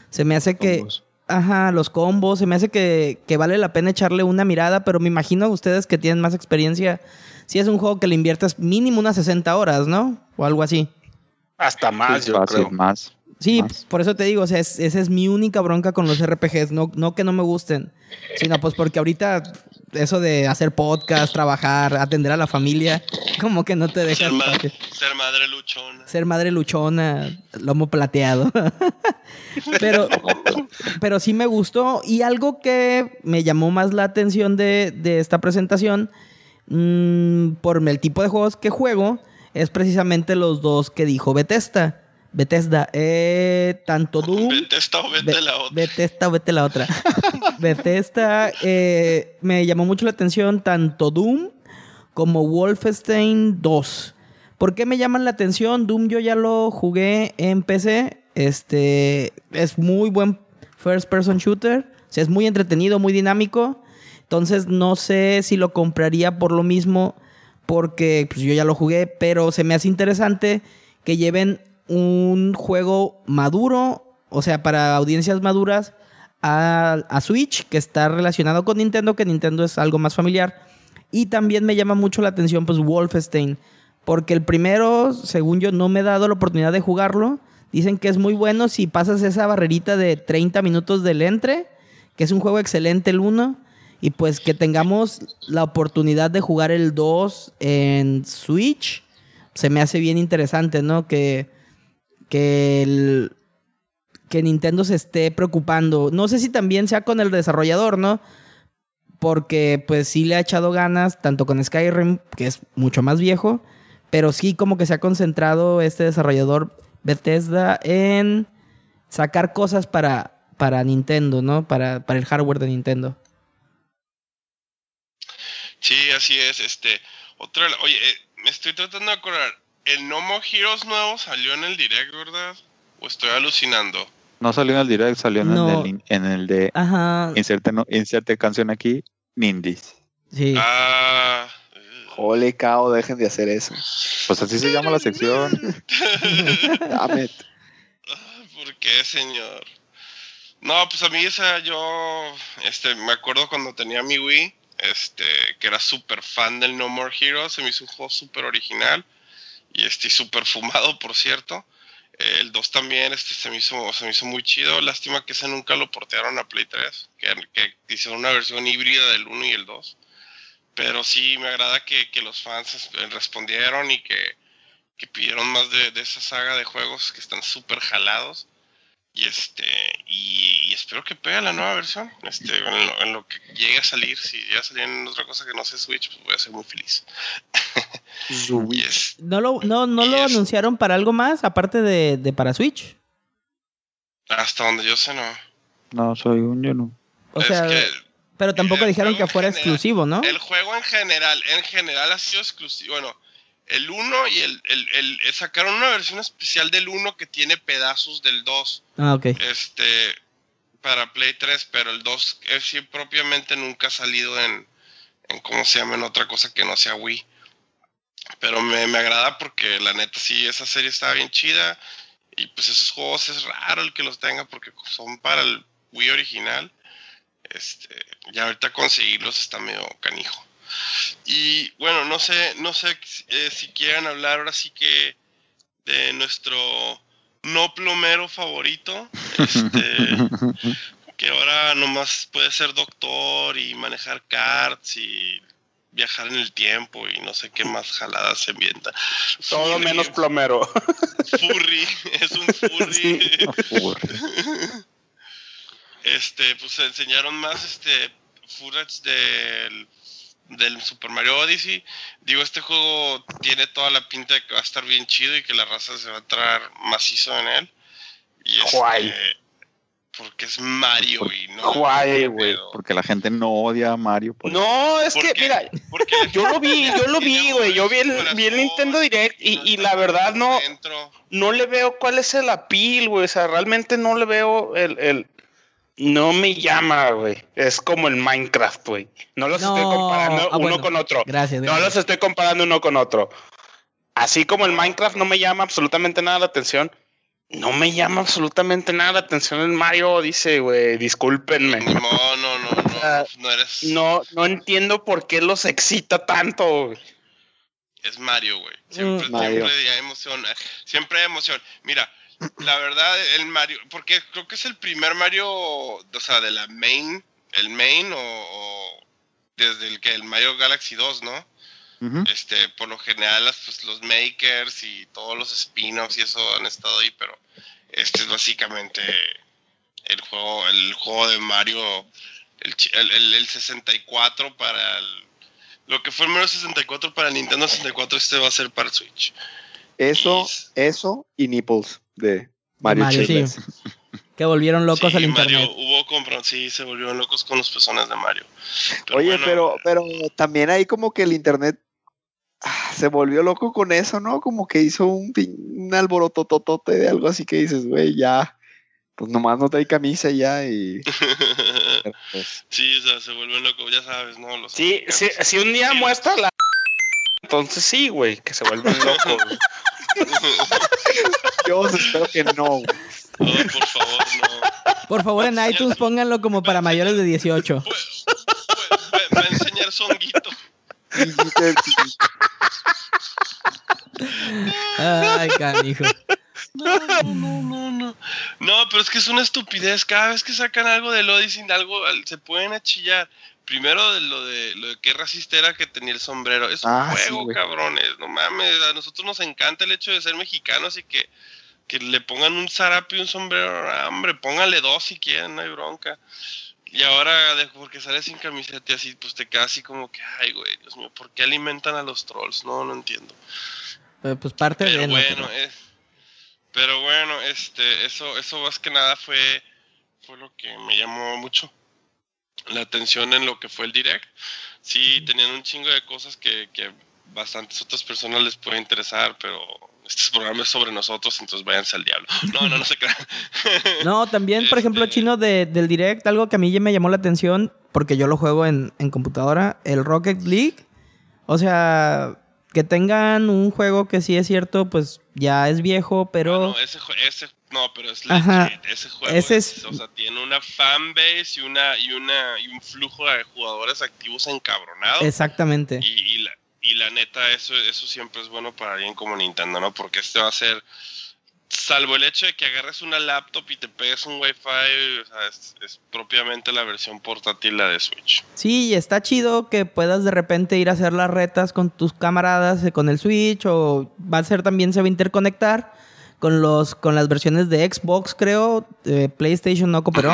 Se me hace que. Ajá, los combos. Se me hace que, que, vale la pena echarle una mirada, pero me imagino a ustedes que tienen más experiencia. Si es un juego que le inviertes mínimo unas 60 horas, ¿no? O algo así. Hasta más, yo creo. Más. Sí, por eso te digo, o sea, esa es mi única bronca con los RPGs, no, no que no me gusten, sino pues porque ahorita eso de hacer podcast, trabajar, atender a la familia, como que no te deja... Ser, ser madre luchona. Ser madre luchona, lomo plateado. pero, pero sí me gustó. Y algo que me llamó más la atención de, esta presentación, mm, por el tipo de juegos que juego, es precisamente los dos que dijo Bethesda Bethesda, eh, tanto Doom. Bethesda o vete la otra. Bethesda o vete la otra. Bethesda, eh, me llamó mucho la atención tanto Doom como Wolfenstein 2. ¿Por qué me llaman la atención? Doom yo ya lo jugué en PC. Este es muy buen first person shooter. O sea, es muy entretenido, muy dinámico. Entonces no sé si lo compraría por lo mismo porque pues, yo ya lo jugué, pero se me hace interesante que lleven un juego maduro, o sea, para audiencias maduras, a, Switch, que está relacionado con Nintendo, que Nintendo es algo más familiar. Y también me llama mucho la atención, pues, Wolfenstein, porque el primero, según yo, no me he dado la oportunidad de jugarlo. Dicen que es muy bueno si pasas esa barrerita de 30 minutos del entre, que es un juego excelente el 1. Y pues que tengamos la oportunidad de jugar el 2 en Switch, se me hace bien interesante, ¿no? Que que, el, que Nintendo se esté preocupando. No sé si también sea con el desarrollador, ¿no? Porque pues sí le ha echado ganas, tanto con Skyrim, que es mucho más viejo, pero sí como que se ha concentrado este desarrollador Bethesda en sacar cosas para, para Nintendo, ¿no? Para, para el hardware de Nintendo. Sí, así es. Este, otra, oye, eh, me estoy tratando de acordar el No More Heroes nuevo salió en el direct, ¿verdad? ¿O estoy alucinando? No salió en el direct, salió en, el, en el de Ajá. Inserte, no, inserte canción aquí, Nindis. Sí. Ah. Ole, cao, dejen de hacer eso. Pues así se llama la sección. Dame. ¿Por qué, señor? No, pues a mí esa yo, este, me acuerdo cuando tenía mi Wii, este, que era súper fan del No More Heroes, se me hizo un juego súper original y este súper fumado, por cierto. El 2 también este, se, me hizo, se me hizo muy chido. Lástima que ese nunca lo portearon a Play 3, que, que hicieron una versión híbrida del 1 y el 2. Pero sí me agrada que, que los fans respondieron y que, que pidieron más de, de, esa saga de juegos que están súper jalados. Y este y, espero que pegue la nueva versión. Este, en lo, que llegue a salir, si ya salir en otra cosa que no sea Switch, pues voy a ser muy feliz. ¿No lo, no, no lo anunciaron para algo más, aparte de, de, para Switch? Hasta donde yo sé, no. No, soy un yo no. O sea, pero tampoco dijeron que fuera exclusivo, ¿no? El juego en general, en general ha sido exclusivo. Bueno, el 1 y el, el, el, sacaron una versión especial del 1 que tiene pedazos del 2. Ah, ok. Este, para Play 3, pero el 2 es, sí, propiamente nunca ha salido en, en, ¿cómo se llama? En otra cosa que no sea Wii. Pero me, me agrada porque la neta sí, esa serie está bien chida. Y pues esos juegos es raro el que los tenga porque son para el Wii original. Este, ya ahorita conseguirlos está medio canijo. Y bueno, no sé, no sé eh, si quieran hablar ahora sí que de nuestro no plomero favorito, este, que ahora nomás puede ser doctor y manejar carts y viajar en el tiempo y no sé qué más jaladas se invienta. Todo Furry, menos plomero. Furry, es un furry. Este, pues se enseñaron más este footage del, del Super Mario Odyssey. Digo, este juego tiene toda la pinta de que va a estar bien chido y que la raza se va a entrar macizo en él. Y este. Porque es Mario y no. Guay, güey. Porque la gente no odia a Mario. No, es ¿Por que, qué? mira, Porque yo lo vi, yo lo vi, güey. Yo vi el, corazón, vi el Nintendo Direct y, no y la verdad no, no le veo cuál es el appeal, güey. O sea, realmente no le veo el, el- no me llama, güey. Es como el Minecraft, güey. No los No, estoy comparando ah, uno bueno. con otro. Gracias, No gracias. los estoy comparando uno con otro. Así como el Minecraft no me llama absolutamente nada la atención, no me llama absolutamente nada la atención el Mario Odyssey, güey. Discúlpenme. No, no, no, no. No eres. No, no entiendo por qué los excita tanto, güey. Es Mario, güey. Siempre, Mm. Mario. siempre hay emoción. eh, Siempre hay emoción. Mira, la verdad, el Mario, porque creo que es el primer Mario, o sea, de la main, el main o, o desde el que el Mario Galaxy 2, ¿no? Este, por lo general, las, pues, los makers y todos los spin-offs y eso han estado ahí, pero este es básicamente el juego, el juego de Mario, el, el, el- el 64 para el, lo que fue el Mario 64 para el Nintendo 64, este va a ser para el Switch. Eso, eso y Nipples de Mario, Mario, sí. Que volvieron locos Sí, al Mario, internet. hubo compra, sí, se volvieron locos con los personas de Mario. Pero Oye, bueno, pero, pero también ahí como que el internet se volvió loco con eso, ¿no? Como que hizo un, un alborotototote de algo así que dices, güey, ya, pues nomás no trae camisa y ya y... pues, sí, o sea, se vuelven locos, ya sabes, ¿no? Los Sí, sí, si un día muestra la. Entonces sí, güey, que se vuelven locos. güey. yo espero que no. Oh, por favor, no. Por favor, en iTunes pónganlo como para mayores de 18. Pues, pues, va va a enseñar songuito. Ay, canijo. No, no, no, no. No, pero es que es una estupidez. Cada vez que sacan algo del Odyssey, algo al- se pueden achillar. Primero de lo de lo de qué racista era que tenía el sombrero. Es un Ah, juego, cabrones. No mames. A nosotros nos encanta el hecho de ser mexicanos y que, que le pongan un zarape y un sombrero. Ah, hombre, póngale dos si quieren, no hay bronca. Y ahora, porque sale sin camiseta y así, pues te quedas así como que, ay, güey, Dios mío, ¿por qué alimentan a los trolls? No, no entiendo. Pues parte Pero de... ¿no? bueno, eh, pero bueno, este, eso, eso más que nada fue, fue lo que me llamó mucho la atención en lo que fue el direct. Sí, tenían un chingo de cosas que, que bastantes otras personas les puede interesar, pero este programa es sobre nosotros, entonces váyanse al diablo. No, no, no se crean. No, también, por ejemplo, Este- chino de, del Direct, algo que a mí ya me llamó la atención, porque yo lo juego en, en computadora, el Rocket League. O sea, que tengan un juego que sí es cierto, pues ya es viejo, pero... Bueno, ese, jue- ese, no, pero es Ajá. legit, ese juego Ese es, es- o sea, tiene una fanbase y una, y una, y un flujo de jugadores activos encabronados. Exactamente. Y, y la, y la neta, eso, eso siempre es bueno para alguien como Nintendo, ¿no? Porque este va a ser, salvo el hecho de que agarres una laptop y te pegues un Wi-Fi, o sea, es, es propiamente la versión portátil la de Switch. Sí, y está chido que puedas de repente ir a hacer las retas con tus camaradas, con el Switch, o va a ser también, se va a interconectar con, los, con las versiones de Xbox, creo, eh, PlayStation no cooperó.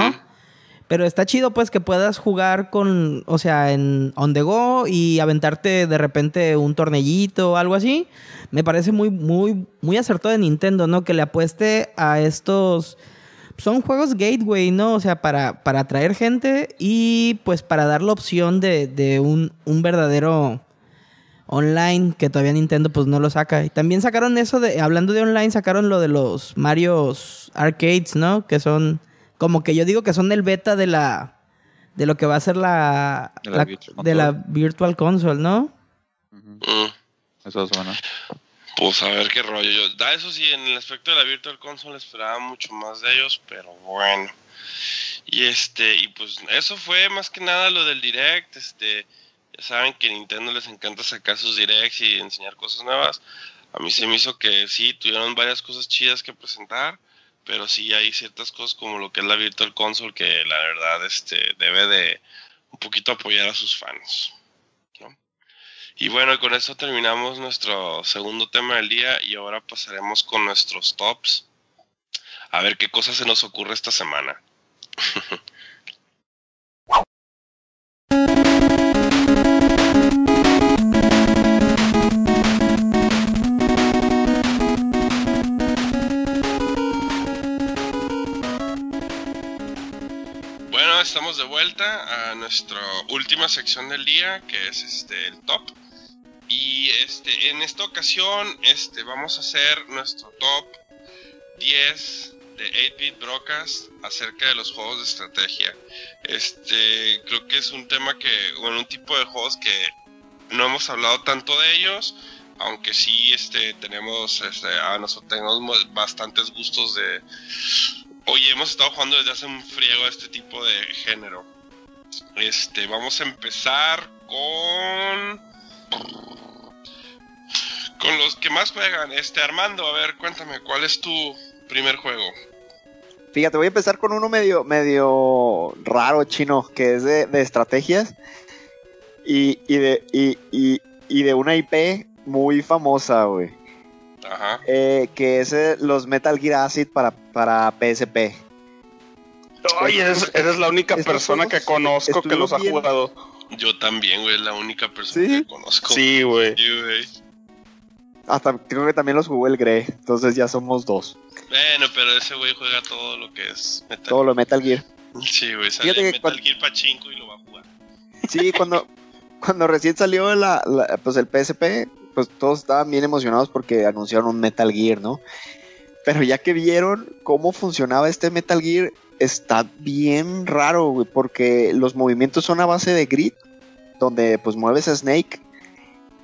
Pero está chido, pues, que puedas jugar con, o sea, en on the go y aventarte de repente un tornellito o algo así. Me parece muy, muy, muy acertado de Nintendo, ¿no? Que le apueste a estos. Son juegos gateway, ¿no? O sea, para, para atraer gente y pues para dar la opción de, de un, un verdadero online que todavía Nintendo pues no lo saca. Y también sacaron eso de, hablando de online, sacaron lo de los Marios Arcades, ¿no? Que son, como que yo digo que son el beta de la, de lo que va a ser la, De la la- Virtual de la Console. Virtual Console, ¿no? Ujú. Mm, Eso es bueno. Pues a ver qué rollo. Yo, da eso sí, en el aspecto de la Virtual Console esperaba mucho más de ellos, pero bueno. Y este, y pues eso fue más que nada lo del direct, este Ya saben que a Nintendo les encanta sacar sus directs y enseñar cosas nuevas. A mí se me hizo que sí, tuvieron varias cosas chidas que presentar, pero sí hay ciertas cosas como lo que es la Virtual Console que la verdad este, debe de un poquito apoyar a sus fans. Y bueno, con eso terminamos nuestro segundo tema del día y ahora pasaremos con nuestros tops. A ver qué cosas se nos ocurre esta semana. estamos de vuelta a nuestra última sección del día, que es este el top. Y este en esta ocasión este vamos a hacer nuestro top 10 de 8-bit broadcast acerca de los juegos de estrategia. Este, creo que es un tema que, bueno, un tipo de juegos que no hemos hablado tanto de ellos, aunque sí, este, tenemos, este, a nosotros tenemos bastantes gustos de, oye, hemos estado jugando desde hace un friego este tipo de género. Este, vamos a empezar con con los que más juegan. Este, Armando, a ver, cuéntame, ¿cuál es tu primer juego? Fíjate, voy a empezar con uno medio, medio raro chino, que es de, de estrategias y, y de, y, y, y de una IP muy famosa, güey. Ajá. Eh, que es eh, los Metal Gear Acid para, para PSP. Oye, eres, eres la única persona que conozco que los ha jugado. Yo también, güey, es la única persona ¿Sí? que conozco. Sí, güey. Sí. Hasta creo que también los jugó el Gre, entonces ya somos dos. Bueno, pero ese güey juega todo lo que es Metal Todo lo Metal Gear. Sí, güey, sale Fíjate que Metal cuando- Gear Pachinko y lo va a jugar. Sí, cuando, cuando recién salió la, la- pues el PSP, pues todos estaban bien emocionados porque anunciaron un Metal Gear, ¿no? Pero ya que vieron cómo funcionaba este Metal Gear, está bien raro, güey, porque los movimientos son a base de grid, donde pues mueves a Snake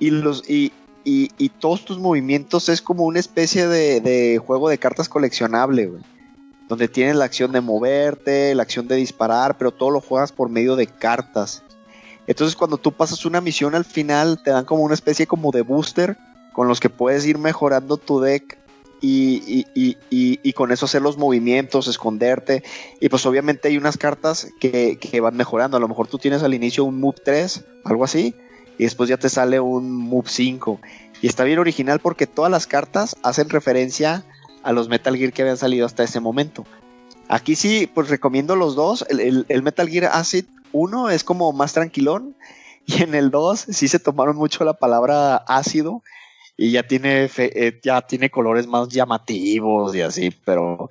y los y, y- y todos tus movimientos es como una especie de, de juego de cartas coleccionable, güey. Donde tienes la acción de moverte, la acción de disparar, pero todo lo juegas por medio de cartas. Entonces cuando tú pasas una misión al final te dan como una especie como de booster con los que puedes ir mejorando tu deck y, y- y- y- con eso hacer los movimientos, esconderte. Y pues obviamente hay unas cartas que, que van mejorando. A lo mejor tú tienes al inicio un move 3, algo así, y después ya te sale un move 5. Y está bien original porque todas las cartas hacen referencia a los Metal Gear que habían salido hasta ese momento. Aquí sí, pues recomiendo los dos. El, el- el Metal Gear Acid 1 es como más tranquilón. Y en el 2 sí se tomaron mucho la palabra ácido. Y ya tiene, fe- eh, ya tiene colores más llamativos y así, pero...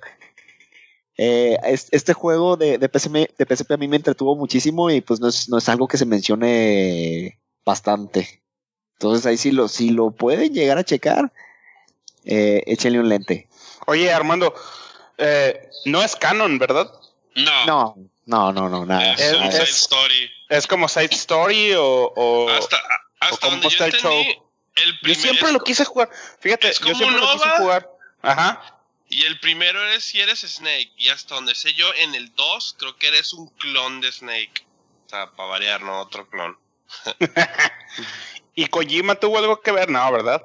eh, es- este juego de, de, PSP, de PSP a mí me entretuvo muchísimo y pues no es, no es algo que se mencione bastante. Entonces ahí sí lo, si lo pueden llegar a checar, eh, échenle un lente. Oye, Armando, eh, no es canon, ¿verdad? No, No, no, no, no, nada. es nada. side story. ¿Es como side story o...? o- Hasta, hasta donde yo entendí, show? El Yo siempre lo quise jugar. Fíjate, yo siempre lo quise jugar. Ajá. Y el primero es si eres Snake. Y hasta donde sé yo, en el 2 creo que eres un clon de Snake. O sea, para variar, ¿no? Otro clon. ¿Y Kojima tuvo algo que ver? No, ¿verdad?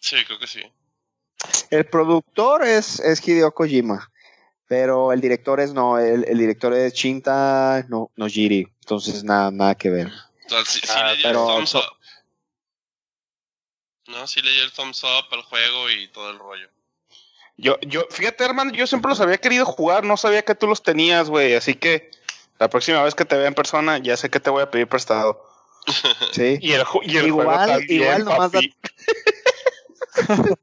Sí, creo que sí. El productor es, es Hideo Kojima, pero el director es no, el, el director es Shinta no, Nojiri, entonces nada, nada que ver. Entonces, sí, sí Ah, le dio pero el thumbs so- up. No, sí le dio el thumbs up al juego y todo el rollo. Yo, yo, fíjate, hermano, yo siempre los había querido jugar, no sabía que tú los tenías, güey. Así que la próxima vez que te vea en persona, ya sé que te voy a pedir prestado. Sí. Y el, y el Igual- juego también, igual nomás.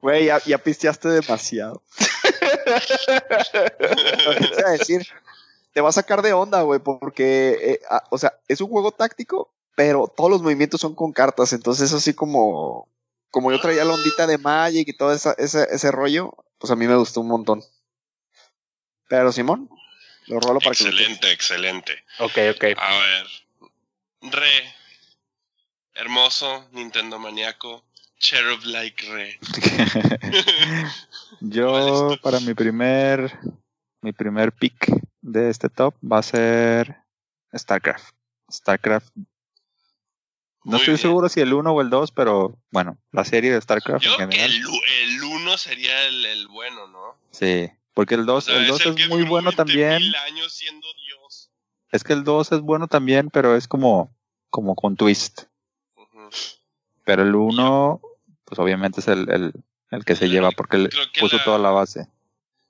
Güey, ya, ya pisteaste demasiado. Lo que te iba a decir, te va a sacar de onda, güey, porque, eh, ah, o sea, es un juego táctico, pero todos los movimientos son con cartas, entonces así como, como yo traía la ondita de Magic y todo esa- ese, ese rollo, pues a mí me gustó un montón. Pero Simón, lo rolo para que lo excelente, excelente. Ok, ok. A ver. Re. Hermoso, Nintendo maníaco. Cherub like Re. Yo, para mi primer, mi primer pick de este top va a ser StarCraft. StarCraft. No Muy estoy bien. seguro si el 1 o el 2, pero bueno, la serie de StarCraft Yo en que el, u- el uno sería el, el bueno, ¿no? Sí, porque el 2, O sea, el 2 el es muy bueno 20.000 también. años siendo Dios. Es que el 2 es bueno también, pero es como, como con twist. Ujú. Pero el 1, pues obviamente es el, el, el que se lleva porque le puso la- toda la base.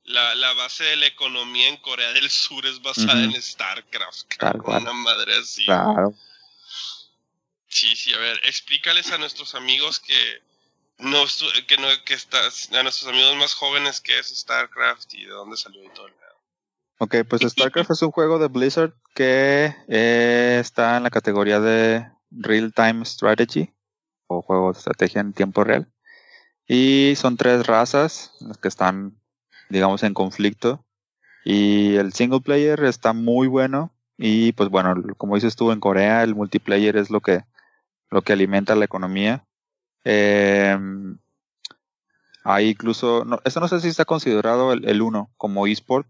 La, la base de la economía en Corea del Sur es basada Ujú. en StarCraft. Cual. Una madre así. Claro. Sí, sí, a ver, explícales a nuestros amigos que no, que no, que estás, a nuestros amigos más jóvenes que es StarCraft y de dónde salió y todo el pedo. Ok, pues StarCraft es un juego de Blizzard que eh, está en la categoría de Real Time Strategy o juego de estrategia en tiempo real. Y son tres razas las que están, digamos, en conflicto. Y el single player está muy bueno. Y pues bueno, como dices tú, en Corea el multiplayer es lo que, lo que alimenta la economía. Eh, hay incluso, no, esto no sé si está considerado el, el 1 como eSport,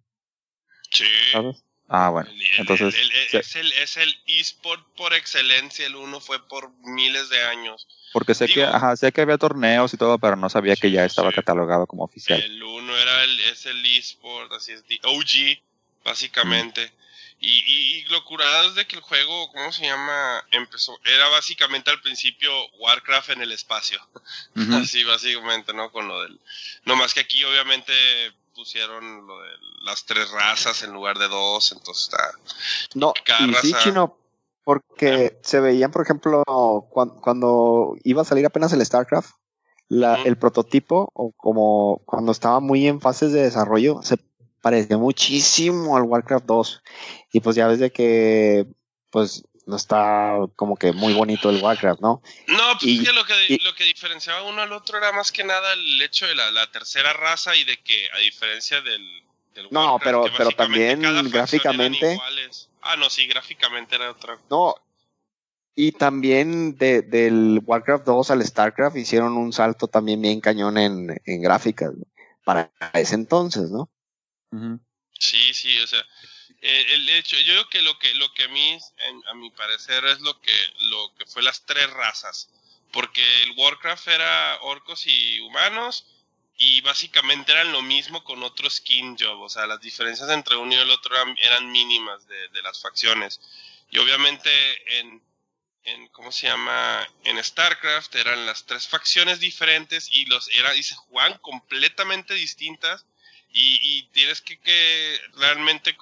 Sí. ¿sabes? Ah, bueno. El- el- Entonces, se- es el es el eSport por excelencia, el uno fue por miles de años. porque sé que, digo- ajá, sé que había torneos y todo, pero no sabía que Sí, ya estaba sí. catalogado como oficial. El uno era el, es el eSport, así es, OG, básicamente. Y, y, y lo curado es de que el juego, ¿cómo se llama? Empezó, era básicamente al principio Warcraft en el espacio. Así básicamente, ¿no? Con lo del... No más que aquí obviamente pusieron lo de las tres razas en lugar de dos, entonces está... No, Cada y sí, chino, porque se veían, por ejemplo, cuan- cuando, iba a salir apenas el StarCraft, la, el prototipo, o como cuando estaba muy en fases de desarrollo, se parecía muchísimo al Warcraft 2. Y pues ya ves de que, pues, no está como que muy bonito el Warcraft, ¿no? No, pues Y- que lo que, y- lo que diferenciaba uno al otro era más que nada el hecho de la, la tercera raza y de que a diferencia del... del No, Warcraft, pero- pero también gráficamente-. Ah, no, sí, gráficamente era otra. No. Y también de, del Warcraft 2 al StarCraft hicieron un salto también bien cañón en, en gráficas ¿no? para ese entonces, ¿no? Sí, sí, o sea, eh, el hecho, yo creo que lo que lo que a mí, a mi parecer, es lo que lo que fue las tres razas, porque el Warcraft era orcos y humanos y básicamente eran lo mismo con otro skin job, o sea, las diferencias entre uno y el otro eran, eran mínimas de, de las facciones. Y obviamente en en cómo se llama en StarCraft eran las tres facciones diferentes y los era y se jugaban completamente distintas y, y tienes que, que realmente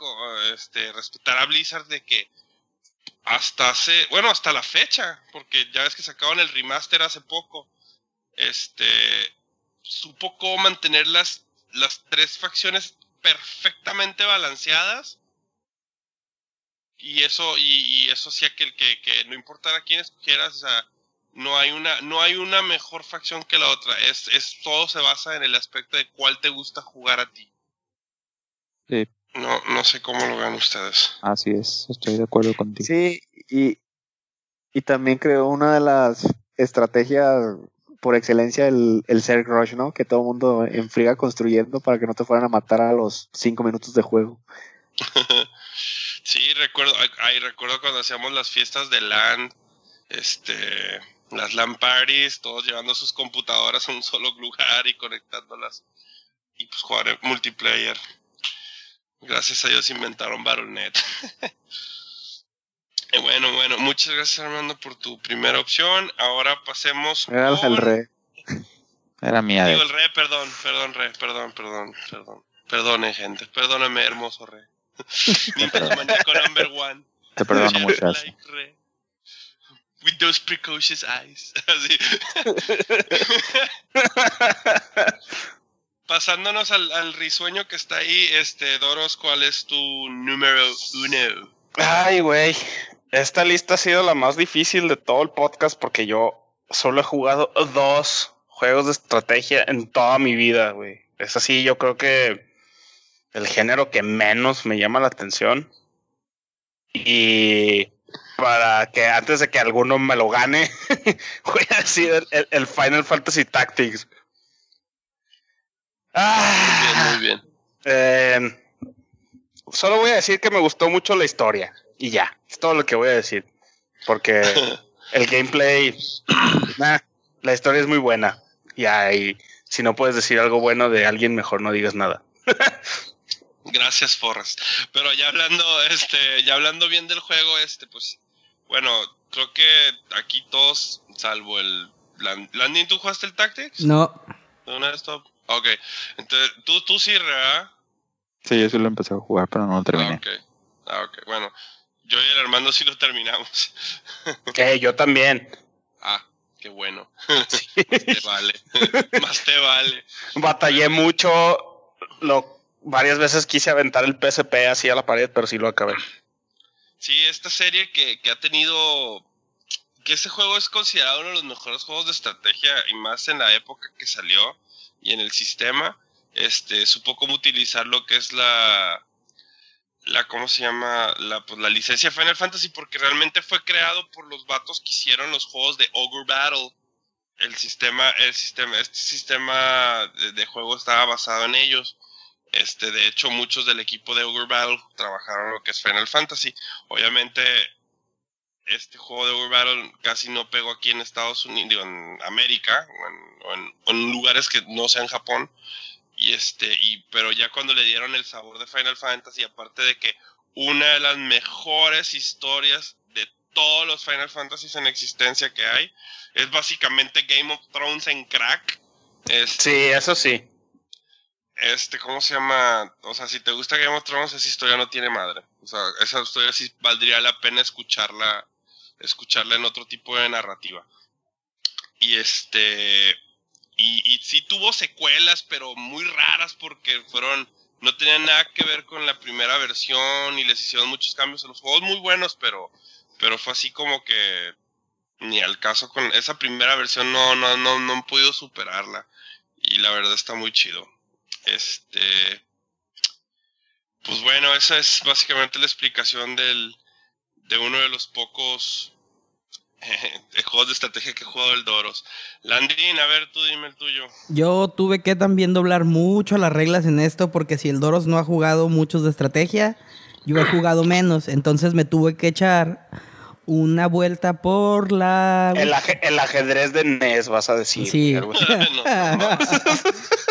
este, respetar a Blizzard de que hasta hace, bueno, hasta la fecha, porque ya ves que sacaron el remaster hace poco, este, supo cómo mantener las, las tres facciones perfectamente balanceadas y eso y, y eso hacía que, que, que no importara quién escogieras, o sea, no hay una no hay una mejor facción que la otra, es, es todo se basa en el aspecto de cuál te gusta jugar a ti. Sí. No, no sé cómo lo vean ustedes. Así es, estoy de acuerdo contigo. Sí, y, y también creó una de las estrategias por excelencia el, el Zerg Rush, ¿no? Que todo el mundo enfriga construyendo para que no te fueran a matar a los cinco minutos de juego. sí, recuerdo, ay, recuerdo cuando hacíamos las fiestas de LAN, este, las LAN parties, todos llevando sus computadoras a un solo lugar y conectándolas y pues jugar en multiplayer. Gracias a Dios inventaron Battle.net. Bueno, bueno, muchas gracias Armando por tu primera opción. Ahora pasemos Era el rey. Era mía Digo, el re, perdón, perdón, re, perdón, perdón, perdón. Perdone, gente. Perdóname, hermoso re. Nintendo Maníaco number one. Te perdono mucho. Like re. With those precocious eyes. Así. Pasándonos al, al risueño que está ahí, este, Doros, ¿cuál es tu número uno? Ay, güey. Esta lista ha sido la más difícil de todo el podcast porque yo solo he jugado dos juegos de estrategia en toda mi vida, güey. Es así, yo creo que el género que menos me llama la atención. Y para que antes de que alguno me lo gane, voy a decir el, el- Final Fantasy Tactics. Ah, Muy bien, muy bien. eh, solo voy a decir que me gustó mucho la historia. Y ya, es todo lo que voy a decir. porque el gameplay, nah, la historia es muy buena. Y ahí, si no puedes decir algo bueno de alguien, mejor no digas nada. Gracias, Forrest. Pero ya hablando, este, ya hablando bien del juego, este, pues, bueno, creo que aquí todos, salvo el Landing, ¿tú jugaste el Tactics? No. ¿No stop? Ok. Entonces, tú, tú sí, ¿verdad? Sí, yo sí lo empecé a jugar, pero no lo terminé. Ah, ok. Ah, ok. Bueno, yo y el Armando sí lo terminamos. Que yo también. Ah, qué bueno. Más te vale. Más te vale. Batallé mucho. Lo, varias veces quise aventar el PSP así a la pared, pero sí lo acabé. Sí, esta serie que, que ha tenido que este juego es considerado uno de los mejores juegos de estrategia y más en la época que salió y en el sistema, este, supo cómo utilizar lo que es la, la ¿cómo se llama? La, pues, la licencia Final Fantasy porque realmente fue creado por los vatos que hicieron los juegos de Ogre Battle. El sistema, el sistema, este sistema de, de juego estaba basado en ellos. Este, de hecho, muchos del equipo de Ogre Battle trabajaron lo que es Final Fantasy. Obviamente, este juego de War Battle casi no pegó aquí en Estados Unidos, en América, o en, lugares que no sean Japón. Y este, y, pero ya cuando le dieron el sabor de Final Fantasy, aparte de que una de las mejores historias de todos los Final Fantasy en existencia que hay, es básicamente Game of Thrones en crack. Este, sí, eso sí. Este, ¿cómo se llama? O sea, si te gusta Game of Thrones, esa historia no tiene madre. O sea, esa historia sí valdría la pena escucharla escucharla en otro tipo de narrativa. Y este. Y, y sí tuvo secuelas, pero muy raras porque fueron. No tenían nada que ver con la primera versión y les hicieron muchos cambios en los juegos muy buenos, pero, pero fue así como que ni al caso con esa primera versión no, no, no, no han podido superarla. Y la verdad está muy chido. Este. Pues bueno, esa es básicamente la explicación del, de uno de los pocos juegos de estrategia que he jugado el Doros. Landin, a ver, tú dime el tuyo. Yo tuve que también doblar mucho las reglas en esto porque si el Doros no ha jugado muchos de estrategia, yo he jugado menos, entonces me tuve que echar una vuelta por la... El, ajedrez de NES, vas a decir. Sí.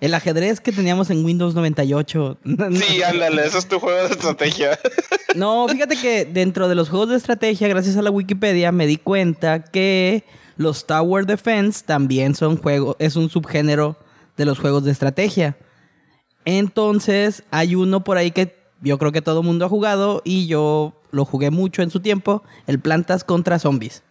El ajedrez que teníamos en Windows 98. Sí, ándale, eso es tu juego de estrategia. No, fíjate que dentro de los juegos de estrategia, gracias a la Wikipedia, me di cuenta que los Tower Defense también son juegos, es un subgénero de los juegos de estrategia. Entonces, hay uno por ahí que yo creo que todo el mundo ha jugado y yo lo jugué mucho en su tiempo, el Plantas contra Zombies.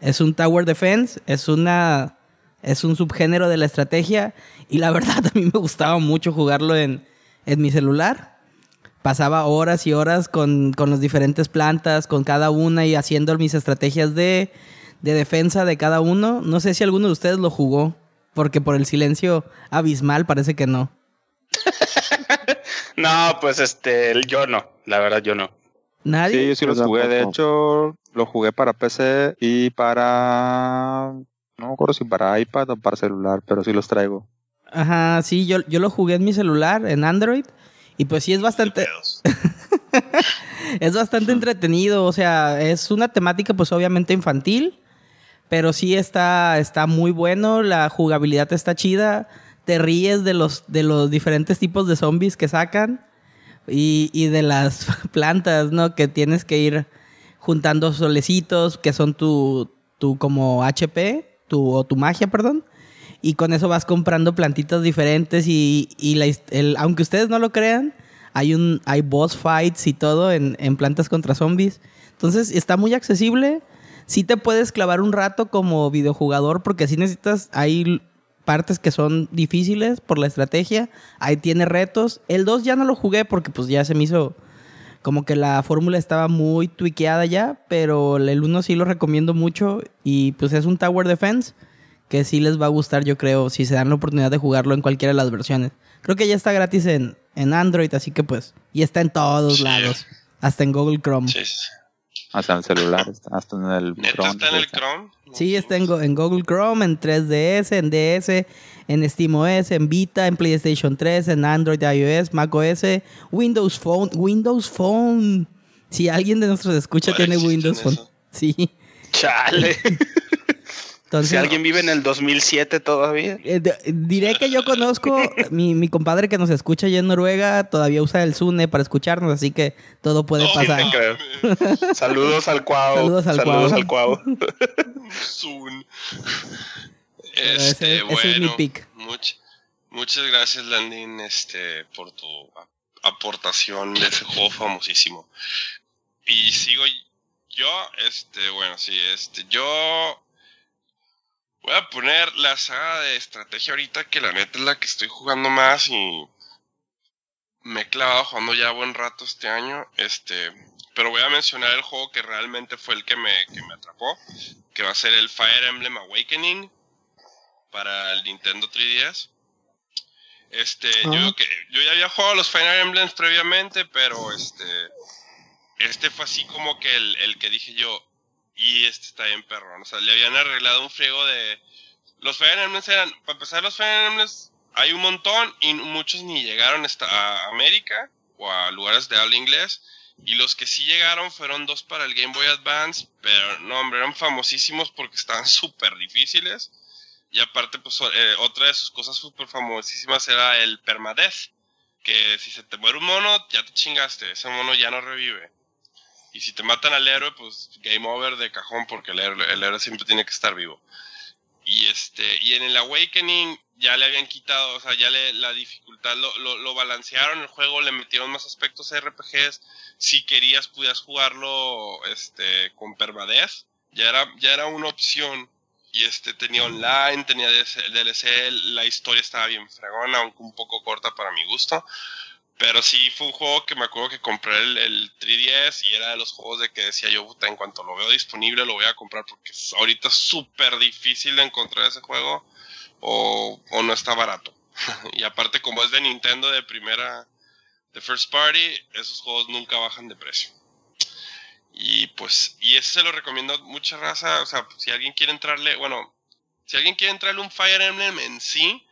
Es un Tower Defense, es una es un subgénero de la estrategia y la verdad a mí me gustaba mucho jugarlo en, mi celular. Pasaba horas y horas con, las diferentes plantas, con cada una y haciendo mis estrategias de, de defensa de cada uno. No sé si alguno de ustedes lo jugó, porque por el silencio abismal parece que no. no, pues este, yo no, la verdad yo no. ¿Nadie? Sí, yo sí lo jugué. De hecho, lo jugué para PC y para no me acuerdo si para iPad o para celular, pero sí los traigo. Ajá, sí, yo, yo lo jugué en mi celular, en Android. Y pues sí es bastante. es bastante entretenido. O sea, es una temática, pues obviamente infantil. Pero sí está, está muy bueno. La jugabilidad está chida. Te ríes de los, de los diferentes tipos de zombies que sacan. Y, y de las plantas, ¿no? Que tienes que ir juntando solecitos, que son tu, tu como HP tu, o tu magia, perdón. Y con eso vas comprando plantitas diferentes y, el, aunque ustedes no lo crean, hay, un, hay boss fights y todo en, plantas contra zombies. Entonces está muy accesible. Sí te puedes clavar un rato como videojugador porque si necesitas, hay partes que son difíciles por la estrategia. Ahí tiene retos. El 2 ya no lo jugué porque pues ya se me hizo como que la fórmula estaba muy tuiqueada ya, pero el 1 sí lo recomiendo mucho y pues es un Tower Defense que sí les va a gustar yo creo si se dan la oportunidad de jugarlo en cualquiera de las versiones. Creo que ya está gratis en, en Android, así que pues, y está en todos lados, hasta en Google Chrome. Sí. Hasta en el celular, hasta en el Chrome. ¿Está en el Chrome? Sí, está en, en, Google Chrome, en 3DS, en DS, en SteamOS, en Vita, en PlayStation 3, en Android, iOS, macOS, Windows Phone. Windows Phone. Si alguien de nuestros escucha tiene Windows Phone. Sí. Chale. Entonces, si alguien vive en el 2007 todavía. eh, de- diré que yo conozco, mi, mi compadre que nos escucha allá en Noruega todavía usa el Zune para escucharnos, así que todo puede No, pasar. creo. Saludos al cuau. Saludos al Saludos Cuau. al ese- Este, ese bueno. es mi pick. much- muchas gracias, Landin, este, por tu aportación de ese juego famosísimo. Y sigo yo, este, bueno, sí, este, yo voy a poner la saga de estrategia ahorita, que la neta es la que estoy jugando más y me he clavado jugando ya buen rato este año, este, pero voy a mencionar el juego que realmente fue el que me, que me atrapó, que va a ser el Fire Emblem Awakening para el Nintendo 3DS. Este, Ah. yo, que, yo ya había jugado los Fire Emblems previamente, pero este, este fue así como que el, el que dije yo, y este está bien perrón. O sea, le habían arreglado un friego de... Los Fire Emblems eran, para empezar los Fire Emblems, hay un montón y muchos ni llegaron hasta a América o a lugares de habla inglés. Y los que sí llegaron fueron dos para el Game Boy Advance, pero no, hombre, eran famosísimos porque estaban súper difíciles. Y aparte, pues eh, otra de sus cosas súper famosísimas era el permadeath, que si se te muere un mono, ya te chingaste, ese mono ya no revive. Y si te matan al héroe, pues game over de cajón, porque el héroe, el héroe siempre tiene que estar vivo. Y este, y en el Awakening ya le habían quitado, o sea, ya le, la dificultad lo, lo, lo balancearon el juego, le metieron más aspectos RPGs. Si querías, podías jugarlo este, con permadeath. Ya era, ya era una opción. Y este tenía online, tenía DLC, la historia estaba bien fregona, aunque un poco corta para mi gusto. Pero sí fue un juego que me acuerdo que compré el, el 3DS y era de los juegos de que decía yo, puta, en cuanto lo veo disponible lo voy a comprar porque es ahorita súper difícil de encontrar ese juego o, o no está barato. y aparte como es de Nintendo de primera, de first party, esos juegos nunca bajan de precio. Y pues, y ese se lo recomiendo mucha raza, o sea, si alguien quiere entrarle, bueno, si alguien quiere entrarle un Fire Emblem en sí,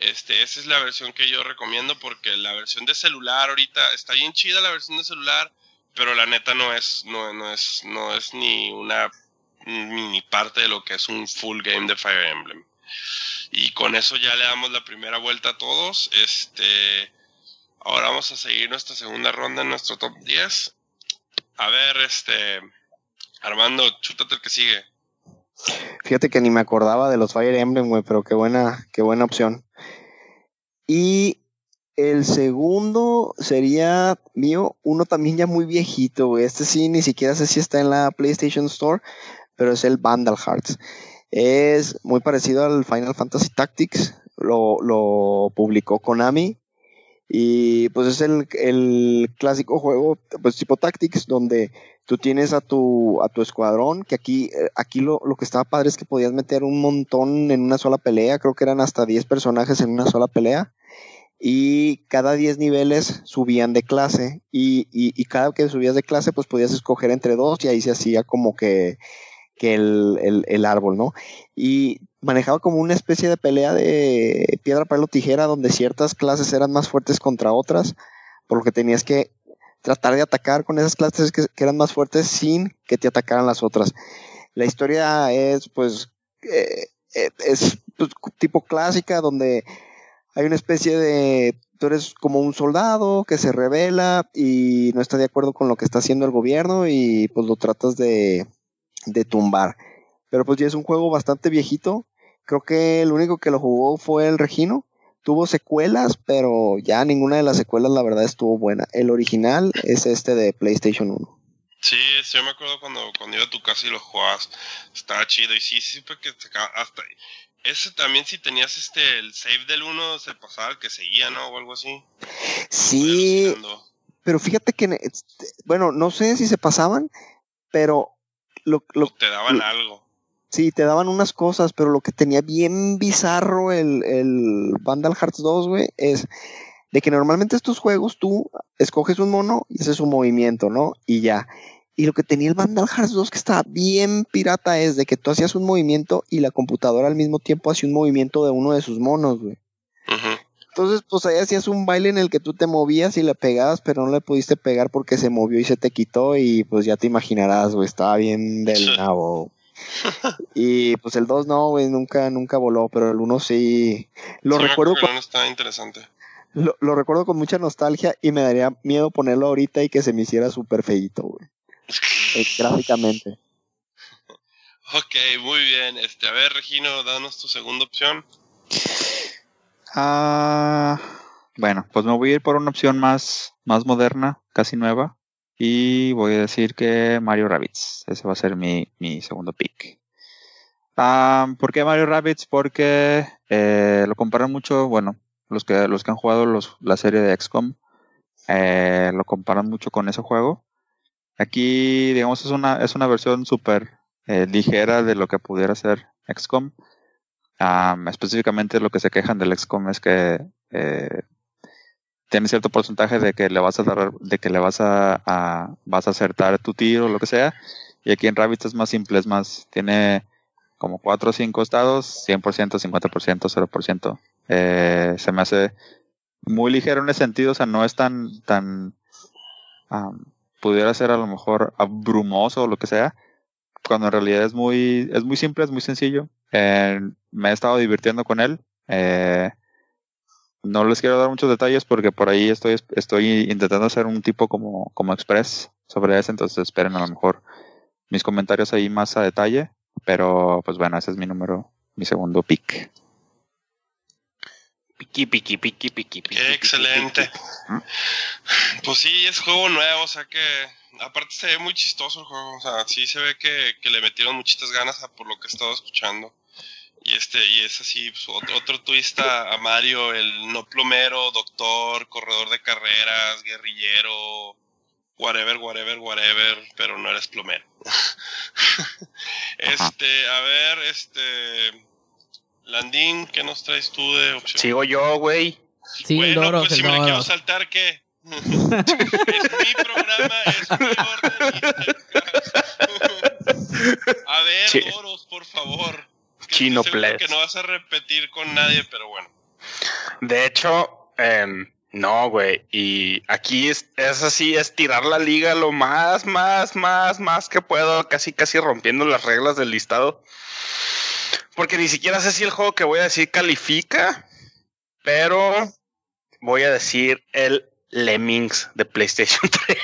este, esa es la versión que yo recomiendo porque la versión de celular ahorita está bien chida la versión de celular, pero la neta no es, no, no es, no es ni una mini parte de lo que es un full game de Fire Emblem. Y con eso ya le damos la primera vuelta a todos. Este, ahora vamos a seguir nuestra segunda ronda en nuestro top 10. A ver, este, Armando, chútate el que sigue. Fíjate que ni me acordaba de los Fire Emblem, güey, pero qué buena, qué buena opción. Y el segundo sería mío, uno también ya muy viejito. Este sí, ni siquiera sé si está en la PlayStation Store, pero es el Vandal Hearts. Es muy parecido al Final Fantasy Tactics, lo, lo publicó Konami. Y pues es el, el clásico juego, pues tipo Tactics, donde tú tienes a tu, a tu escuadrón, que aquí, eh, aquí lo, lo que estaba padre es que podías meter un montón en una sola pelea, creo que eran hasta 10 personajes en una sola pelea, y cada 10 niveles subían de clase, y, y, cada que subías de clase, pues podías escoger entre dos, y ahí se hacía como que, que el, el, árbol, ¿no? Y manejaba como una especie de pelea de piedra, papel o tijera, donde ciertas clases eran más fuertes contra otras, por lo que tenías que tratar de atacar con esas clases que, eran más fuertes sin que te atacaran las otras. La historia es, pues, eh, es pues, tipo clásica, donde hay una especie de, tú eres como un soldado que se revela y no está de acuerdo con lo que está haciendo el gobierno y pues lo tratas de, de tumbar. Pero pues ya es un juego bastante viejito. Creo que el único que lo jugó fue el Regino tuvo secuelas, pero ya ninguna de las secuelas la verdad estuvo buena. El original es este de PlayStation 1. Sí, yo me acuerdo cuando, cuando iba a tu casa y lo jugabas. Estaba chido. Y sí, sí, porque hasta. Ese también, si tenías este el save del 1, se pasaba al que seguía, ¿no? O algo así. Sí. Pero fíjate que. Bueno, no sé si se pasaban, pero. Lo, lo, o te daban lo, algo. Sí, te daban unas cosas, pero lo que tenía bien bizarro el, el Vandal Hearts 2, güey, es de que normalmente estos juegos tú escoges un mono y haces un movimiento, ¿no? Y ya. Y lo que tenía el Vandal Hearts 2 que estaba bien pirata es de que tú hacías un movimiento y la computadora al mismo tiempo hacía un movimiento de uno de sus monos, güey. Uh -huh. Entonces, pues ahí hacías un baile en el que tú te movías y le pegabas, pero no le pudiste pegar porque se movió y se te quitó y pues ya te imaginarás, güey, estaba bien del nabo. y pues el 2 no, güey, nunca, nunca voló, pero el 1 sí. Lo Sí, recuerdo el interesante. lo, lo recuerdo con mucha nostalgia y me daría miedo ponerlo ahorita y que se me hiciera súper feíto, güey. Eh, gráficamente. Ok, muy bien. Este, a ver, Regino, danos tu segunda opción. Ah, bueno, pues me voy a ir por una opción más, más moderna, casi nueva. Y voy a decir que Mario Rabbids. Ese va a ser mi, mi segundo pick. Ah, ¿Por qué Mario Rabbids? Porque eh, lo comparan mucho, bueno, los que, los que han jugado los, la serie de XCOM, eh, lo comparan mucho con ese juego. Aquí, digamos, es una, es una versión súper eh, ligera de lo que pudiera ser XCOM. Am, específicamente lo que se quejan del XCOM es que eh, tiene cierto porcentaje de que le vas a dar, de que le vas a, vas a acertar tu tiro o lo que sea. Y aquí en Rabbit es más simple, es más, tiene como 4 o 5 estados, 100%, 50%, 0%. Eh, se me hace muy ligero en ese sentido, o sea, no es tan, tan, pudiera ser a lo mejor abrumoso o lo que sea, cuando en realidad es muy, es muy simple, es muy sencillo. Eh, me he estado divirtiendo con él. Eh, no les quiero dar muchos detalles porque por ahí estoy, estoy intentando hacer un tipo como, como express sobre ese, entonces esperen a lo mejor mis comentarios ahí más a detalle. Pero pues bueno, ese es mi número, mi segundo pick. Piqui, piqui, piqui, piqui, piqui. Excelente. piqui. Pues sí, es juego nuevo, o sea que aparte se ve muy chistoso el juego, o sea, sí se ve que, que le metieron muchitas ganas a por lo que he estado escuchando. Y este, y es así, pues, otro, otro twist a, a Mario, el no plomero, doctor, corredor de carreras, guerrillero, whatever, whatever, whatever, pero no eres plomero. este, a ver, este, Landín, ¿qué nos traes tú de opción? Sigo yo, güey. Sí, bueno, pues si me la quiero saltar, ¿qué? es mi programa, es mi orden. A ver, Sí. Doros, por favor. Chino Plebs. que no vas a repetir con nadie, pero bueno. De hecho, em, no, güey. Y aquí es, es así, es tirar la liga lo más, más, más, más que puedo, casi, casi rompiendo las reglas del listado. Porque ni siquiera sé si el juego que voy a decir califica, pero voy a decir el Lemmings de PlayStation 3.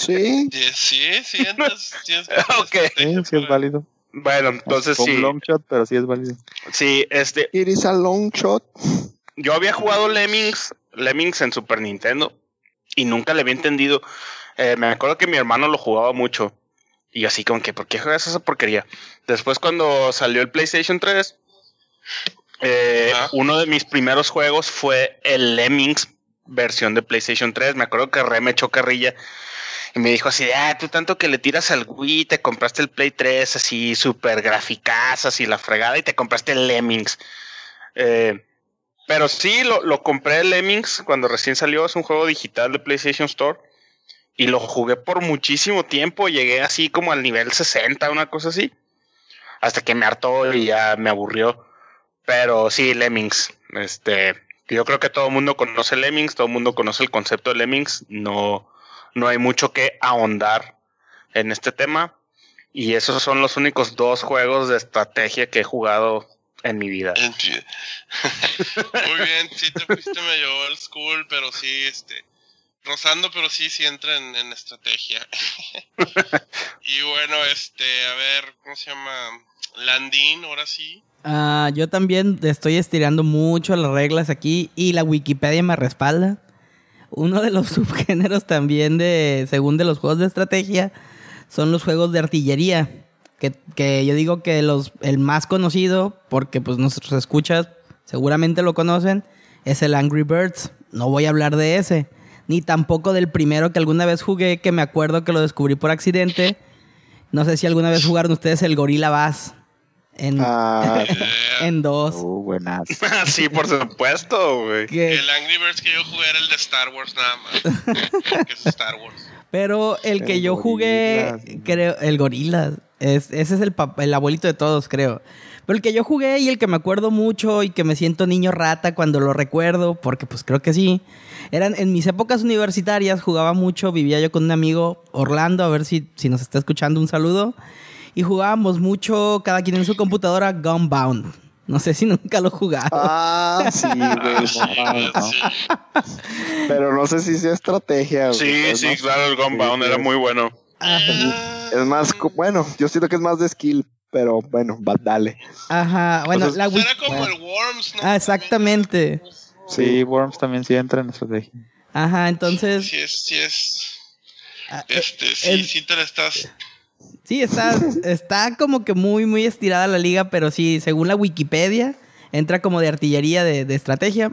Sí, Sí, sí, sí, entonces, sí es- Ok. Sí, sí es válido. Bueno, entonces sí, un long shot, pero sí es válido. sí, este, it is a long shot. yo había jugado Lemmings, Lemmings en Super Nintendo y nunca le había entendido. Eh, me acuerdo que mi hermano lo jugaba mucho y así como que, ¿por qué juegas esa porquería? Después cuando salió el PlayStation 3, eh, uno de mis primeros juegos fue el Lemmings versión de PlayStation 3. Me acuerdo que Re me echó carrilla y me dijo así, de, ah, tú tanto que le tiras al Wii, te compraste el Play 3 así súper graficazas y la fregada y te compraste el Lemmings. Eh, pero sí, lo, lo compré el Lemmings cuando recién salió, es un juego digital de PlayStation Store. Y lo jugué por muchísimo tiempo, llegué así como al nivel 60, una cosa así. Hasta que me hartó y ya me aburrió. Pero sí, Lemmings. Este, yo creo que todo el mundo conoce Lemmings, todo el mundo conoce el concepto de Lemmings. No, no hay mucho que ahondar en este tema. Y esos son los únicos dos juegos de estrategia que he jugado en mi vida. Muy bien, sí te fuiste medio old school, pero sí, este, rozando, pero sí, sí entra en, en estrategia. y bueno, este, a ver, ¿cómo se llama? Landín, ahora sí. Ah, yo también estoy estirando mucho las reglas aquí y la Wikipedia me respalda. Uno de los subgéneros también de, según de los juegos de estrategia, son los juegos de artillería. Que, que yo digo que los, el más conocido, porque pues nuestros escuchas seguramente lo conocen, es el Angry Birds. No voy a hablar de ese. Ni tampoco del primero que alguna vez jugué, que me acuerdo que lo descubrí por accidente. No sé si alguna vez jugaron ustedes el Gorilla Bass. En, Ah, en dos. Uh, buenas. sí, por supuesto, güey. El Angry Birds que yo jugué era el de Star Wars nada más. que es Star Wars. pero el que El yo jugué, creo, el Gorilas. Es, ese es el, el abuelito de todos, creo. Pero el que yo jugué y el que me acuerdo mucho y que me siento niño rata cuando lo recuerdo, porque pues creo que sí, eran en mis épocas universitarias, jugaba mucho, vivía yo con un amigo, Orlando, a ver si, si nos está escuchando, un saludo. Y jugábamos mucho, cada quien en su computadora, Gunbound. No sé si nunca lo he jugado. Ah, sí, güey. Sí, no mames, no. sí. Pero no sé si sea estrategia. güey. Sí, Es sí, claro, el Gunbound sí, era muy bueno. Es más, bueno, yo siento que es más de skill, pero bueno, va, dale. Ajá, bueno, Entonces, la Wii- era como el Worms, ¿no? Ah, exactamente. Sí, Worms también sí entra en estrategia. Ajá, entonces... Sí es, sí es. ah, Este, sí, el- sí te la estás. Sí, está, está como que muy, muy estirada la liga, pero sí, según la Wikipedia, entra como de artillería de, de estrategia.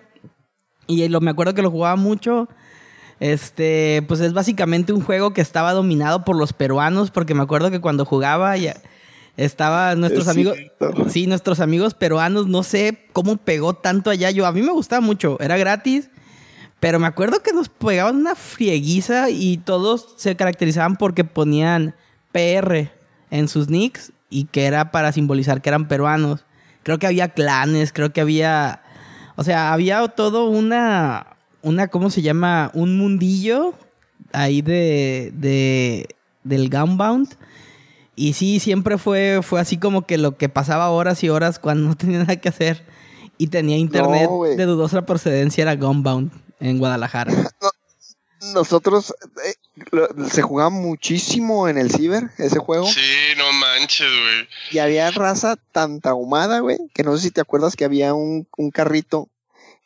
Y lo, me acuerdo que lo jugaba mucho. Este, pues es básicamente un juego que estaba dominado por los peruanos, porque me acuerdo que cuando jugaba ya estaba nuestros Es amigos, cierto. sí, nuestros amigos peruanos, no sé cómo pegó tanto allá. Yo, a mí me gustaba mucho, era gratis. Pero me acuerdo que nos pegaban una frieguiza y todos se caracterizaban porque ponían PR en sus nicks y que era para simbolizar que eran peruanos. Creo que había clanes, creo que había... O sea, había todo una... una ¿Cómo se llama? Un mundillo ahí de... de del Gunbound. Y sí, siempre fue, fue así como que lo que pasaba horas y horas cuando no tenía nada que hacer y tenía internet No, de dudosa procedencia era Gunbound en Guadalajara. Nosotros eh, lo- se jugaba muchísimo en el ciber ese juego Sí, no manches, güey. y había raza tan traumada, güey, que no sé si te acuerdas que había un, un carrito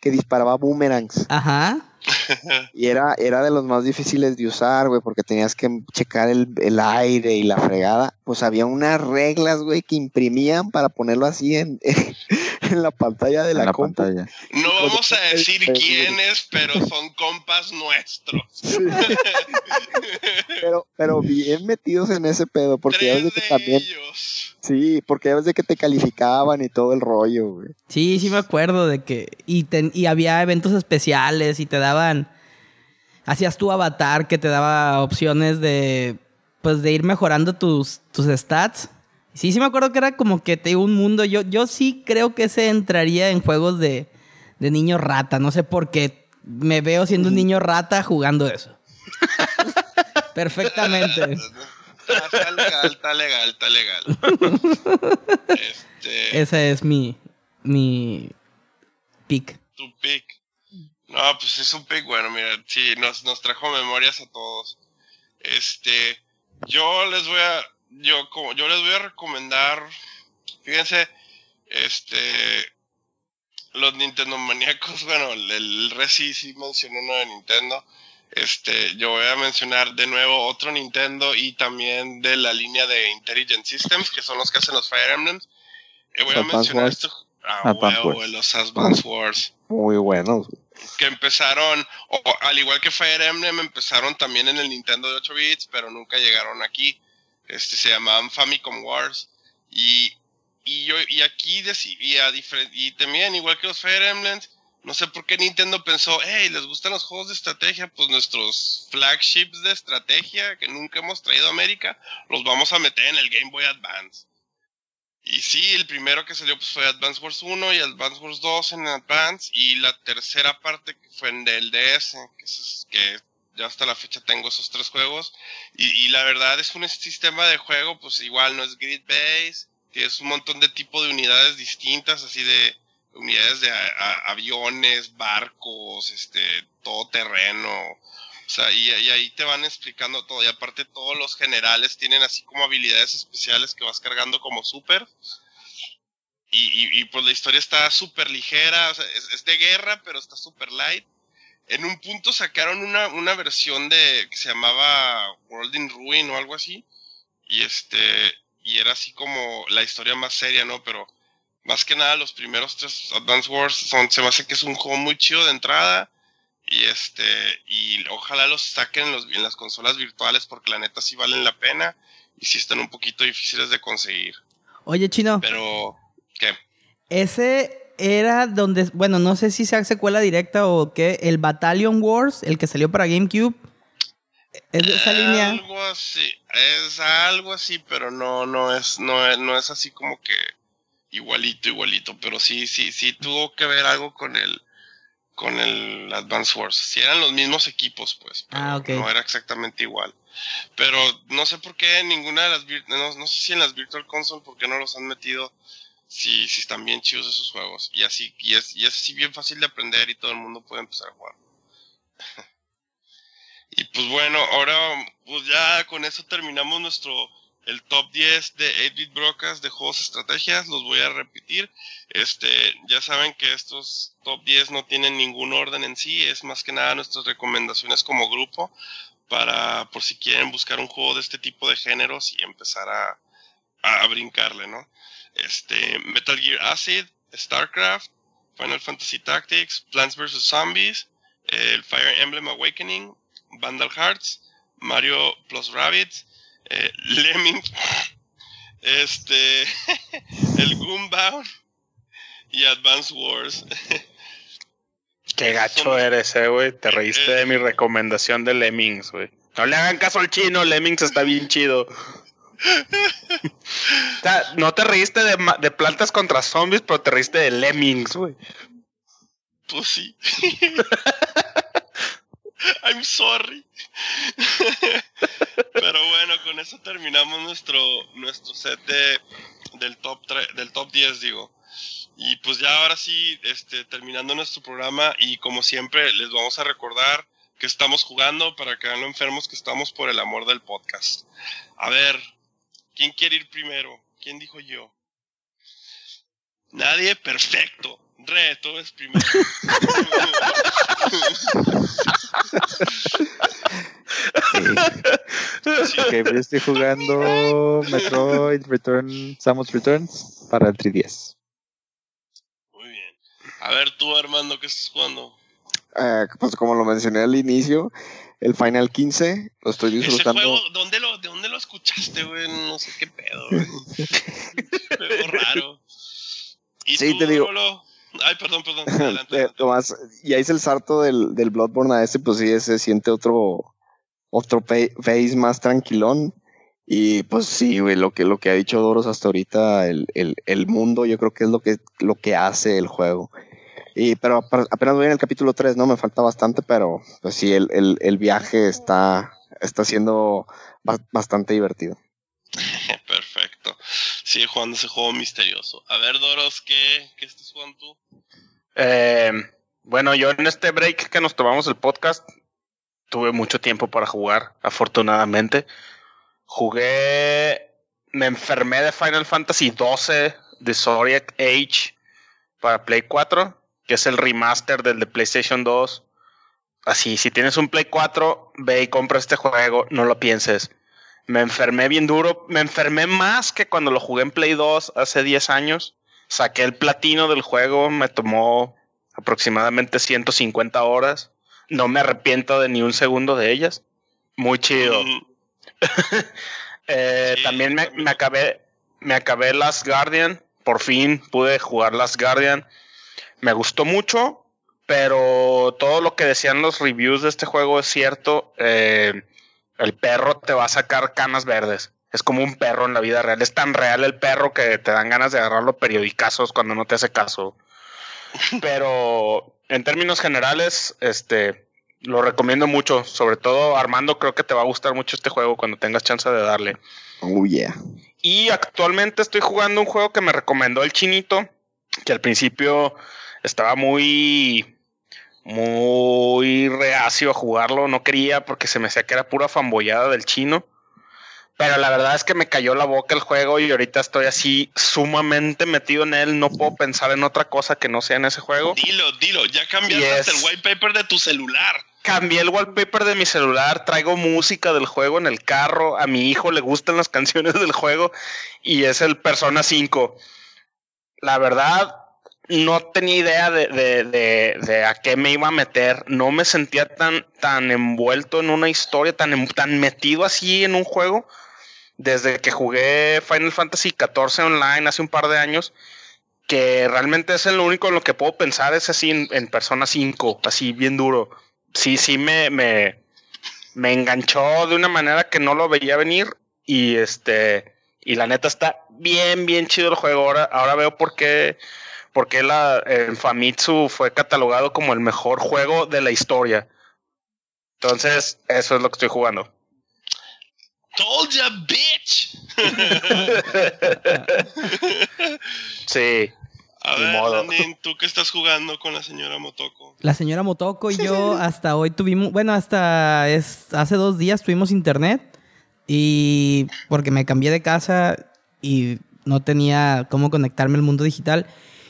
que disparaba boomerangs Ajá. y era, era de los más difíciles de usar, güey, porque tenías que checar el, el aire y la fregada. Pues había unas reglas, güey, que imprimían para ponerlo así en, en la pantalla de en la, la compu. pantalla. No vamos a decir quiénes, pero son compas nuestros. Pero, pero bien metidos en ese pedo, porque ya ves Tres de de que también, ellos. sí, porque ya ves de que te calificaban y todo el rollo, güey. Sí, sí me acuerdo de que... Y, ten- y había eventos especiales y te daban... Hacías tu avatar que te daba opciones de... Pues de ir mejorando tus, tus stats. Sí, sí me acuerdo que era como que te digo, un mundo. Yo, yo sí creo que se entraría en juegos de, de niño rata. No sé por qué me veo siendo un niño rata jugando eso. Perfectamente. Está legal, está legal, está legal. Este, Ese es mi, mi pick. tu pick. No, pues es un pick bueno, mira, sí, nos, nos trajo memorias a todos. Este, yo les voy a, yo, yo les voy a recomendar, fíjense, este, los Nintendo maníacos, bueno, el, el Resi sí mencionó uno de Nintendo. Este, yo voy a mencionar de nuevo otro Nintendo y también de la línea de Intelligent Systems, que son los que hacen los Fire Emblems. Eh, voy a mencionar Wars. esto. Ah, huevo, los Advance Wars Muy buenos. Que empezaron, o, al igual que Fire Emblem, empezaron también en el Nintendo de 8 bits, pero nunca llegaron aquí. Este, se llamaban Famicom Wars. Y, y yo, y aquí decidí, a diferen- y también, igual que los Fire Emblems, no sé por qué Nintendo pensó, hey, les gustan los juegos de estrategia, pues nuestros flagships de estrategia que nunca hemos traído a América, los vamos a meter en el Game Boy Advance. Y sí, el primero que salió pues fue Advance Wars 1 y Advance Wars 2 en Advance y la tercera parte que fue en el DS, que, es- que ya hasta la fecha tengo esos tres juegos. Y, y la verdad es un sistema de juego, pues igual no es grid base, tienes un montón de tipo de unidades distintas, así de unidades de a- a- aviones, barcos, este, todo terreno. O sea, y, ahí te van explicando todo. Y aparte todos los generales tienen así como habilidades especiales que vas cargando como super. Y, pues la historia está súper ligera, o sea, es, es de guerra, pero está súper light. En un punto sacaron una, una versión de que se llamaba World in Ruin o algo así. Y este, y era así como la historia más seria, ¿no? Pero más que nada los primeros tres Advance Wars son, se me hace que es un juego muy chido de entrada. Y este, y ojalá los saquen en, los, en las consolas virtuales porque la neta sí valen la pena y sí están un poquito difíciles de conseguir. Oye, Chino, Pero, ¿qué? ese era donde, bueno, no sé si sea secuela directa o qué, el Battalion Wars, el que salió para GameCube. es de esa línea. Algo así, es algo así, pero no, no es, no es, no es así como que igualito, igualito, pero sí, sí, sí tuvo que ver algo con el, con el Advance Wars. Si eran los mismos equipos, pues, pero Ah, no era exactamente igual. Pero no sé por qué ninguna de las, no, no sé si en las Virtual Console, por qué no los han metido, si, si están bien chidos esos juegos. Y así, y es, y es así bien fácil de aprender y todo el mundo puede empezar a jugar. y pues bueno, ahora pues ya con eso terminamos nuestro el top 10 de 8-bit brocas de juegos estrategias, los voy a repetir. Este, ya saben que estos top 10 no tienen ningún orden en sí, es más que nada nuestras recomendaciones como grupo para por si quieren buscar un juego de este tipo de géneros y empezar a, a, brincarle, ¿no? Este, Metal Gear Acid, StarCraft, Final Fantasy Tactics, Plants vs. Zombies, el Fire Emblem Awakening, Vandal Hearts, Mario plus Rabbids, eh, Lemming, este, el Goombound y Advance Wars. Qué gacho eres, eh, güey. Te reíste de mi recomendación de Lemmings, güey. No le hagan caso al chino, Lemmings está bien chido. O sea, no te reíste de plantas contra zombies, pero te reíste de Lemmings, güey. Pues sí. I'm sorry. Pero bueno, con eso terminamos nuestro nuestro set de, del top del top 10, digo. Y pues ya ahora sí, este terminando nuestro programa y como siempre les vamos a recordar que estamos jugando para que vean lo enfermos que estamos por el amor del podcast. A ver, ¿quién quiere ir primero? ¿Quién dijo yo? Nadie, perfecto. Reto es primero. Sí. Ok, pues yo estoy jugando Metroid Return, Samus Returns para el 3DS. Muy bien. A ver tú, Armando, ¿qué estás jugando? Eh, pues como lo mencioné al inicio, el Final 15 lo estoy Ese disfrutando. juego, ¿dónde lo, ¿de dónde lo escuchaste, güey? No sé qué pedo, güey. raro. ¿Y Sí, tú, te digo. Rolo? Ay, perdón, perdón. Adelante. Eh, Tomás, ya hice el salto del, del Bloodborne a este, pues sí, se siente otro, otro phase más tranquilón. Y pues sí, güey, lo que, lo que ha dicho Doros hasta ahorita, el, el, el mundo, yo creo que es lo que, lo que hace el juego. Y, pero apenas voy en el capítulo 3, ¿no? Me falta bastante, pero pues sí, el, el, el viaje está, está siendo ba- bastante divertido. Perfecto. Sigue jugando ese juego misterioso. A ver, Doros, ¿qué, qué estás jugando tú? Eh, bueno, yo en este break que nos tomamos el podcast, tuve mucho tiempo para jugar, afortunadamente. Jugué, me enfermé de Final Fantasy XII de Zodiac Age para Play 4, que es el remaster del de PlayStation 2. Así, si tienes un Play 4, ve y compra este juego, no lo pienses. Me enfermé bien duro, me enfermé más que cuando lo jugué en Play 2 hace 10 años. Saqué el platino del juego, me tomó aproximadamente 150 horas. No me arrepiento de ni un segundo de ellas. Muy chido. Mm, Eh, Sí, también me, me acabé, me acabé Last Guardian. Por fin pude jugar Last Guardian. Me gustó mucho, pero todo lo que decían los reviews de este juego es cierto. Eh, el perro te va a sacar canas verdes. Es como un perro en la vida real. Es tan real el perro que te dan ganas de agarrarlo periodicazos cuando no te hace caso. Pero en términos generales, este, lo recomiendo mucho. Sobre todo, Armando, creo que te va a gustar mucho este juego cuando tengas chance de darle. Oh, yeah. Y actualmente estoy jugando un juego que me recomendó el chinito, que al principio estaba muy, muy reacio a jugarlo, no quería porque se me hacía que era pura fambollada del chino. Pero la verdad es que me cayó la boca el juego y ahorita estoy así sumamente metido en él. No puedo pensar en otra cosa que no sea en ese juego. Dilo, dilo, ya cambiaste Yes. hasta el white paper de tu celular. Cambié el wallpaper de mi celular, traigo música del juego en el carro, a mi hijo le gustan las canciones del juego y es el Persona 5. La verdad, no tenía idea de, de- de- de a qué me iba a meter, no me sentía tan, tan envuelto en una historia, tan, tan metido así en un juego. Desde que jugué Final Fantasy XIV online hace un par de años, que realmente es el único en lo que puedo pensar, es así en, Persona 5, así bien duro sí, sí me, me, me enganchó de una manera que no lo veía venir y este y la neta está bien bien chido el juego. Ahora ahora veo por qué por qué la el Famitsu fue catalogado como el mejor juego de la historia. Entonces, eso es lo que estoy jugando. Told ya, bitch. sí. A ver, modo. ¿tú qué estás jugando con la señora Motoko? La señora Motoko y yo hasta hoy tuvimos, bueno, hasta es, hace dos días tuvimos internet y porque me cambié de casa y no tenía cómo conectarme al mundo digital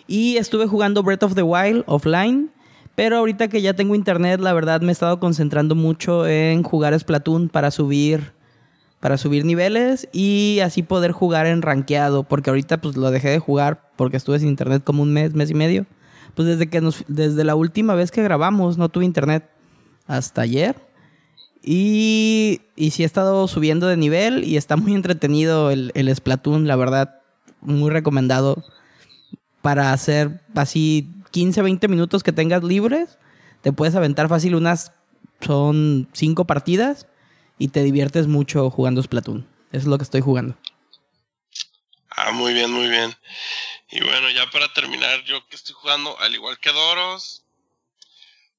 y estuve jugando Breath of the Wild offline, pero ahorita que ya tengo internet, la verdad me he estado concentrando mucho en jugar Splatoon para subir para subir niveles y así poder jugar en rankeado, porque ahorita pues lo dejé de jugar porque estuve sin internet como un mes, mes y medio. Pues desde que nos desde la última vez que grabamos no tuve internet hasta ayer. Y, y sí he estado subiendo de nivel y está muy entretenido el, el Splatoon, la verdad, muy recomendado para hacer así 15, 20 minutos que tengas libres. Te puedes aventar fácil unas, son cinco partidas y te diviertes mucho jugando Splatoon. Eso es lo que estoy jugando. Ah, muy bien, muy bien. Y bueno, ya para terminar, yo que estoy jugando, al igual que Doros,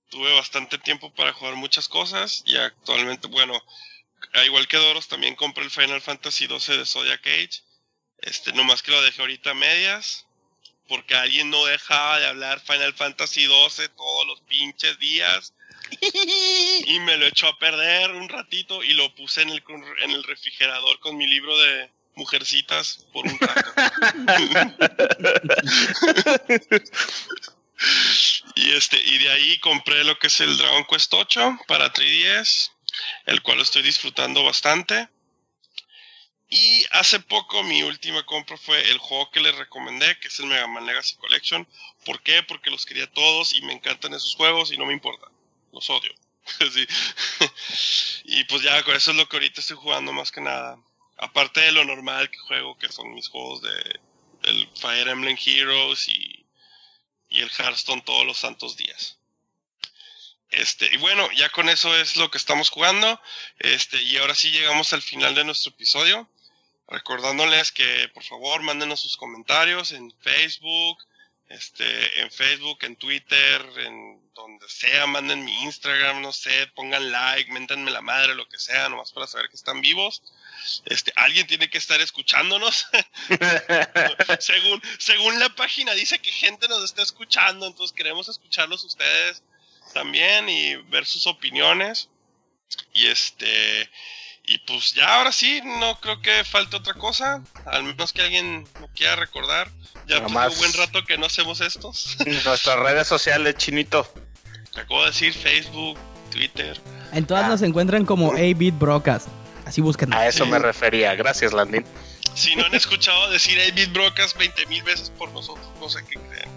tuve bastante tiempo para jugar muchas cosas y actualmente, bueno, al igual que Doros, también compré el Final Fantasy XII de Zodiac Age. Este, nomás que lo dejé ahorita a medias, porque alguien no dejaba de hablar Final Fantasy XII todos los pinches días. Y me lo echó a perder un ratito y lo puse en el, en el refrigerador con mi libro de mujercitas por un rato. y este, y de ahí compré lo que es el Dragon Quest 8 para 3DS, el cual estoy disfrutando bastante. Y hace poco mi última compra fue el juego que les recomendé, que es el Mega Man Legacy Collection. ¿Por qué? Porque los quería todos y me encantan esos juegos y no me importa. Los odio. Y pues ya, con eso es lo que ahorita estoy jugando más que nada. Aparte de lo normal que juego, que son mis juegos de el Fire Emblem Heroes y, y el Hearthstone todos los santos días. Este, y bueno, ya con eso es lo que estamos jugando. Este, y ahora sí llegamos al final de nuestro episodio. Recordándoles que por favor mándenos sus comentarios en Facebook, este, en Facebook, en Twitter, en donde sea, manden mi Instagram, no sé, pongan like, méntanme la madre, lo que sea, nomás para saber que están vivos. Este, alguien tiene que estar escuchándonos. según, según la página dice que gente nos está escuchando, entonces queremos escucharlos ustedes también y ver sus opiniones. Y este, y pues ya ahora sí, no creo que falte otra cosa, al menos que alguien lo quiera recordar. Ya pues, Nomás- un buen rato que no hacemos estos. Nuestras redes sociales, chinito. Te acabo de decir Facebook, Twitter. En todas Ah. nos encuentran como 8-Bit Broadcast. Así busquen. A eso me refería. Gracias, Landín. Si no han escuchado decir David Brocas 20 mil veces por nosotros, no sé qué creen.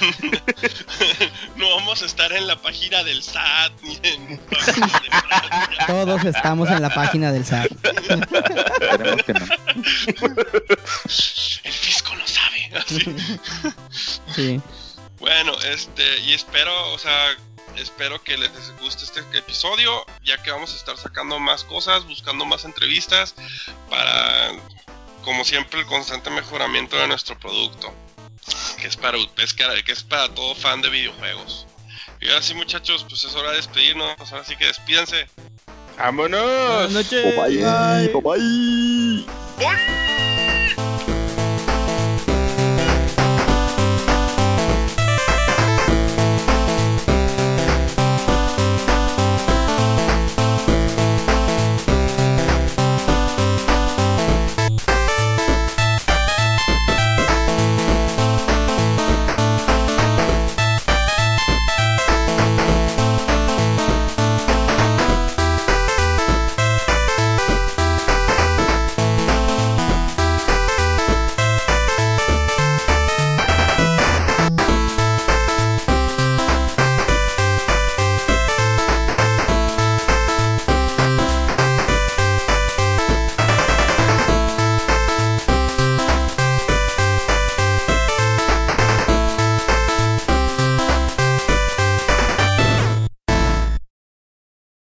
no vamos a estar en la página del SAT ni en páginas de Francia. Todos estamos en la página del SAT. Que no. El fisco lo sabe. Así. Sí. Bueno, este, y espero, o sea, espero que les guste este episodio, ya que vamos a estar sacando más cosas, buscando más entrevistas para, como siempre, el constante mejoramiento de nuestro producto, que es para, es que, que es para todo fan de videojuegos. Y ahora sí, muchachos, pues es hora de despedirnos, ahora sí que despídense. ¡Vámonos! Buenas noches. Bye bye. Bye bye. ¡Bye!